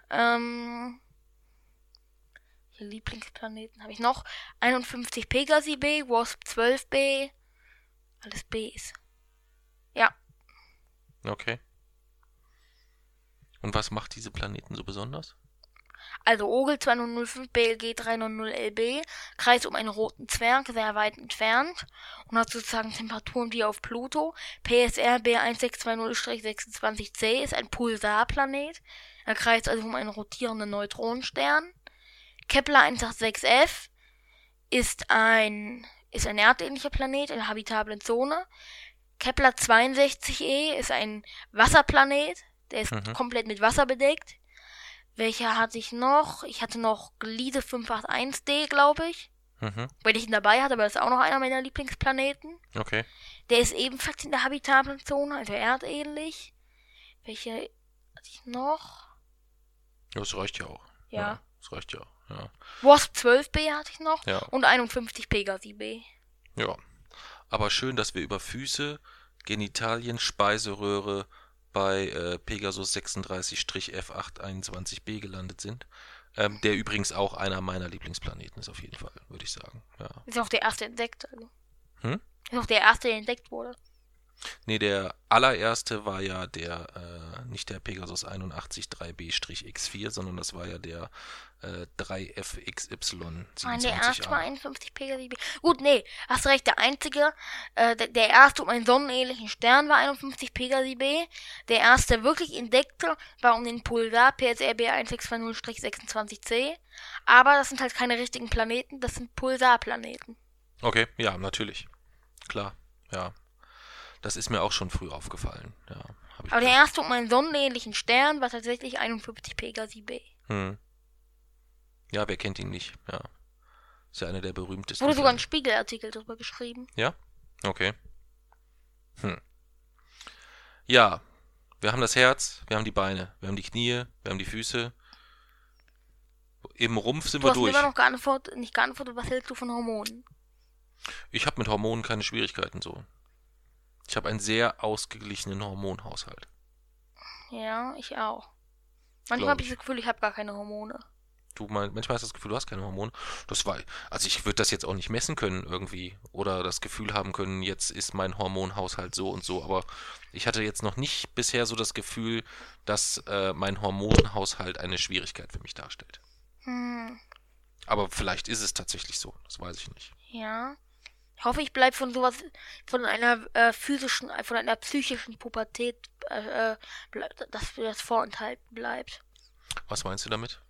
Ähm, Lieblingsplaneten habe ich noch? 51 Pegasi B, Wasp 12 B, alles Bs. Okay. Und was macht diese Planeten so besonders? Also Ogel 2005 BLG 390LB kreist um einen roten Zwerg sehr weit entfernt und hat sozusagen Temperaturen wie auf Pluto. PSR B1620-26c ist ein Pulsarplanet. Er kreist also um einen rotierenden Neutronenstern. Kepler 186f ist ein ist ein erdähnlicher Planet in der habitablen Zone. Kepler 62e ist ein Wasserplanet, der ist Mhm. komplett mit Wasser bedeckt. Welcher hatte ich noch? Ich hatte noch Gliese 581D, glaube ich. Mhm. Weil ich ihn dabei hatte, aber das ist auch noch einer meiner Lieblingsplaneten. Okay. Der ist ebenfalls in der Habitatzone, also erdähnlich. Welche hatte ich noch? Ja, Das reicht ja auch. Ja. Das reicht ja. Ja. Wasp 12b hatte ich noch Ja. und 51 Pegasi B. Ja. Aber schön, dass wir über Füße, Genitalien, Speiseröhre bei äh, Pegasus 36-F821b gelandet sind. Ähm, der übrigens auch einer meiner Lieblingsplaneten ist, auf jeden Fall, würde ich sagen. Ja. Ist auch der erste entdeckt. Also. Hm? Ist auch der erste, der entdeckt wurde. Nee, der allererste war ja der, äh, nicht der Pegasus 81 3B-X4, sondern das war ja der äh, 3FXY Nein, der erste war 27A. 51 Pegasi B. Gut, nee, hast recht, der einzige, äh, der, der erste um einen sonnenähnlichen Stern war 51 Pegasi B. Der erste wirklich entdeckte war um den Pulsar PSR B1620-26C. Aber das sind halt keine richtigen Planeten, das sind Pulsarplaneten. Okay, ja, natürlich. Klar, ja. Das ist mir auch schon früh aufgefallen. Ja, ich Aber der erste um einen sonnenähnlichen Stern war tatsächlich 51 Pegasi B. hm. Ja, wer kennt ihn nicht? Ja. Ist ja einer der berühmtesten. Wurde sogar ein. Spiegelartikel drüber geschrieben. Ja? Okay. Hm. Ja, wir haben das Herz, wir haben die Beine, wir haben die Knie, wir haben die Füße. Im Rumpf sind Du wir hast durch. immer noch geantwortet, nicht geantwortet, was hältst du von Hormonen? Ich habe mit Hormonen keine Schwierigkeiten so. Ich habe einen sehr ausgeglichenen Hormonhaushalt. Ja, ich auch. Manchmal habe ich das Gefühl, ich habe gar keine Hormone. Du mein, manchmal hast du das Gefühl, du hast keine Hormone. Das war, also ich würde das jetzt auch nicht messen können irgendwie oder das Gefühl haben können, jetzt ist mein Hormonhaushalt so und so. Aber ich hatte jetzt noch nicht bisher so das Gefühl, dass äh, mein Hormonhaushalt eine Schwierigkeit für mich darstellt. Hm, Aber vielleicht ist es tatsächlich so. Das weiß ich nicht. ja. Ich hoffe, ich bleibe von sowas, von einer äh, physischen, äh, von einer psychischen Pubertät, äh, äh, dass mir das vorenthalten bleibt. Was meinst du damit?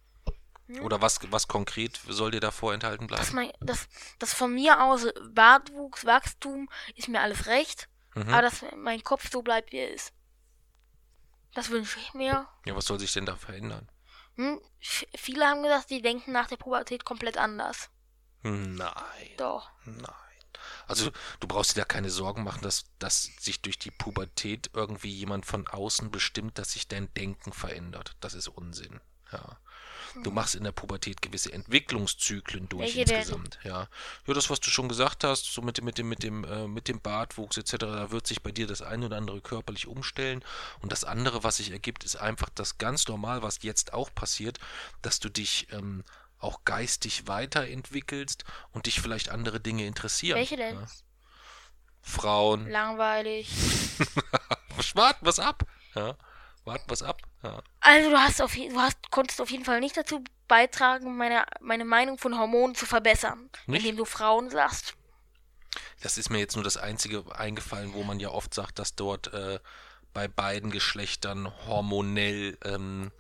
Hm? Oder was, was konkret soll dir da vorenthalten Dass, bleiben? mein, dass, dass von mir aus Bartwuchs, Wachstum, ist mir alles recht, Mhm. aber dass mein Kopf so bleibt, wie er ist. Das wünsche ich mir. Ja, was soll sich denn da verändern? Hm? Viele haben gesagt, die denken nach der Pubertät komplett anders. Nein. Doch. Nein. Also du brauchst dir da keine Sorgen machen, dass, dass sich durch die Pubertät irgendwie jemand von außen bestimmt, dass sich dein Denken verändert. Das ist Unsinn. Ja. Du machst in der Pubertät gewisse Entwicklungszyklen durch Welche denn? insgesamt. Ja. ja, das, was du schon gesagt hast, so mit dem, mit dem, mit dem, äh, mit dem Bartwuchs etc., da wird sich bei dir das eine oder andere körperlich umstellen. Und das andere, was sich ergibt, ist einfach das ganz normal, was jetzt auch passiert, dass du dich ähm, auch geistig weiterentwickelst und dich vielleicht andere Dinge interessieren. Welche denn? Ja. Frauen. Langweilig. Warten was ab. Ja. Warten was ab. Ja. Also du hast auf du hast konntest auf jeden Fall nicht dazu beitragen, meine meine Meinung von Hormonen zu verbessern, Nicht? indem du Frauen sagst. Das ist mir jetzt nur das Einzige eingefallen, wo man ja oft sagt, dass dort äh, bei beiden Geschlechtern hormonell ähm,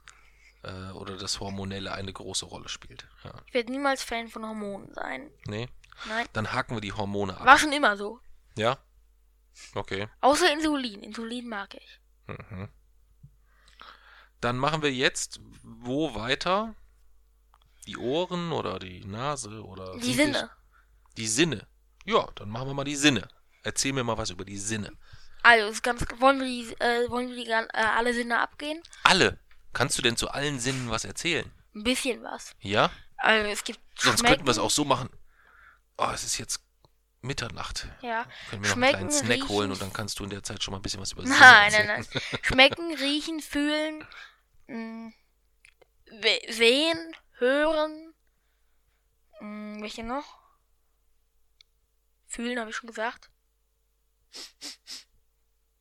äh, oder das Hormonelle eine große Rolle spielt. Ja. Ich werde niemals Fan von Hormonen sein. Nee? Nein, Dann haken wir die Hormone ab. war schon immer so. Ja? Okay. Außer Insulin. Insulin mag ich. Mhm. Dann machen wir jetzt wo weiter? Die Ohren oder die Nase oder Die Sinne. Die Sinne. Ja, dann machen wir mal die Sinne. Erzähl mir mal was über die Sinne. Also ist ganz wollen wir die äh, wollen wir die äh, alle Sinne abgehen? Alle. Kannst du denn zu allen Sinnen was erzählen? Ein bisschen was. Ja? Also es gibt Sonst Schmecken, könnten wir es auch so machen. Oh, es ist jetzt Mitternacht. Ja. Können wir noch einen kleinen Snack riechen, holen und dann kannst du in der Zeit schon mal ein bisschen was über Sinne Nein, nein, erzählen. nein. Schmecken, riechen, fühlen, mh, we- sehen, hören. Mh, welche noch? Fühlen habe ich schon gesagt.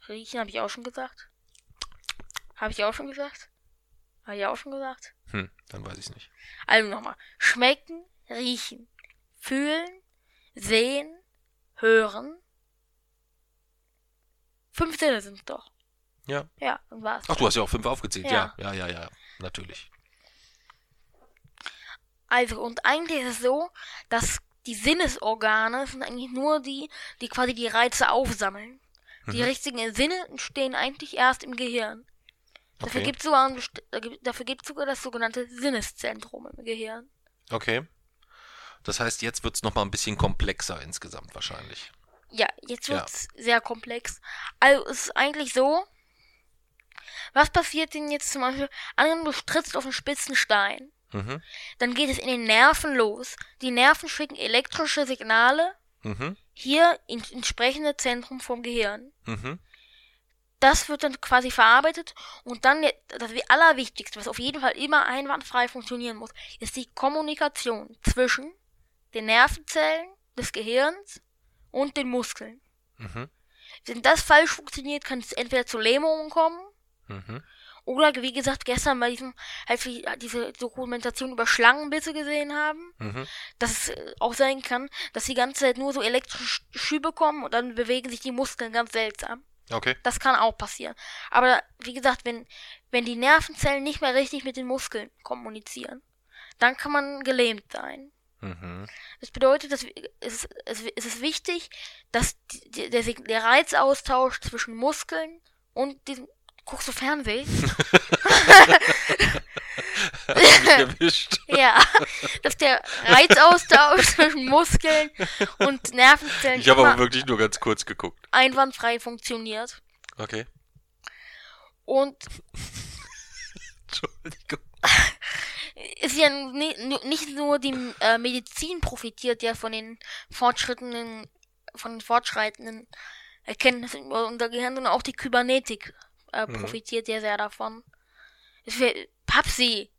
Riechen habe ich auch schon gesagt. Habe ich auch schon gesagt? Habe ich auch schon gesagt? Hm, dann weiß ich nicht. Also nochmal. Schmecken, riechen, fühlen, sehen, hören. Fünf Sinne sind doch. Ja. Ja, dann war's. Ach, du hast ja auch fünf aufgezählt. Ja, Ja. ja, ja, ja. Natürlich. Also, und eigentlich ist es so, dass die Sinnesorgane sind eigentlich nur die, die quasi die Reize aufsammeln. Die Mhm. richtigen Sinne entstehen eigentlich erst im Gehirn. Dafür Okay. gibt sogar, ein best- da gibt- dafür gibt sogar das sogenannte Sinneszentrum im Gehirn. Okay. Das heißt, jetzt wird es nochmal ein bisschen komplexer insgesamt wahrscheinlich. Ja, jetzt Ja. wird's sehr komplex. Also es ist eigentlich so, was passiert denn jetzt zum Beispiel, angenommen du trittst auf einen spitzen Stein, Mhm. dann geht es in den Nerven los. Die Nerven schicken elektrische Signale Mhm. hier ins entsprechende Zentrum vom Gehirn. Mhm. Das wird dann quasi verarbeitet und dann das Allerwichtigste, was auf jeden Fall immer einwandfrei funktionieren muss, ist die Kommunikation zwischen den Nervenzellen des Gehirns und den Muskeln. Mhm. Wenn das falsch funktioniert, kann es entweder zu Lähmungen kommen Mhm. oder, wie gesagt, gestern bei diesem, als wir diese Dokumentation über Schlangenbisse gesehen haben, Mhm. dass es äh, auch sein kann, dass die ganze Zeit nur so elektrische Schübe kommen und dann bewegen sich die Muskeln ganz seltsam. Okay. Das kann auch passieren. Aber wie gesagt, wenn, wenn die Nervenzellen nicht mehr richtig mit den Muskeln kommunizieren, dann kann man gelähmt sein. Mhm. Das bedeutet, dass es, es, es ist wichtig, dass die, der, der Reizaustausch zwischen Muskeln und diesem. Guckst du Fernsehen? Hast mich erwischt. ja. Dass der Reizaustausch zwischen Muskeln und Nervenzellen Ich habe aber wirklich nur ganz kurz geguckt. einwandfrei funktioniert. Okay. Und Entschuldigung. ist ja ni- ni- nicht nur die äh, Medizin profitiert ja von den fortschrittenden, von den fortschreitenden Erkenntnissen über unser Gehirn, sondern auch die Kybernetik äh, Mhm. profitiert ja sehr davon. Papsi,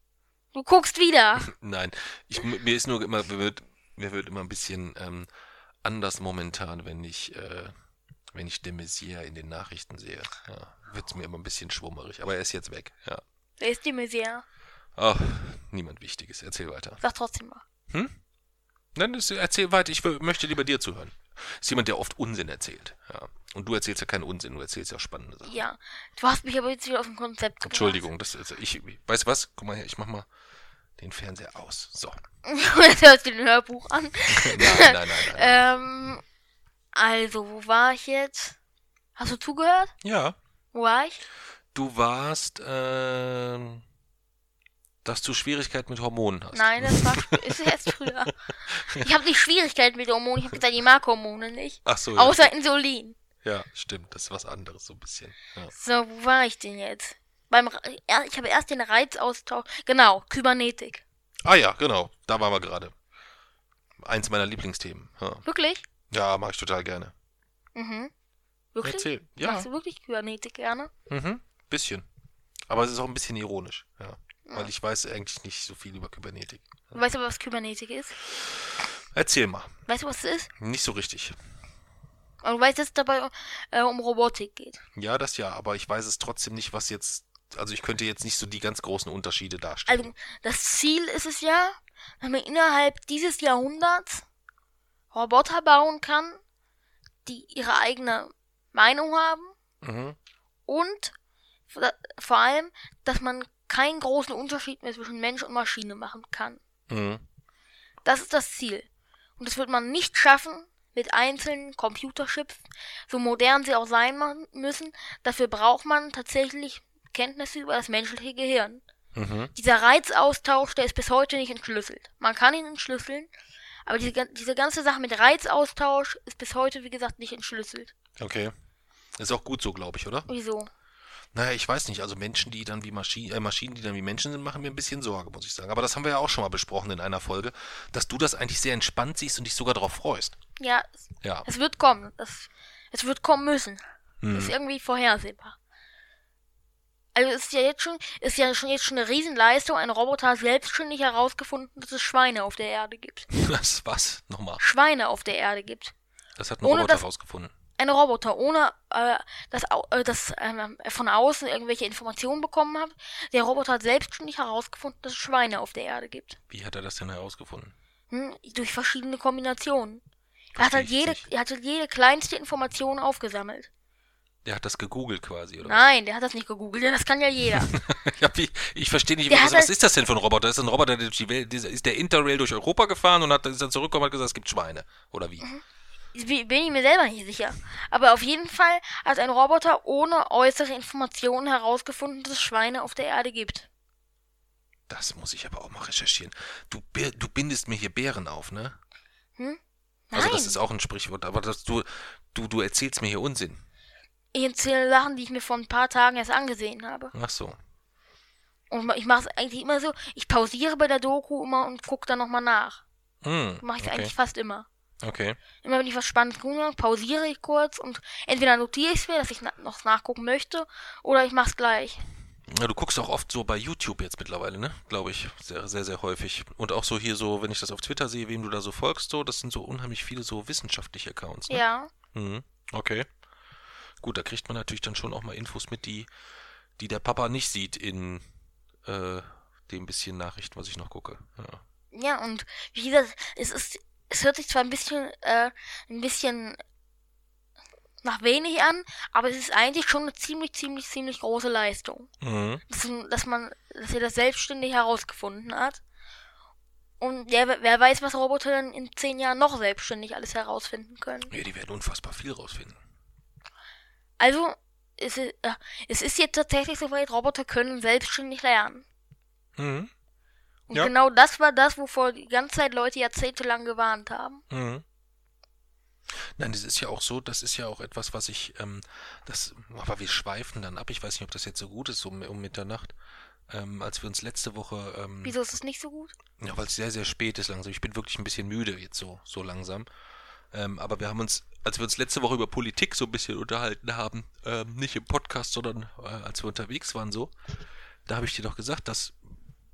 du guckst wieder. Nein, ich, mir ist nur immer, mir wird, mir wird immer ein bisschen ähm, anders momentan, wenn ich, äh, wenn ich de Maizière in den Nachrichten sehe. Ja, wird's mir immer ein bisschen schwummerig. Aber er ist jetzt weg. Ja. Wer ist die Messier? Ach, niemand Wichtiges. Erzähl weiter. Sag trotzdem mal. Nein, das, erzähl weiter. Ich möchte lieber dir zuhören. Ist jemand, der oft Unsinn erzählt. Ja. Und du erzählst ja keinen Unsinn, du erzählst ja spannende Sachen. Ja, du hast mich aber jetzt wieder auf ein Konzept gebracht. Entschuldigung, das ist, ich, weißt du was? Guck mal her, ich mach mal den Fernseher aus. So. Du den Hörbuch an. Nein, nein, nein, nein. Ähm, also, wo war ich jetzt? Hast du zugehört? Ja. Wo war ich? Du warst, ähm, dass du Schwierigkeiten mit Hormonen hast. Nein, das war ist erst früher. Ich habe nicht Schwierigkeiten mit Hormonen, ich habe gesagt, ich mag Hormone nicht. Ach so, ja, Außer. Insulin. ja, stimmt, das ist was anderes so ein bisschen. Ja. So, wo war ich denn jetzt? Beim ja, ich habe erst den Reizaustausch. Genau, Kybernetik. Ah ja, genau, da waren wir gerade. Eins meiner Lieblingsthemen. Ja, Wirklich? ja mache ich total gerne. Mhm. Wirklich? Erzähl. Ja, Machst du wirklich Kybernetik gerne? mhm, bisschen. Aber es ist auch ein bisschen ironisch, ja. Weil ich weiß eigentlich nicht so viel über Kybernetik. Weißt du, was Kybernetik ist? Erzähl mal. Weißt du, was es ist? Nicht so richtig. Und du weißt, dass es dabei äh, um Robotik geht. Ja, das ja, aber ich weiß es trotzdem nicht, was jetzt. Also ich könnte jetzt nicht so die ganz großen Unterschiede darstellen. Also, das Ziel ist es ja, dass man innerhalb dieses Jahrhunderts Roboter bauen kann, die ihre eigene Meinung haben mhm. und vor- allem, dass man keinen großen Unterschied mehr zwischen Mensch und Maschine machen kann. Mhm. Das ist das Ziel. Und das wird man nicht schaffen mit einzelnen Computerchips, so modern sie auch sein müssen. Dafür braucht man tatsächlich Kenntnisse über das menschliche Gehirn. Mhm. Dieser Reizaustausch, der ist bis heute nicht entschlüsselt. Man kann ihn entschlüsseln, aber diese, diese ganze Sache mit Reizaustausch ist bis heute, wie gesagt, nicht entschlüsselt. Okay. Ist auch gut so, glaube ich, oder? Wieso? Naja, ich weiß nicht. Also Menschen, die dann wie Maschinen, äh, Maschinen, die dann wie Menschen sind, machen mir ein bisschen Sorge, muss ich sagen. Aber das haben wir ja auch schon mal besprochen in einer Folge, dass du das eigentlich sehr entspannt siehst und dich sogar darauf freust. Ja, es, Ja. es wird kommen. Es, es wird kommen müssen. Hm. Ist irgendwie vorhersehbar. Also ist ja jetzt schon, ist ja schon jetzt schon eine Riesenleistung. Ein Roboter hat selbstständig herausgefunden, dass es Schweine auf der Erde gibt. Das was? Nochmal. Schweine auf der Erde gibt. Das hat ein Ohne Roboter dass- rausgefunden. Ein Roboter, ohne äh, dass, äh, dass er von außen irgendwelche Informationen bekommen hat. Der Roboter hat selbstständig herausgefunden, dass es Schweine auf der Erde gibt. Wie hat er das denn herausgefunden? Hm? Durch verschiedene Kombinationen. Er hat, halt jede, er hat halt jede kleinste Information aufgesammelt. Der hat das gegoogelt quasi, oder? Nein, der hat das nicht gegoogelt, das kann ja jeder. Ja, wie, ich verstehe nicht, was, was halt- ist das denn für ein Roboter? Das ist ein Roboter, der durch die Welt, ist der Interrail durch Europa gefahren und hat, ist dann zurückgekommen und hat gesagt, es gibt Schweine. Oder wie? Mhm. Bin ich mir selber nicht sicher. Aber auf jeden Fall hat ein Roboter ohne äußere Informationen herausgefunden, dass es Schweine auf der Erde gibt. Das muss ich aber auch mal recherchieren. Du, du bindest mir hier Bären auf, ne? Hm? Also das Nein. ist auch ein Sprichwort, aber das, du, du, du erzählst mir hier Unsinn. Ich erzähle Sachen, die ich mir vor ein paar Tagen erst angesehen habe. Ach so. Und ich mache es eigentlich immer so, ich pausiere bei der Doku immer und gucke dann nochmal nach. Hm, Mache ich okay. eigentlich fast immer. Okay. Immer wenn ich was Spannendes gucke, pausiere ich kurz und entweder notiere ich es mir, dass ich na noch nachgucken möchte, oder ich mache es gleich. Ja, du guckst auch oft so bei YouTube jetzt mittlerweile, ne? Glaube ich. Sehr, sehr, sehr häufig. Und auch so hier so, wenn ich das auf Twitter sehe, wem du da so folgst, so, das sind so unheimlich viele so wissenschaftliche Accounts, ne? Ja. Mhm. Okay. Gut, da kriegt man natürlich dann schon auch mal Infos mit, die, die der Papa nicht sieht in äh, dem bisschen Nachrichten, was ich noch gucke. Ja. Ja, und wie gesagt, es ist, es hört sich zwar ein bisschen, äh, ein bisschen nach wenig an, aber es ist eigentlich schon eine ziemlich, ziemlich, ziemlich große Leistung. Mhm. Dass, dass man, dass er das selbstständig herausgefunden hat. Und wer, wer weiß, was Roboter dann in zehn Jahren noch selbstständig alles herausfinden können. ja, die werden unfassbar viel rausfinden. Also, es ist, äh, es ist jetzt tatsächlich soweit, Roboter können selbstständig lernen. Mhm. Und Ja. genau das war das, wovor die ganze Zeit Leute jahrzehntelang gewarnt haben. Mhm. Nein, das ist ja auch so, das ist ja auch etwas, was ich, ähm, das, aber wir schweifen dann ab. Ich weiß nicht, ob das jetzt so gut ist, um, um Mitternacht. Ähm, als wir uns letzte Woche, ähm, Wieso ist es nicht so gut? ja, weil es sehr, sehr spät ist langsam. Ich bin wirklich ein bisschen müde jetzt so, so langsam. Ähm, aber wir haben uns, als wir uns letzte Woche über Politik so ein bisschen unterhalten haben, ähm, nicht im Podcast, sondern äh, als wir unterwegs waren so, da habe ich dir doch gesagt, dass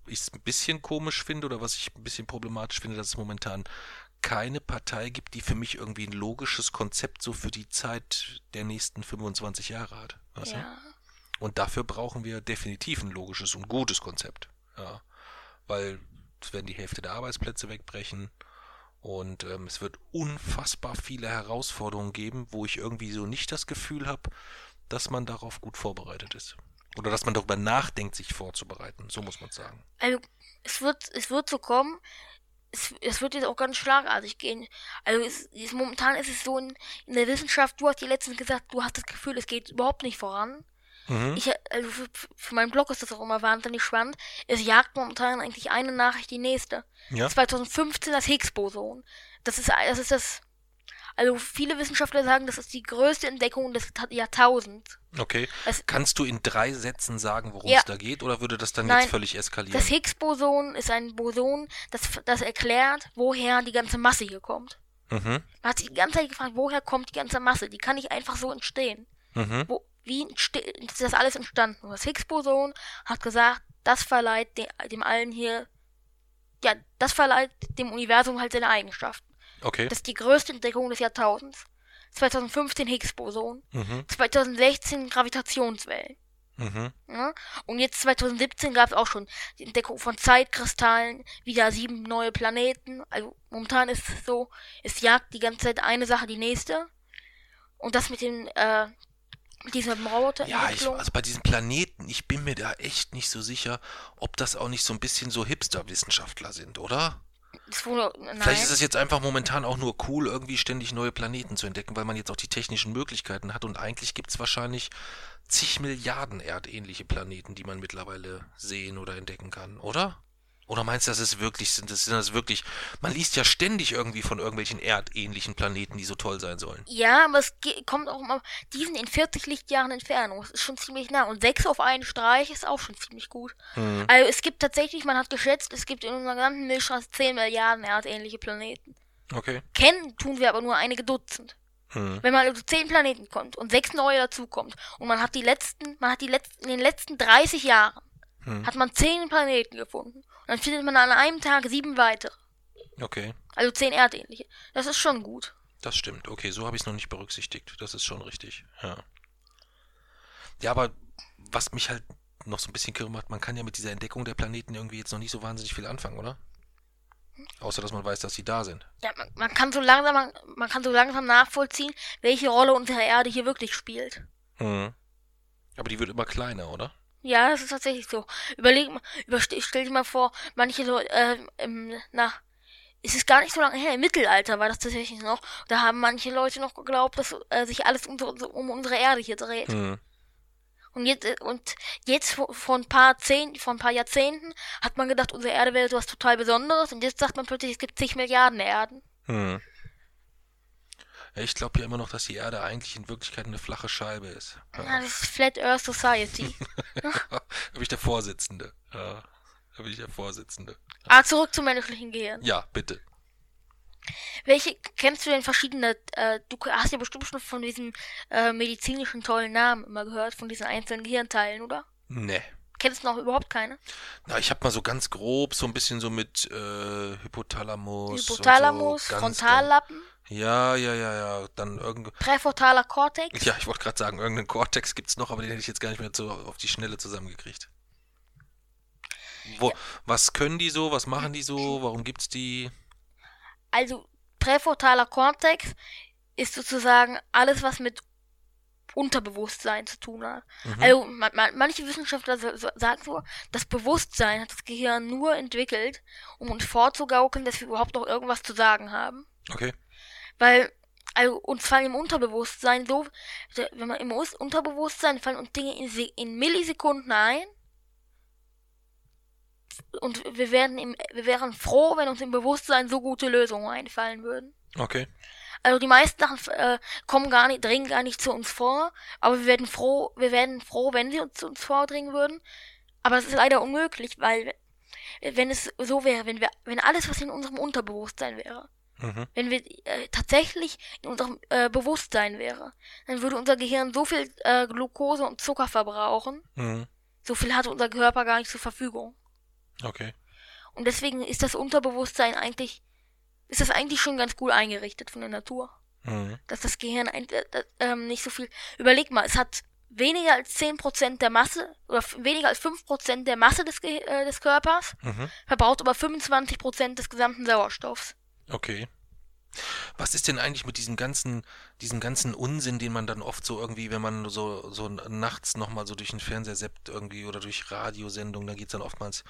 ich es ein bisschen komisch finde oder was ich ein bisschen problematisch finde, dass es momentan keine Partei gibt, die für mich irgendwie ein logisches Konzept so für die Zeit der nächsten 25 Jahre hat. Du? Ja. Und dafür brauchen wir definitiv ein logisches und gutes Konzept. Ja. Weil es werden die Hälfte der Arbeitsplätze wegbrechen und ähm, es wird unfassbar viele Herausforderungen geben, wo ich irgendwie so nicht das Gefühl habe, dass man darauf gut vorbereitet ist. Oder dass man darüber nachdenkt, sich vorzubereiten. So muss man sagen. Also, es wird, es wird so kommen. Es, es wird jetzt auch ganz schlagartig gehen. Also, es, es, momentan ist es so in, in der Wissenschaft, du hast dir letztens gesagt, du hast das Gefühl, es geht überhaupt nicht voran. Mhm. Ich, also für, für meinen Blog ist das auch immer wahnsinnig spannend. Es jagt momentan eigentlich eine Nachricht die nächste. Ja. 2015 das Higgs-Boson. Das ist, das ist das, also viele Wissenschaftler sagen, das ist die größte Entdeckung des Ta- Jahrtausends. Okay. Es- Kannst du in drei Sätzen sagen, worum Ja. es da geht, oder würde das dann Nein, jetzt völlig eskalieren? Das Higgs-Boson ist ein Boson, das, das erklärt, woher die ganze Masse hier kommt. mhm. Man hat sich die ganze Zeit gefragt, woher kommt die ganze Masse? Die kann nicht einfach so entstehen. Mhm. Wo, wie ist das alles entstanden? Das Higgs-Boson hat gesagt, das verleiht de dem allen hier, ja, das verleiht dem Universum halt seine Eigenschaften. Okay. Das ist die größte Entdeckung des Jahrtausends. 2015 Higgs-Boson. Mhm. 2016 Gravitationswellen. Mhm. Ja? Und jetzt 2017 gab es auch schon die Entdeckung von Zeitkristallen, wieder sieben neue Planeten. Also momentan ist es so, es jagt die ganze Zeit eine Sache die nächste. Und das mit den, äh, mit dieser Ja, ich, also bei diesen Planeten, ich bin mir da echt nicht so sicher, ob das auch nicht so ein bisschen so Hipster-Wissenschaftler sind, oder? wurde. Vielleicht ist es jetzt einfach momentan auch nur cool, irgendwie ständig neue Planeten zu entdecken, weil man jetzt auch die technischen Möglichkeiten hat und eigentlich gibt es wahrscheinlich zig Milliarden erdähnliche Planeten, die man mittlerweile sehen oder entdecken kann, oder? Oder meinst du, das ist wirklich, sind das, sind das wirklich, man liest ja ständig irgendwie von irgendwelchen erdähnlichen Planeten, die so toll sein sollen. Ja, aber es kommt auch immer, die sind in 40 Lichtjahren Entfernung. Das ist schon ziemlich nah. Und 6 auf einen Streich ist auch schon ziemlich gut. Hm. Also es gibt tatsächlich, man hat geschätzt, es gibt in unserer gesamten Milchstraße 10 Milliarden erdähnliche Planeten. Okay. Kennen tun wir aber nur einige Dutzend. Hm. Wenn man also 10 Planeten kommt und 6 neue dazukommt und man hat die letzten, man hat die letzten, in den letzten 30 Jahren Hm. hat man 10 Planeten gefunden. Dann findet man an einem Tag sieben weitere. Okay. Also 10 erdähnliche. Das ist schon gut. Das stimmt. Okay, so habe ich es noch nicht berücksichtigt. Das ist schon richtig. Ja. Ja, aber was mich halt noch so ein bisschen kirre macht, man kann ja mit dieser Entdeckung der Planeten irgendwie jetzt noch nicht so wahnsinnig viel anfangen, oder? Außer dass man weiß, dass sie da sind. Ja, man, man kann so langsam, man, man kann so langsam nachvollziehen, welche Rolle unsere Erde hier wirklich spielt. Mhm. Aber die wird immer kleiner, oder? Ja, das ist tatsächlich so. Überleg mal, überste- stell dir mal vor, manche Leute, äh, im, na, es ist gar nicht so lange her, im Mittelalter war das tatsächlich noch, da haben manche Leute noch geglaubt, dass äh, sich alles um, um unsere Erde hier dreht. Mhm. Und jetzt, äh, und jetzt vor, ein paar zehn, vor ein paar Jahrzehnten hat man gedacht, unsere Erde wäre etwas total Besonderes und jetzt sagt man plötzlich, es gibt zig Milliarden Erden. Hm. Ich glaube ja immer noch, dass die Erde eigentlich in Wirklichkeit eine flache Scheibe ist. Ja, Ja. das ist Flat Earth Society. da bin ich der Vorsitzende. Ja. Da bin ich der Vorsitzende. Aber zurück zum menschlichen Gehirn. Ja, bitte. Welche kennst du denn verschiedene, äh, du hast ja bestimmt schon von diesem äh, medizinischen tollen Namen immer gehört, von diesen einzelnen Gehirnteilen, oder? Nee. Kennst du noch überhaupt keine? Na, ich habe mal so ganz grob so ein bisschen so mit äh, Hypothalamus. Hypothalamus, so ganz, Frontallappen, Ganz, ja, ja, ja, ja. Dann irgend. präfrontaler Kortex. Ja, ich wollte gerade sagen, irgendeinen Cortex gibt's noch, aber den hätte ich jetzt gar nicht mehr so auf die Schnelle zusammengekriegt. Wo, Was können die so? Was machen die so? Warum gibt's die? Also präfrontaler Kortex ist sozusagen alles, was mit Unterbewusstsein zu tun hat. Mhm. Also ma ma manche Wissenschaftler so, so, sagen so, das Bewusstsein hat das Gehirn nur entwickelt, um uns vorzugaukeln, dass wir überhaupt noch irgendwas zu sagen haben. Okay. Weil, also uns fallen im Unterbewusstsein so, wenn man im Us- Unterbewusstsein fallen uns Dinge in, in Millisekunden ein. Und wir werden im, wir wären froh, wenn uns im Bewusstsein so gute Lösungen einfallen würden. Okay. Also die meisten Sachen äh, kommen gar nicht, dringen gar nicht zu uns vor, aber wir werden froh, wir werden froh, wenn sie uns zu uns vordringen würden. Aber es ist leider unmöglich, weil wenn es so wäre, wenn wir, wenn alles, was in unserem Unterbewusstsein wäre, Mhm. wenn wir äh, tatsächlich in unserem äh, Bewusstsein wäre, dann würde unser Gehirn so viel äh, Glucose und Zucker verbrauchen, Mhm. so viel hat unser Körper gar nicht zur Verfügung. Okay. Und deswegen ist das Unterbewusstsein eigentlich, ist das eigentlich schon ganz gut eingerichtet von der Natur. Mhm. Dass das Gehirn ein, äh, äh, ähm, nicht so viel. Überleg mal, es hat weniger als 10% der Masse oder weniger als 5% der Masse des, Ge äh, des Körpers, Mhm. verbraucht aber 25% des gesamten Sauerstoffs. Okay. Was ist denn eigentlich mit diesem ganzen, diesem ganzen Unsinn, den man dann oft so irgendwie, wenn man so, so nachts nochmal so durch den Fernseher seppt irgendwie oder durch Radiosendungen, da geht's dann oftmals,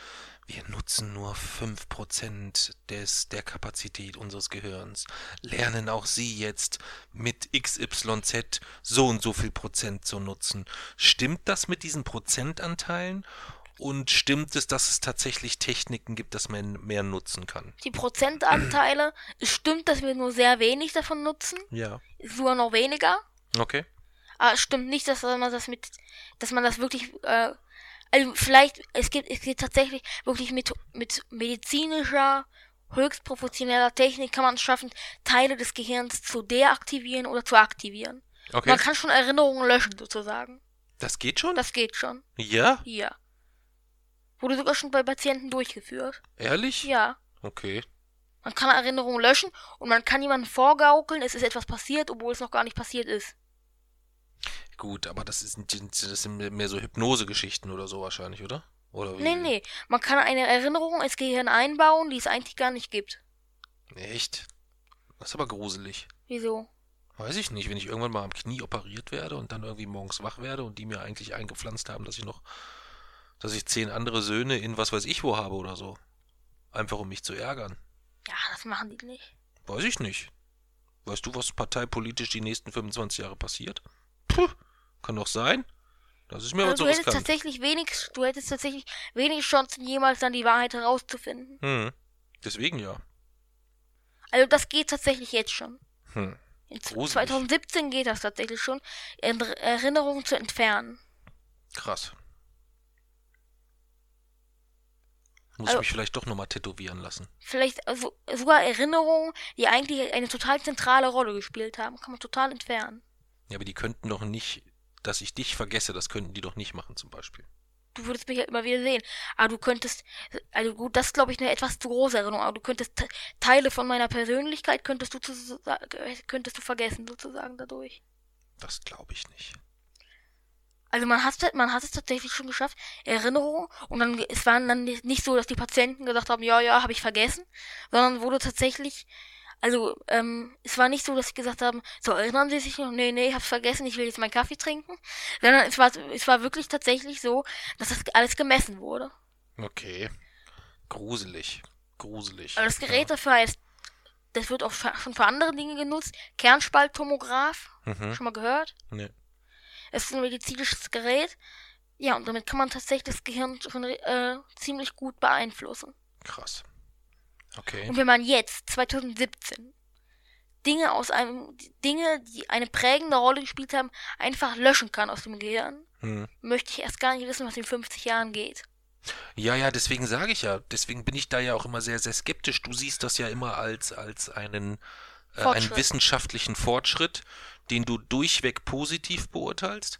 wir nutzen nur 5% des, der Kapazität unseres Gehirns. Lernen auch Sie jetzt mit XYZ so und so viel Prozent zu nutzen. Stimmt das mit diesen Prozentanteilen? Und stimmt es, dass es tatsächlich Techniken gibt, dass man mehr nutzen kann? Die Prozentanteile, es stimmt, dass wir nur sehr wenig davon nutzen, Ja. sogar noch weniger. Okay. Aber es stimmt nicht, dass man das mit, dass man das wirklich, äh, also vielleicht, es gibt, es gibt tatsächlich wirklich mit, mit medizinischer, höchst professioneller Technik kann man es schaffen, Teile des Gehirns zu deaktivieren oder zu aktivieren. Okay. Man kann schon Erinnerungen löschen, sozusagen. Das geht schon? Das geht schon. ja? Hier. Wurde sogar schon bei Patienten durchgeführt. Ehrlich? Ja. Okay. Man kann Erinnerungen löschen und man kann jemandem vorgaukeln, es ist etwas passiert, obwohl es noch gar nicht passiert ist. Gut, aber das, ist, das sind mehr so Hypnosegeschichten oder so wahrscheinlich, oder? Oder wie? Nee, nee. Man kann eine Erinnerung ins Gehirn einbauen, die es eigentlich gar nicht gibt. Echt? Das ist aber gruselig. Wieso? Weiß ich nicht, wenn ich irgendwann mal am Knie operiert werde und dann irgendwie morgens wach werde und die mir eigentlich eingepflanzt haben, dass ich noch, dass ich zehn andere Söhne in was weiß ich wo habe oder so. Einfach um mich zu ärgern. Ja, das machen die nicht. Weiß ich nicht. Weißt du, was parteipolitisch die nächsten 25 Jahre passiert? Puh, kann doch sein. Das ist mir aber Also zu du hättest riskant. tatsächlich wenig, du hättest tatsächlich wenig Chancen, jemals dann die Wahrheit herauszufinden. Hm. Deswegen ja. Also das geht tatsächlich jetzt schon. Hm. In z- Gruselig. 2017 geht das tatsächlich schon, Er- Erinnerungen zu entfernen. Krass. Muss Also- ich mich vielleicht doch nochmal tätowieren lassen. Vielleicht also sogar Erinnerungen, die eigentlich eine total zentrale Rolle gespielt haben, kann man total entfernen. Ja, aber die könnten doch nicht, dass ich dich vergesse, das könnten die doch nicht machen zum Beispiel. Du würdest mich ja immer wieder sehen. Aber du könntest, also gut, das ist glaube ich eine etwas zu große Erinnerung, aber du könntest Te- Teile von meiner Persönlichkeit könntest du, zu, könntest du vergessen sozusagen dadurch. Das glaube ich nicht. Also man hat, man hat es tatsächlich schon geschafft, Erinnerungen, und dann, es waren dann nicht so, dass die Patienten gesagt haben, ja, ja, habe ich vergessen, sondern wurde tatsächlich, also, ähm, es war nicht so, dass sie gesagt haben, so, erinnern Sie sich noch, nee, nee, ich hab's vergessen, ich will jetzt meinen Kaffee trinken, sondern es war, es war wirklich tatsächlich so, dass das alles gemessen wurde. Okay. Gruselig. Gruselig. Aber das Gerät dafür heißt, das wird auch schon für andere Dinge genutzt, Kernspalttomograph, Ja. Mhm. schon mal gehört? Nee. Es ist ein medizinisches Gerät. Ja, und damit kann man tatsächlich das Gehirn schon äh, ziemlich gut beeinflussen. Krass. Okay. Und wenn man jetzt, 2017, Dinge aus einem, Dinge, die eine prägende Rolle gespielt haben, einfach löschen kann aus dem Gehirn, Hm. möchte ich erst gar nicht wissen, was in 50 Jahren geht. Ja, ja, deswegen sage ich ja, deswegen bin ich da ja auch immer sehr, sehr skeptisch. Du siehst das ja immer als, als einen, äh, einen wissenschaftlichen Fortschritt, den du durchweg positiv beurteilst.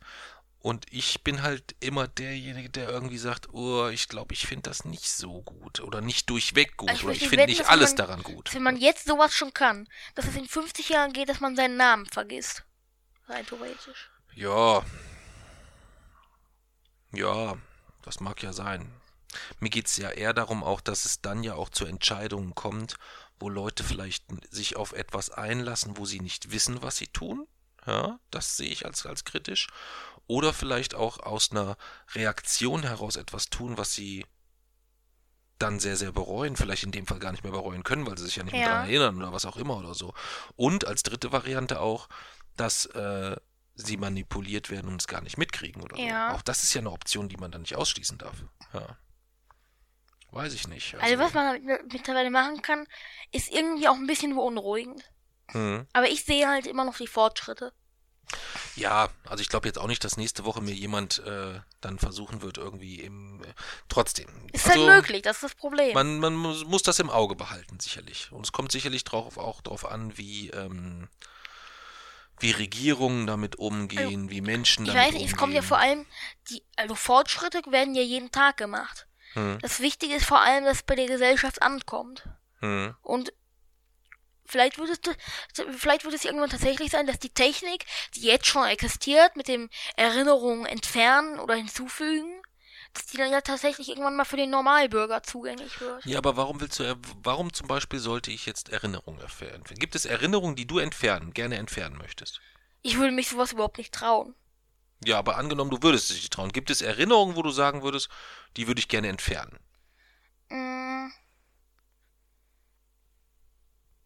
Und ich bin halt immer derjenige, der irgendwie sagt, oh, ich glaube, ich finde das nicht so gut oder nicht durchweg gut Ich oder ich finde nicht alles man- daran gut. Wenn man jetzt sowas schon kann, dass es in 50 Jahren geht, dass man seinen Namen vergisst. Rein theoretisch. Ja. Ja, das mag ja sein. Mir geht's ja eher darum auch, dass es dann ja auch zu Entscheidungen kommt, wo Leute vielleicht sich auf etwas einlassen, wo sie nicht wissen, was sie tun. Ja, das sehe ich als, als kritisch. Oder vielleicht auch aus einer Reaktion heraus etwas tun, was sie dann sehr, sehr bereuen, vielleicht in dem Fall gar nicht mehr bereuen können, weil sie sich ja nicht mehr Ja. daran erinnern oder was auch immer oder so. Und als dritte Variante auch, dass äh, sie manipuliert werden und es gar nicht mitkriegen oder Ja. so. Auch das ist ja eine Option, die man dann nicht ausschließen darf. Ja. Weiß ich nicht. Also was man mittlerweile machen kann, ist irgendwie auch ein bisschen beunruhigend. Mhm. Aber ich sehe halt immer noch die Fortschritte. Ja, also ich glaube jetzt auch nicht, dass nächste Woche mir jemand äh, dann versuchen wird, irgendwie im. Äh, trotzdem. Ist also, halt möglich, das ist das Problem. Man, man muss, muss das im Auge behalten, sicherlich. Und es kommt sicherlich drauf, auch darauf an, wie, ähm, wie Regierungen damit umgehen, wie Menschen ich damit weiß nicht, umgehen. es kommt ja vor allem, die, also Fortschritte werden ja jeden Tag gemacht. Hm, Das Wichtige ist vor allem, dass es bei der Gesellschaft ankommt. hm, Und vielleicht wird es, vielleicht wird es irgendwann tatsächlich sein, dass die Technik, die jetzt schon existiert, mit dem Erinnerungen entfernen oder hinzufügen, dass die dann ja tatsächlich irgendwann mal für den Normalbürger zugänglich wird. Ja, aber warum willst du, er- warum zum Beispiel sollte ich jetzt Erinnerungen entfernen? Gibt es Erinnerungen, die du entfernen, gerne entfernen möchtest? Ich würde mich sowas überhaupt nicht trauen. Ja, aber angenommen, du würdest dich nicht trauen. Gibt es Erinnerungen, wo du sagen würdest, die würde ich gerne entfernen? Mm.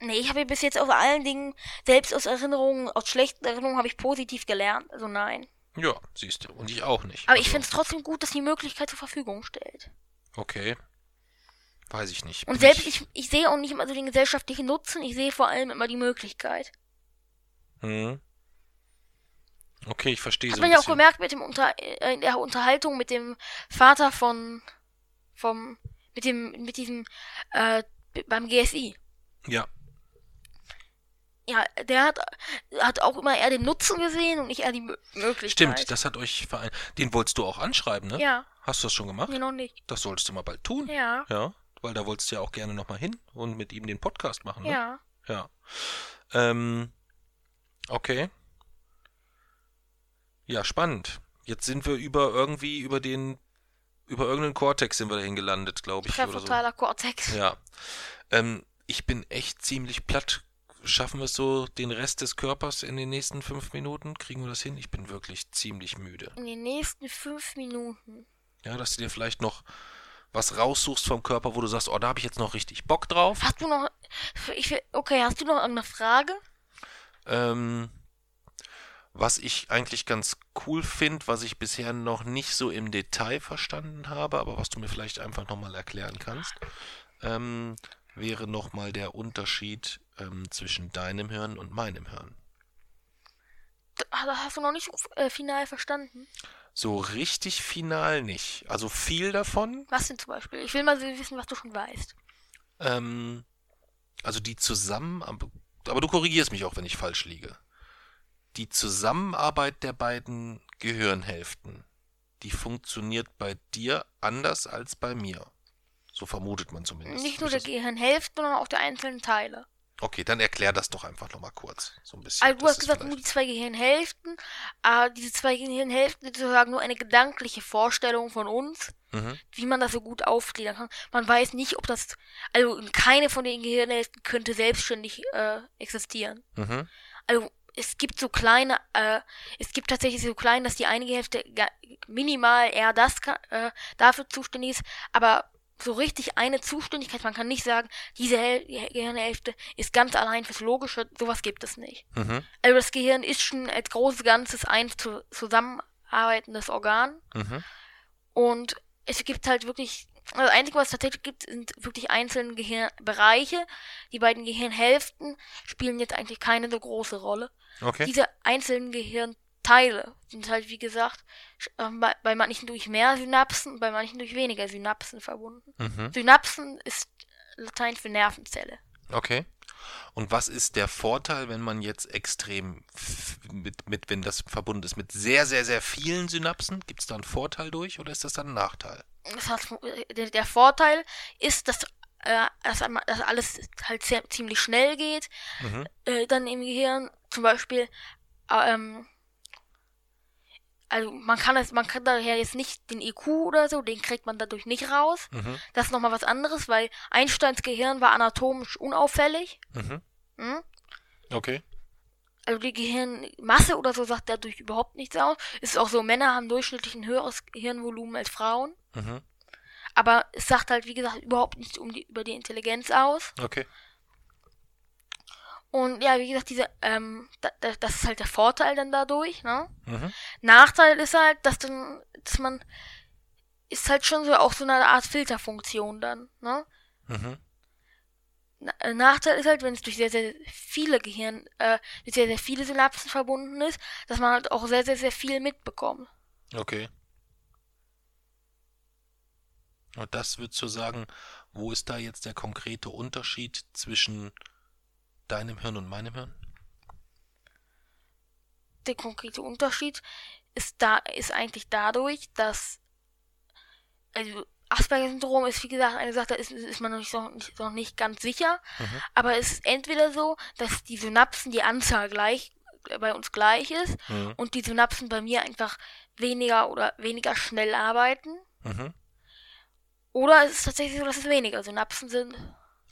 Nee, ich habe ja bis jetzt aus allen Dingen, selbst aus Erinnerungen, aus schlechten Erinnerungen, habe ich positiv gelernt. Also nein. Ja, siehst du. Und ich auch nicht. Aber ich Also, finde es trotzdem gut, dass die Möglichkeit zur Verfügung stellt. Okay. Weiß ich nicht. Und Bin selbst ich, ich sehe auch nicht immer so den gesellschaftlichen Nutzen, ich sehe vor allem immer die Möglichkeit. Hm. Okay, ich verstehe so man ein ja auch gemerkt mit dem Unter äh, in der Unterhaltung mit dem Vater von vom mit dem mit diesem äh, beim GSI. Ja, Ja, der hat hat auch immer eher den Nutzen gesehen und nicht eher die Mö Möglichkeit. stimmt. Das hat euch vereint. Den wolltest du auch anschreiben, ne? Ja, Hast du das schon gemacht? nee, noch nicht. Das solltest du mal bald tun. Ja, Ja, weil da wolltest du ja auch gerne nochmal hin und mit ihm den Podcast machen, ne? ja. Ja. Ähm, okay. Ja, spannend. Jetzt sind wir über irgendwie, über den, über irgendeinen Cortex sind wir dahin gelandet, glaube ich. So. Präfrontaler Kortex. Ja. Ähm, ich bin echt ziemlich platt. Schaffen wir es so, den Rest des Körpers in den nächsten fünf Minuten? Kriegen wir das hin? Ich bin wirklich ziemlich müde. In den nächsten fünf Minuten. Ja, dass du dir vielleicht noch was raussuchst vom Körper, wo du sagst, oh, da habe ich jetzt noch richtig Bock drauf. Hast du noch will, okay, hast du noch irgendeine Frage? Ähm, was ich eigentlich ganz cool finde, was ich bisher noch nicht so im Detail verstanden habe, aber was du mir vielleicht einfach nochmal erklären kannst, ähm, wäre nochmal der Unterschied ähm, zwischen deinem Hirn und meinem Hirn. Hast hast du noch nicht äh, final verstanden? So richtig final nicht. Also viel davon. Was denn zum Beispiel? Ich will mal wissen, was du schon weißt. Ähm, also die zusammen, aber du korrigierst mich auch, wenn ich falsch liege. Die Zusammenarbeit der beiden Gehirnhälften, die funktioniert bei dir anders als bei mir. So vermutet man zumindest. Nicht nur der das- Gehirnhälfte, sondern auch der einzelnen Teile. Okay, dann erklär das doch einfach nochmal kurz. So ein bisschen. Also du Das hast gesagt, vielleicht- nur die zwei Gehirnhälften, aber diese zwei Gehirnhälften sind sozusagen nur eine gedankliche Vorstellung von uns, Mhm. wie man das so gut aufgliedern kann. Man weiß nicht, ob das, also keine von den Gehirnhälften könnte selbstständig äh, existieren. Mhm. Also es gibt so kleine, äh, es gibt tatsächlich so klein, dass die eine Hälfte minimal eher das kann, äh, dafür zuständig ist, aber so richtig eine Zuständigkeit. Man kann nicht sagen, diese Hel Gehirnhälfte ist ganz allein fürs Logische. Sowas gibt es nicht. Mhm. Also das Gehirn ist schon als großes Ganzes ein zu, zusammenarbeitendes Organ. Mhm. Und es gibt halt wirklich, also das Einzige, was es tatsächlich gibt, sind wirklich einzelne Gehirnbereiche. Die beiden Gehirnhälften spielen jetzt eigentlich keine so große Rolle. Okay. Diese einzelnen Gehirnteile sind halt, wie gesagt, ähm, bei, bei manchen durch mehr Synapsen, bei manchen durch weniger Synapsen verbunden. Mhm. Synapsen ist Latein für Nervenzelle. Okay. Und was ist der Vorteil, wenn man jetzt extrem mit, mit, wenn das verbunden ist mit sehr, sehr, sehr vielen Synapsen? Gibt es da einen Vorteil durch oder ist das dann ein Nachteil? Das hat, der, der Vorteil ist, dass, äh, dass, dass alles halt sehr, ziemlich schnell geht. Mhm. Äh, dann im Gehirn zum Beispiel, äh, ähm, also man kann es, man kann daher jetzt nicht den IQ oder so, den kriegt man dadurch nicht raus. Mhm. Das ist nochmal was anderes, weil Einsteins Gehirn war anatomisch unauffällig. Mhm. Hm? Okay. Also die Gehirnmasse oder so sagt dadurch überhaupt nichts aus. Ist auch so, Männer haben durchschnittlich ein höheres Gehirnvolumen als Frauen. Mhm. Aber es sagt halt, wie gesagt, überhaupt nichts um die, über die Intelligenz aus. Okay. Und ja, wie gesagt, diese, ähm, da, da, das ist halt der Vorteil dann dadurch, ne? Mhm. Nachteil ist halt, dass dann, dass man, ist halt schon so auch so eine Art Filterfunktion dann, ne? Mhm. Na- äh, Nachteil ist halt, wenn es durch sehr, sehr viele Gehirn, äh, durch sehr, sehr viele Synapsen verbunden ist, dass man halt auch sehr, sehr, sehr viel mitbekommt. Okay. Und das würdest du sagen, wo ist da jetzt der konkrete Unterschied zwischen deinem Hirn und meinem Hirn? Der konkrete Unterschied ist da, ist eigentlich dadurch, dass, also, Asperger-Syndrom ist, wie gesagt, eine Sache, da ist, ist man noch nicht, so, nicht, noch nicht ganz sicher. Mhm. Aber es ist entweder so, dass die Synapsen, die Anzahl gleich, äh, bei uns gleich ist Mhm. und die Synapsen bei mir einfach weniger oder weniger schnell arbeiten. Mhm. Oder es ist tatsächlich so, dass es weniger Synapsen sind.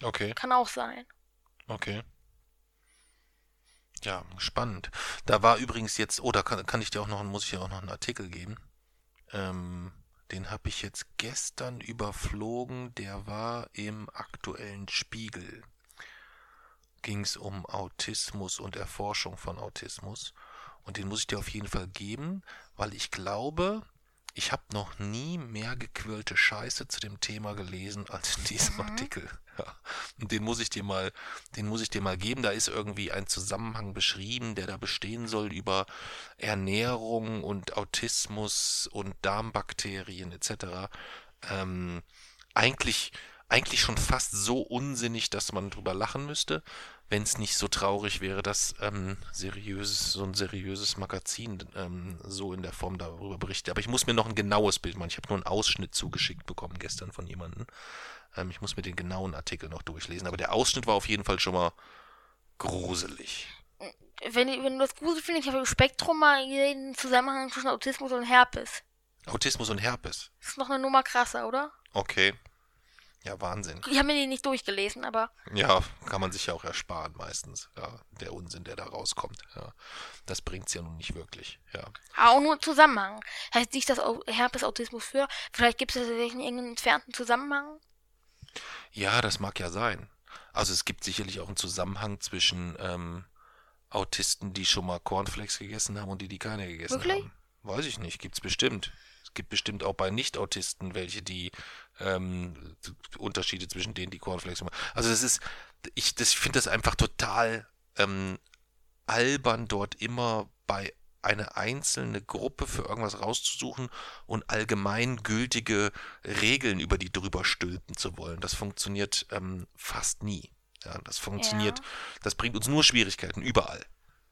Okay. Kann auch sein. Okay. Ja, spannend. Da war übrigens jetzt, oh, da kann, kann ich dir auch noch, muss ich dir auch noch einen Artikel geben. Ähm, den habe ich jetzt gestern überflogen. Der war im aktuellen Spiegel. Ging es um Autismus und Erforschung von Autismus. Und den muss ich dir auf jeden Fall geben, weil ich glaube, ich habe noch nie mehr gequirlte Scheiße zu dem Thema gelesen als in diesem Artikel. Ja. Und den muss ich dir mal, den muss ich dir mal geben. Da ist irgendwie ein Zusammenhang beschrieben, der da bestehen soll über Ernährung und Autismus und Darmbakterien etc. Ähm, eigentlich, eigentlich schon fast so unsinnig, dass man drüber lachen müsste, wenn es nicht so traurig wäre, dass ähm, seriöses, so ein seriöses Magazin ähm, so in der Form darüber berichtet. Aber ich muss mir noch ein genaues Bild machen. Ich habe nur einen Ausschnitt zugeschickt bekommen gestern von jemandem. Ähm, ich muss mir den genauen Artikel noch durchlesen. Aber der Ausschnitt war auf jeden Fall schon mal gruselig. Wenn, wenn du das gruselig findest, ich habe im Spektrum mal den Zusammenhang zwischen Autismus und Herpes. Autismus und Herpes. Das ist noch eine Nummer krasser, oder? Okay. Ja, Wahnsinn. Ich habe mir den nicht durchgelesen, aber Ja, kann man sich ja auch ersparen meistens. Ja, der Unsinn, der da rauskommt. Ja, das bringt's ja nun nicht wirklich. Ja. auch nur Zusammenhang. Heißt nicht, dass Au- Herpes Autismus für? Vielleicht gibt es irgendeinen entfernten Zusammenhang. Ja, das mag ja sein. Also es gibt sicherlich auch einen Zusammenhang zwischen ähm, Autisten, die schon mal Cornflakes gegessen haben und die, die keine gegessen Wirklich? haben. Weiß ich nicht, gibt's bestimmt. Es gibt bestimmt auch bei Nicht-Autisten welche, die ähm, Unterschiede zwischen denen, die Cornflakes machen. Also das ist, ich das, ich finde das einfach total ähm, albern, dort immer bei eine einzelne Gruppe für irgendwas rauszusuchen und allgemein gültige Regeln über die drüber stülpen zu wollen. Das funktioniert ähm, fast nie. Ja, das funktioniert, Ja. das bringt uns nur Schwierigkeiten überall.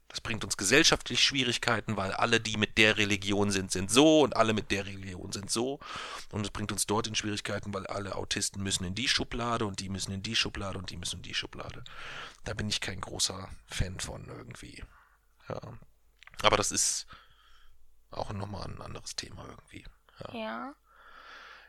Das bringt uns gesellschaftlich Schwierigkeiten, weil alle, die mit der Religion sind, sind so und alle mit der Religion sind so. Und es bringt uns dort in Schwierigkeiten, weil alle Autisten müssen in die Schublade und die müssen in die Schublade und die müssen in die Schublade. Da bin ich kein großer Fan von irgendwie. Ja. Aber das ist auch nochmal ein anderes Thema irgendwie. Ja.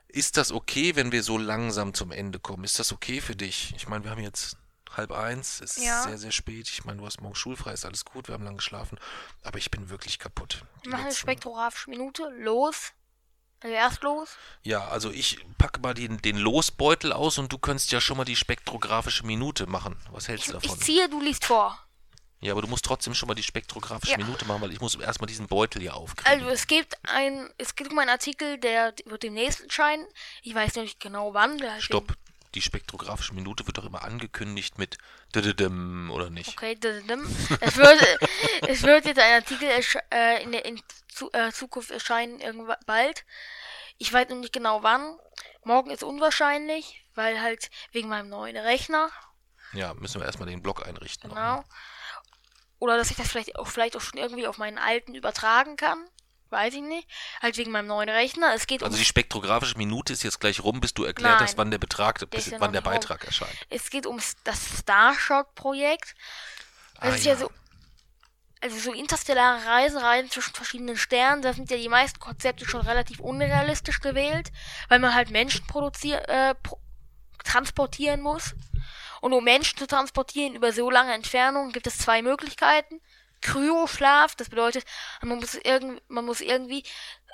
Ist das okay, wenn wir so langsam zum Ende kommen? Ist das okay für dich? Ich meine, wir haben jetzt halb eins, es ist Ja. sehr, sehr spät. Ich meine, du hast morgen schulfrei, ist alles gut, wir haben lang geschlafen. Aber ich bin wirklich kaputt. Machen eine spektrographische Minute. Los. Also erst los. Ja, also ich packe mal den, den Losbeutel aus und du könntest ja schon mal die spektrographische Minute machen. Was hältst du davon? Ich ziehe, du liest vor. Ja, aber du musst trotzdem schon mal die spektrographische Ja. Minute machen, weil ich muss erstmal diesen Beutel hier aufkriegen. Also es gibt ein, es gibt um einen Artikel, der wird demnächst erscheinen. Ich weiß nicht genau wann. Stopp. Die spektrographische Minute wird doch immer angekündigt mit oder nicht? Okay, dadadam. es wird, es wird jetzt ein Artikel äh, in der in zu, äh, Zukunft erscheinen, irgendwann bald. Ich weiß noch nicht genau wann. Morgen ist unwahrscheinlich, weil halt wegen meinem neuen Rechner, Ja, müssen wir erstmal den Blog einrichten. noch, genau. ne? Oder dass ich das vielleicht auch, vielleicht auch schon irgendwie auf meinen alten übertragen kann. Weiß ich nicht. Halt wegen meinem neuen Rechner. Es geht Also um, die spektrographische Minute ist jetzt gleich rum, bis du erklärt Nein. hast, wann der Betrag, bis, wann der nicht rum. Beitrag erscheint. es geht um das Starshot-Projekt. Das Ah, ist ja ja. so, also so interstellare Reisen, Reisen zwischen verschiedenen Sternen, da sind ja die meisten Konzepte schon relativ unrealistisch gewählt, weil man halt Menschen produzieren, äh, transportieren muss. Und um Menschen zu transportieren über so lange Entfernungen gibt es zwei Möglichkeiten. Kryoschlaf, das bedeutet, man muss, irgend, man muss irgendwie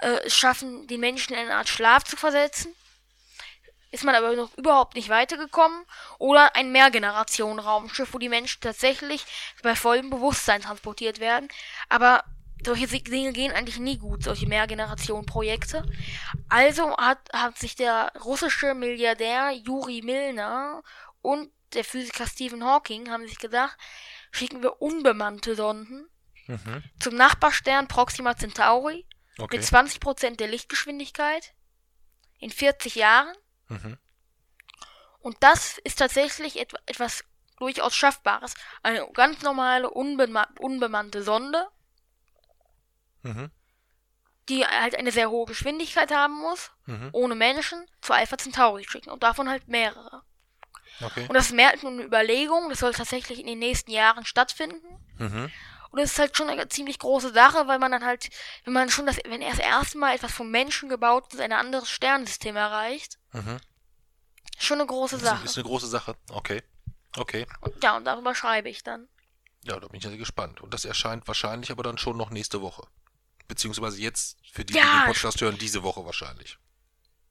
äh, schaffen, die Menschen in eine Art Schlaf zu versetzen. Ist man aber noch überhaupt nicht weitergekommen. Oder ein Mehrgenerationen-Raumschiff, wo die Menschen tatsächlich bei vollem Bewusstsein transportiert werden. Aber solche Dinge gehen eigentlich nie gut, solche Mehrgenerationen-Projekte. Also hat, hat sich der russische Milliardär Juri Milner und der Physiker Stephen Hawking haben sich gedacht, schicken wir unbemannte Sonden Mhm. zum Nachbarstern Proxima Centauri Okay. mit 20% der Lichtgeschwindigkeit in 40 Jahren. Mhm. Und das ist tatsächlich et etwas durchaus Schaffbares. Eine ganz normale, unbema unbemannte Sonde, Mhm. die halt eine sehr hohe Geschwindigkeit haben muss, Mhm. ohne Menschen, zu Alpha Centauri schicken. Und davon halt mehrere. Okay. Und das ist mehr als nur eine Überlegung. Das soll tatsächlich in den nächsten Jahren stattfinden. Mhm. Und es ist halt schon eine ziemlich große Sache, weil man dann halt, wenn man schon das, wenn er das erste Mal etwas vom Menschen gebaut ist, ein anderes Sternensystem erreicht, Mhm. schon eine große Ist, Sache. ist eine große Sache. Okay. Okay. Und ja, und darüber schreibe ich dann. Ja, da bin ich ja sehr gespannt. Und das erscheint wahrscheinlich aber dann schon noch nächste Woche. Beziehungsweise jetzt, für die, die Ja, den Podcast hören, diese Woche wahrscheinlich.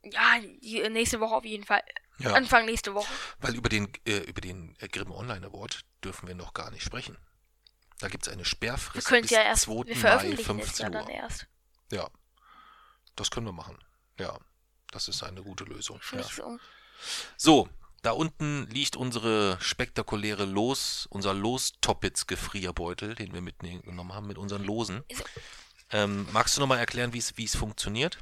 Ja, die, nächste Woche auf jeden Fall. Ja. Anfang nächste Woche. Weil über den, äh, über den äh, Grimm Online Award dürfen wir noch gar nicht sprechen. Da gibt es eine Wir Sperrfrist können bis ja erst, 2. wir Mai, veröffentlichen es 15 ja dann erst. Ja, das können wir machen. Ja, das ist eine gute Lösung. Ja. so. So, da unten liegt unsere spektakuläre Los, unser Los-Toppitz-Gefrierbeutel, den wir mitgenommen haben mit unseren Losen. Ähm, magst du nochmal erklären, wie es wie es funktioniert?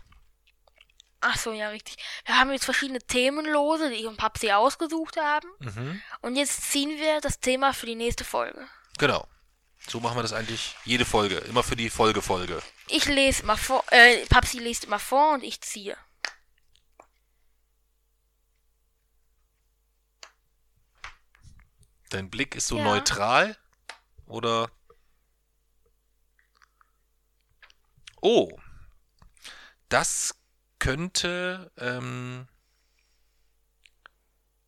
Ach so, ja, richtig. Wir haben jetzt verschiedene Themenlose, die ich und Papsi ausgesucht haben. Mhm. Und jetzt ziehen wir das Thema für die nächste Folge. Genau. So machen wir das eigentlich jede Folge. Immer für die Folge-Folge. Ich lese immer vor, äh, Papsi liest immer vor und ich ziehe. Dein Blick ist so Ja. neutral? Oder? Oh. Das könnte. Ähm,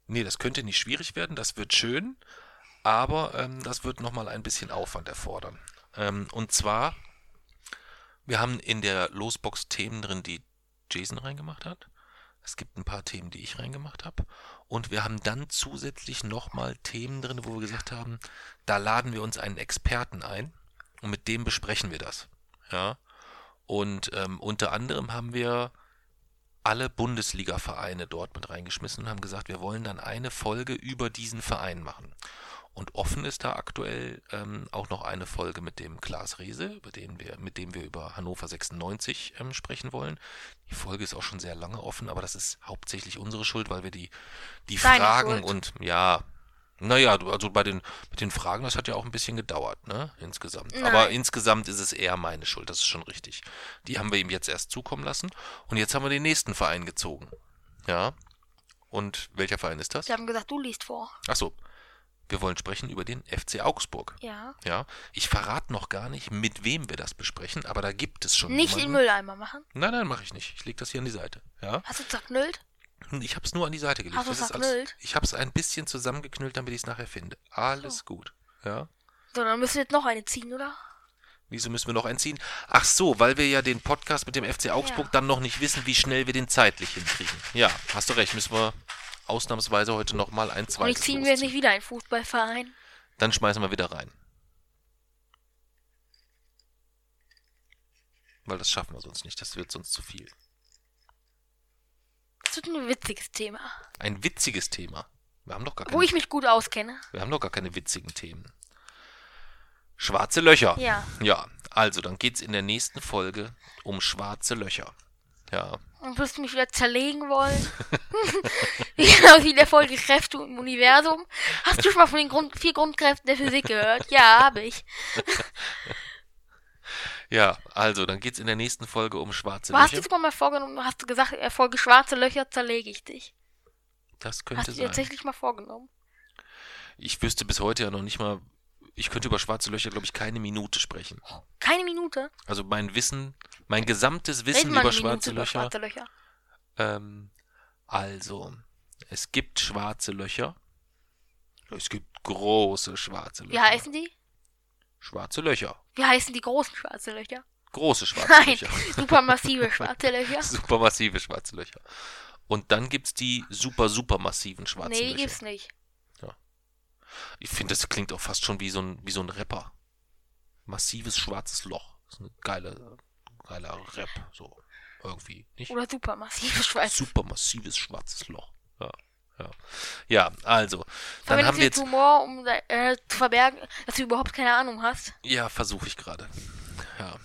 nee, das könnte nicht schwierig werden. Das wird schön. Aber ähm, das wird nochmal ein bisschen Aufwand erfordern. Ähm, und zwar, wir haben in der Losbox Themen drin, die Jason reingemacht hat. Es gibt ein paar Themen, die ich reingemacht habe. Und wir haben dann zusätzlich nochmal Themen drin, wo wir gesagt haben, da laden wir uns einen Experten ein und mit dem besprechen wir das. Ja. Und ähm, unter anderem haben wir alle Bundesliga-Vereine dort mit reingeschmissen und haben gesagt, wir wollen dann eine Folge über diesen Verein machen. Und offen ist da aktuell ähm, auch noch eine Folge mit dem Klaas Rehse, über den wir, mit dem wir über Hannover 96 ähm, sprechen wollen. Die Folge ist auch schon sehr lange offen, aber das ist hauptsächlich unsere Schuld, weil wir die, die Deine Fragen Schuld. und ja, naja, also bei den, mit den Fragen, das hat ja auch ein bisschen gedauert, ne? Insgesamt. Nein. Aber insgesamt ist es eher meine Schuld, das ist schon richtig. Die haben wir ihm jetzt erst zukommen lassen und jetzt haben wir den nächsten Verein gezogen. Ja. Und welcher Verein ist das? Sie haben gesagt, du liest vor. Achso, wir wollen sprechen über den FC Augsburg. Ja. Ja, ich verrate noch gar nicht, mit wem wir das besprechen, aber da gibt es schon Nicht in jemanden. Mülleimer machen. Nein, nein, mache ich nicht. Ich lege das hier an die Seite. Ja, Hast du zerknüllt? Ich habe es nur an die Seite gelegt. Hast du ist verknüllt? ich habe es ein bisschen zusammengeknüllt, damit ich es nachher finde. Alles gut. Ja, So, dann müssen wir jetzt noch eine ziehen, oder? Wieso müssen wir noch einziehen? Ach so, weil wir ja den Podcast mit dem FC Augsburg Ja. dann noch nicht wissen, wie schnell wir den zeitlich hinkriegen. Ja, hast du recht, müssen wir ausnahmsweise heute nochmal ein Und ich ziehen wir jetzt losziehen. nicht wieder einen Fußballverein. Dann schmeißen wir wieder rein. Weil das schaffen wir sonst nicht, das wird sonst zu viel. Das wird ein witziges Thema. Ein witziges Thema. Wir haben doch gar Wo keine, ich mich gut auskenne. wir haben doch gar keine witzigen Themen. Schwarze Löcher. Ja. Ja, also dann geht's in der nächsten Folge um schwarze Löcher. Ja, Und wirst du mich wieder zerlegen wollen? genau wie in der Folge Kräfte im Universum. Hast du schon mal von den Grund vier Grundkräften der Physik gehört? Ja, habe ich. Ja, also dann geht's in der nächsten Folge um schwarze Du hast Löcher. dir sogar mal vorgenommen, hast du gesagt, der Folge schwarze Löcher zerlege ich dich. Das Hast könnte du dir sein. tatsächlich mal vorgenommen? Ich wüsste bis heute ja noch nicht mal, ich könnte über schwarze Löcher, glaube ich, keine Minute sprechen. Keine Minute. Also mein Wissen, mein gesamtes Wissen über schwarze über Löcher. schwarze Löcher. Ähm, also, es gibt schwarze Löcher. Es gibt große schwarze Löcher. Wie heißen die? Schwarze Löcher. Wie heißen die großen schwarze Löcher? Große schwarze Nein, Löcher. supermassive schwarze Löcher. Supermassive schwarze Löcher. Und dann gibt's die super, super massiven schwarzen Nee, die Löcher. gibt's nicht. Ich finde, das klingt auch fast schon wie so ein, wie so ein Rapper. Massives schwarzes Loch. Das ist eine geile, geiler Rap. So, irgendwie. Nicht? Oder supermassive schwarze. Supermassives schwarzes Loch. Ja, ja. Ja, also. Dann Verwendest haben wir jetzt jetzt. Humor, um äh, zu verbergen, dass du überhaupt keine Ahnung hast? Ja, versuche ich gerade. Ja.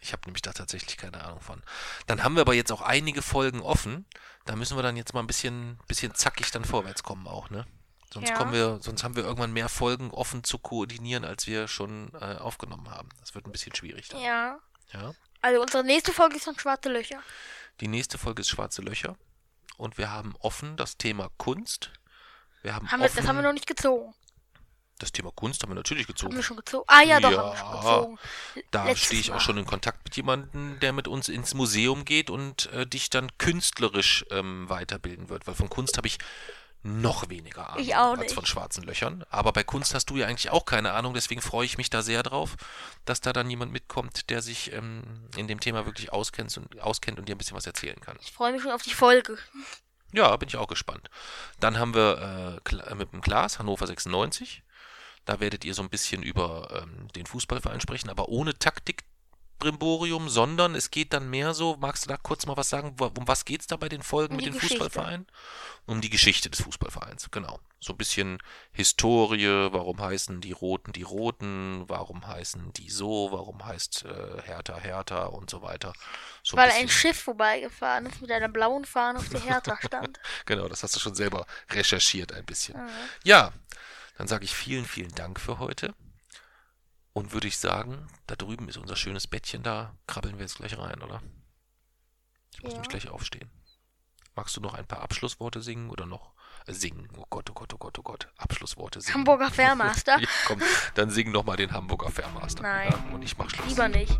Ich habe nämlich da tatsächlich keine Ahnung von. Dann haben wir aber jetzt auch einige Folgen offen. Da müssen wir dann jetzt mal ein bisschen, bisschen zackig dann vorwärts kommen auch, ne? Sonst Ja. kommen wir, sonst haben wir irgendwann mehr Folgen offen zu koordinieren, als wir schon äh, aufgenommen haben. Das wird ein bisschen schwierig dann. Ja. Ja. Also unsere nächste Folge ist dann schwarze Löcher. Die nächste Folge ist Schwarze Löcher. Und wir haben offen das Thema Kunst. Wir haben, Haben wir, das haben wir noch nicht gezogen. das Thema Kunst haben wir natürlich Haben gezogen. wir schon gezogen? Ah ja, doch, Ja, haben wir schon gezogen. Da Letztes stehe ich auch schon in Kontakt mit jemandem, der mit uns ins Museum geht und äh, dich dann künstlerisch ähm, weiterbilden wird. Weil von Kunst habe ich noch weniger Ahnung Ich auch als von schwarzen Löchern. Aber bei Kunst hast du ja eigentlich auch keine Ahnung, deswegen freue ich mich da sehr drauf, dass da dann jemand mitkommt, der sich ähm, in dem Thema wirklich auskennt und, auskennt und dir ein bisschen was erzählen kann. Ich freue mich schon auf die Folge. Ja, bin ich auch gespannt. Dann haben wir äh, Kla- mit dem Glas Hannover 96. Da werdet ihr so ein bisschen über ähm, den Fußballverein sprechen, aber ohne Taktik-Brimborium, sondern es geht dann mehr so, magst du da kurz mal was sagen, um was geht's da bei den Folgen Um mit den Geschichte. Fußballvereinen? Um die Geschichte des Fußballvereins, genau. So ein bisschen Historie, warum heißen die Roten die Roten, warum heißen die so, warum heißt äh, Hertha Hertha und so weiter. So Weil bisschen- ein Schiff vorbeigefahren ist mit einer blauen Fahne auf der Hertha stand. Genau, das hast du schon selber recherchiert ein bisschen. Mhm. Ja, dann sage ich vielen, vielen Dank für heute. Und würde ich sagen, da drüben ist unser schönes Bettchen, da krabbeln wir jetzt gleich rein, oder? Ich muss Ja. mich gleich aufstehen. Magst du noch ein paar Abschlussworte singen oder noch äh, singen? Oh Gott, oh Gott, oh Gott, oh Gott. Abschlussworte singen. Hamburger Fairmaster? ja, komm, dann sing noch mal den Hamburger Fairmaster. Nein. Ja, und ich mach Schluss. Lieber nicht.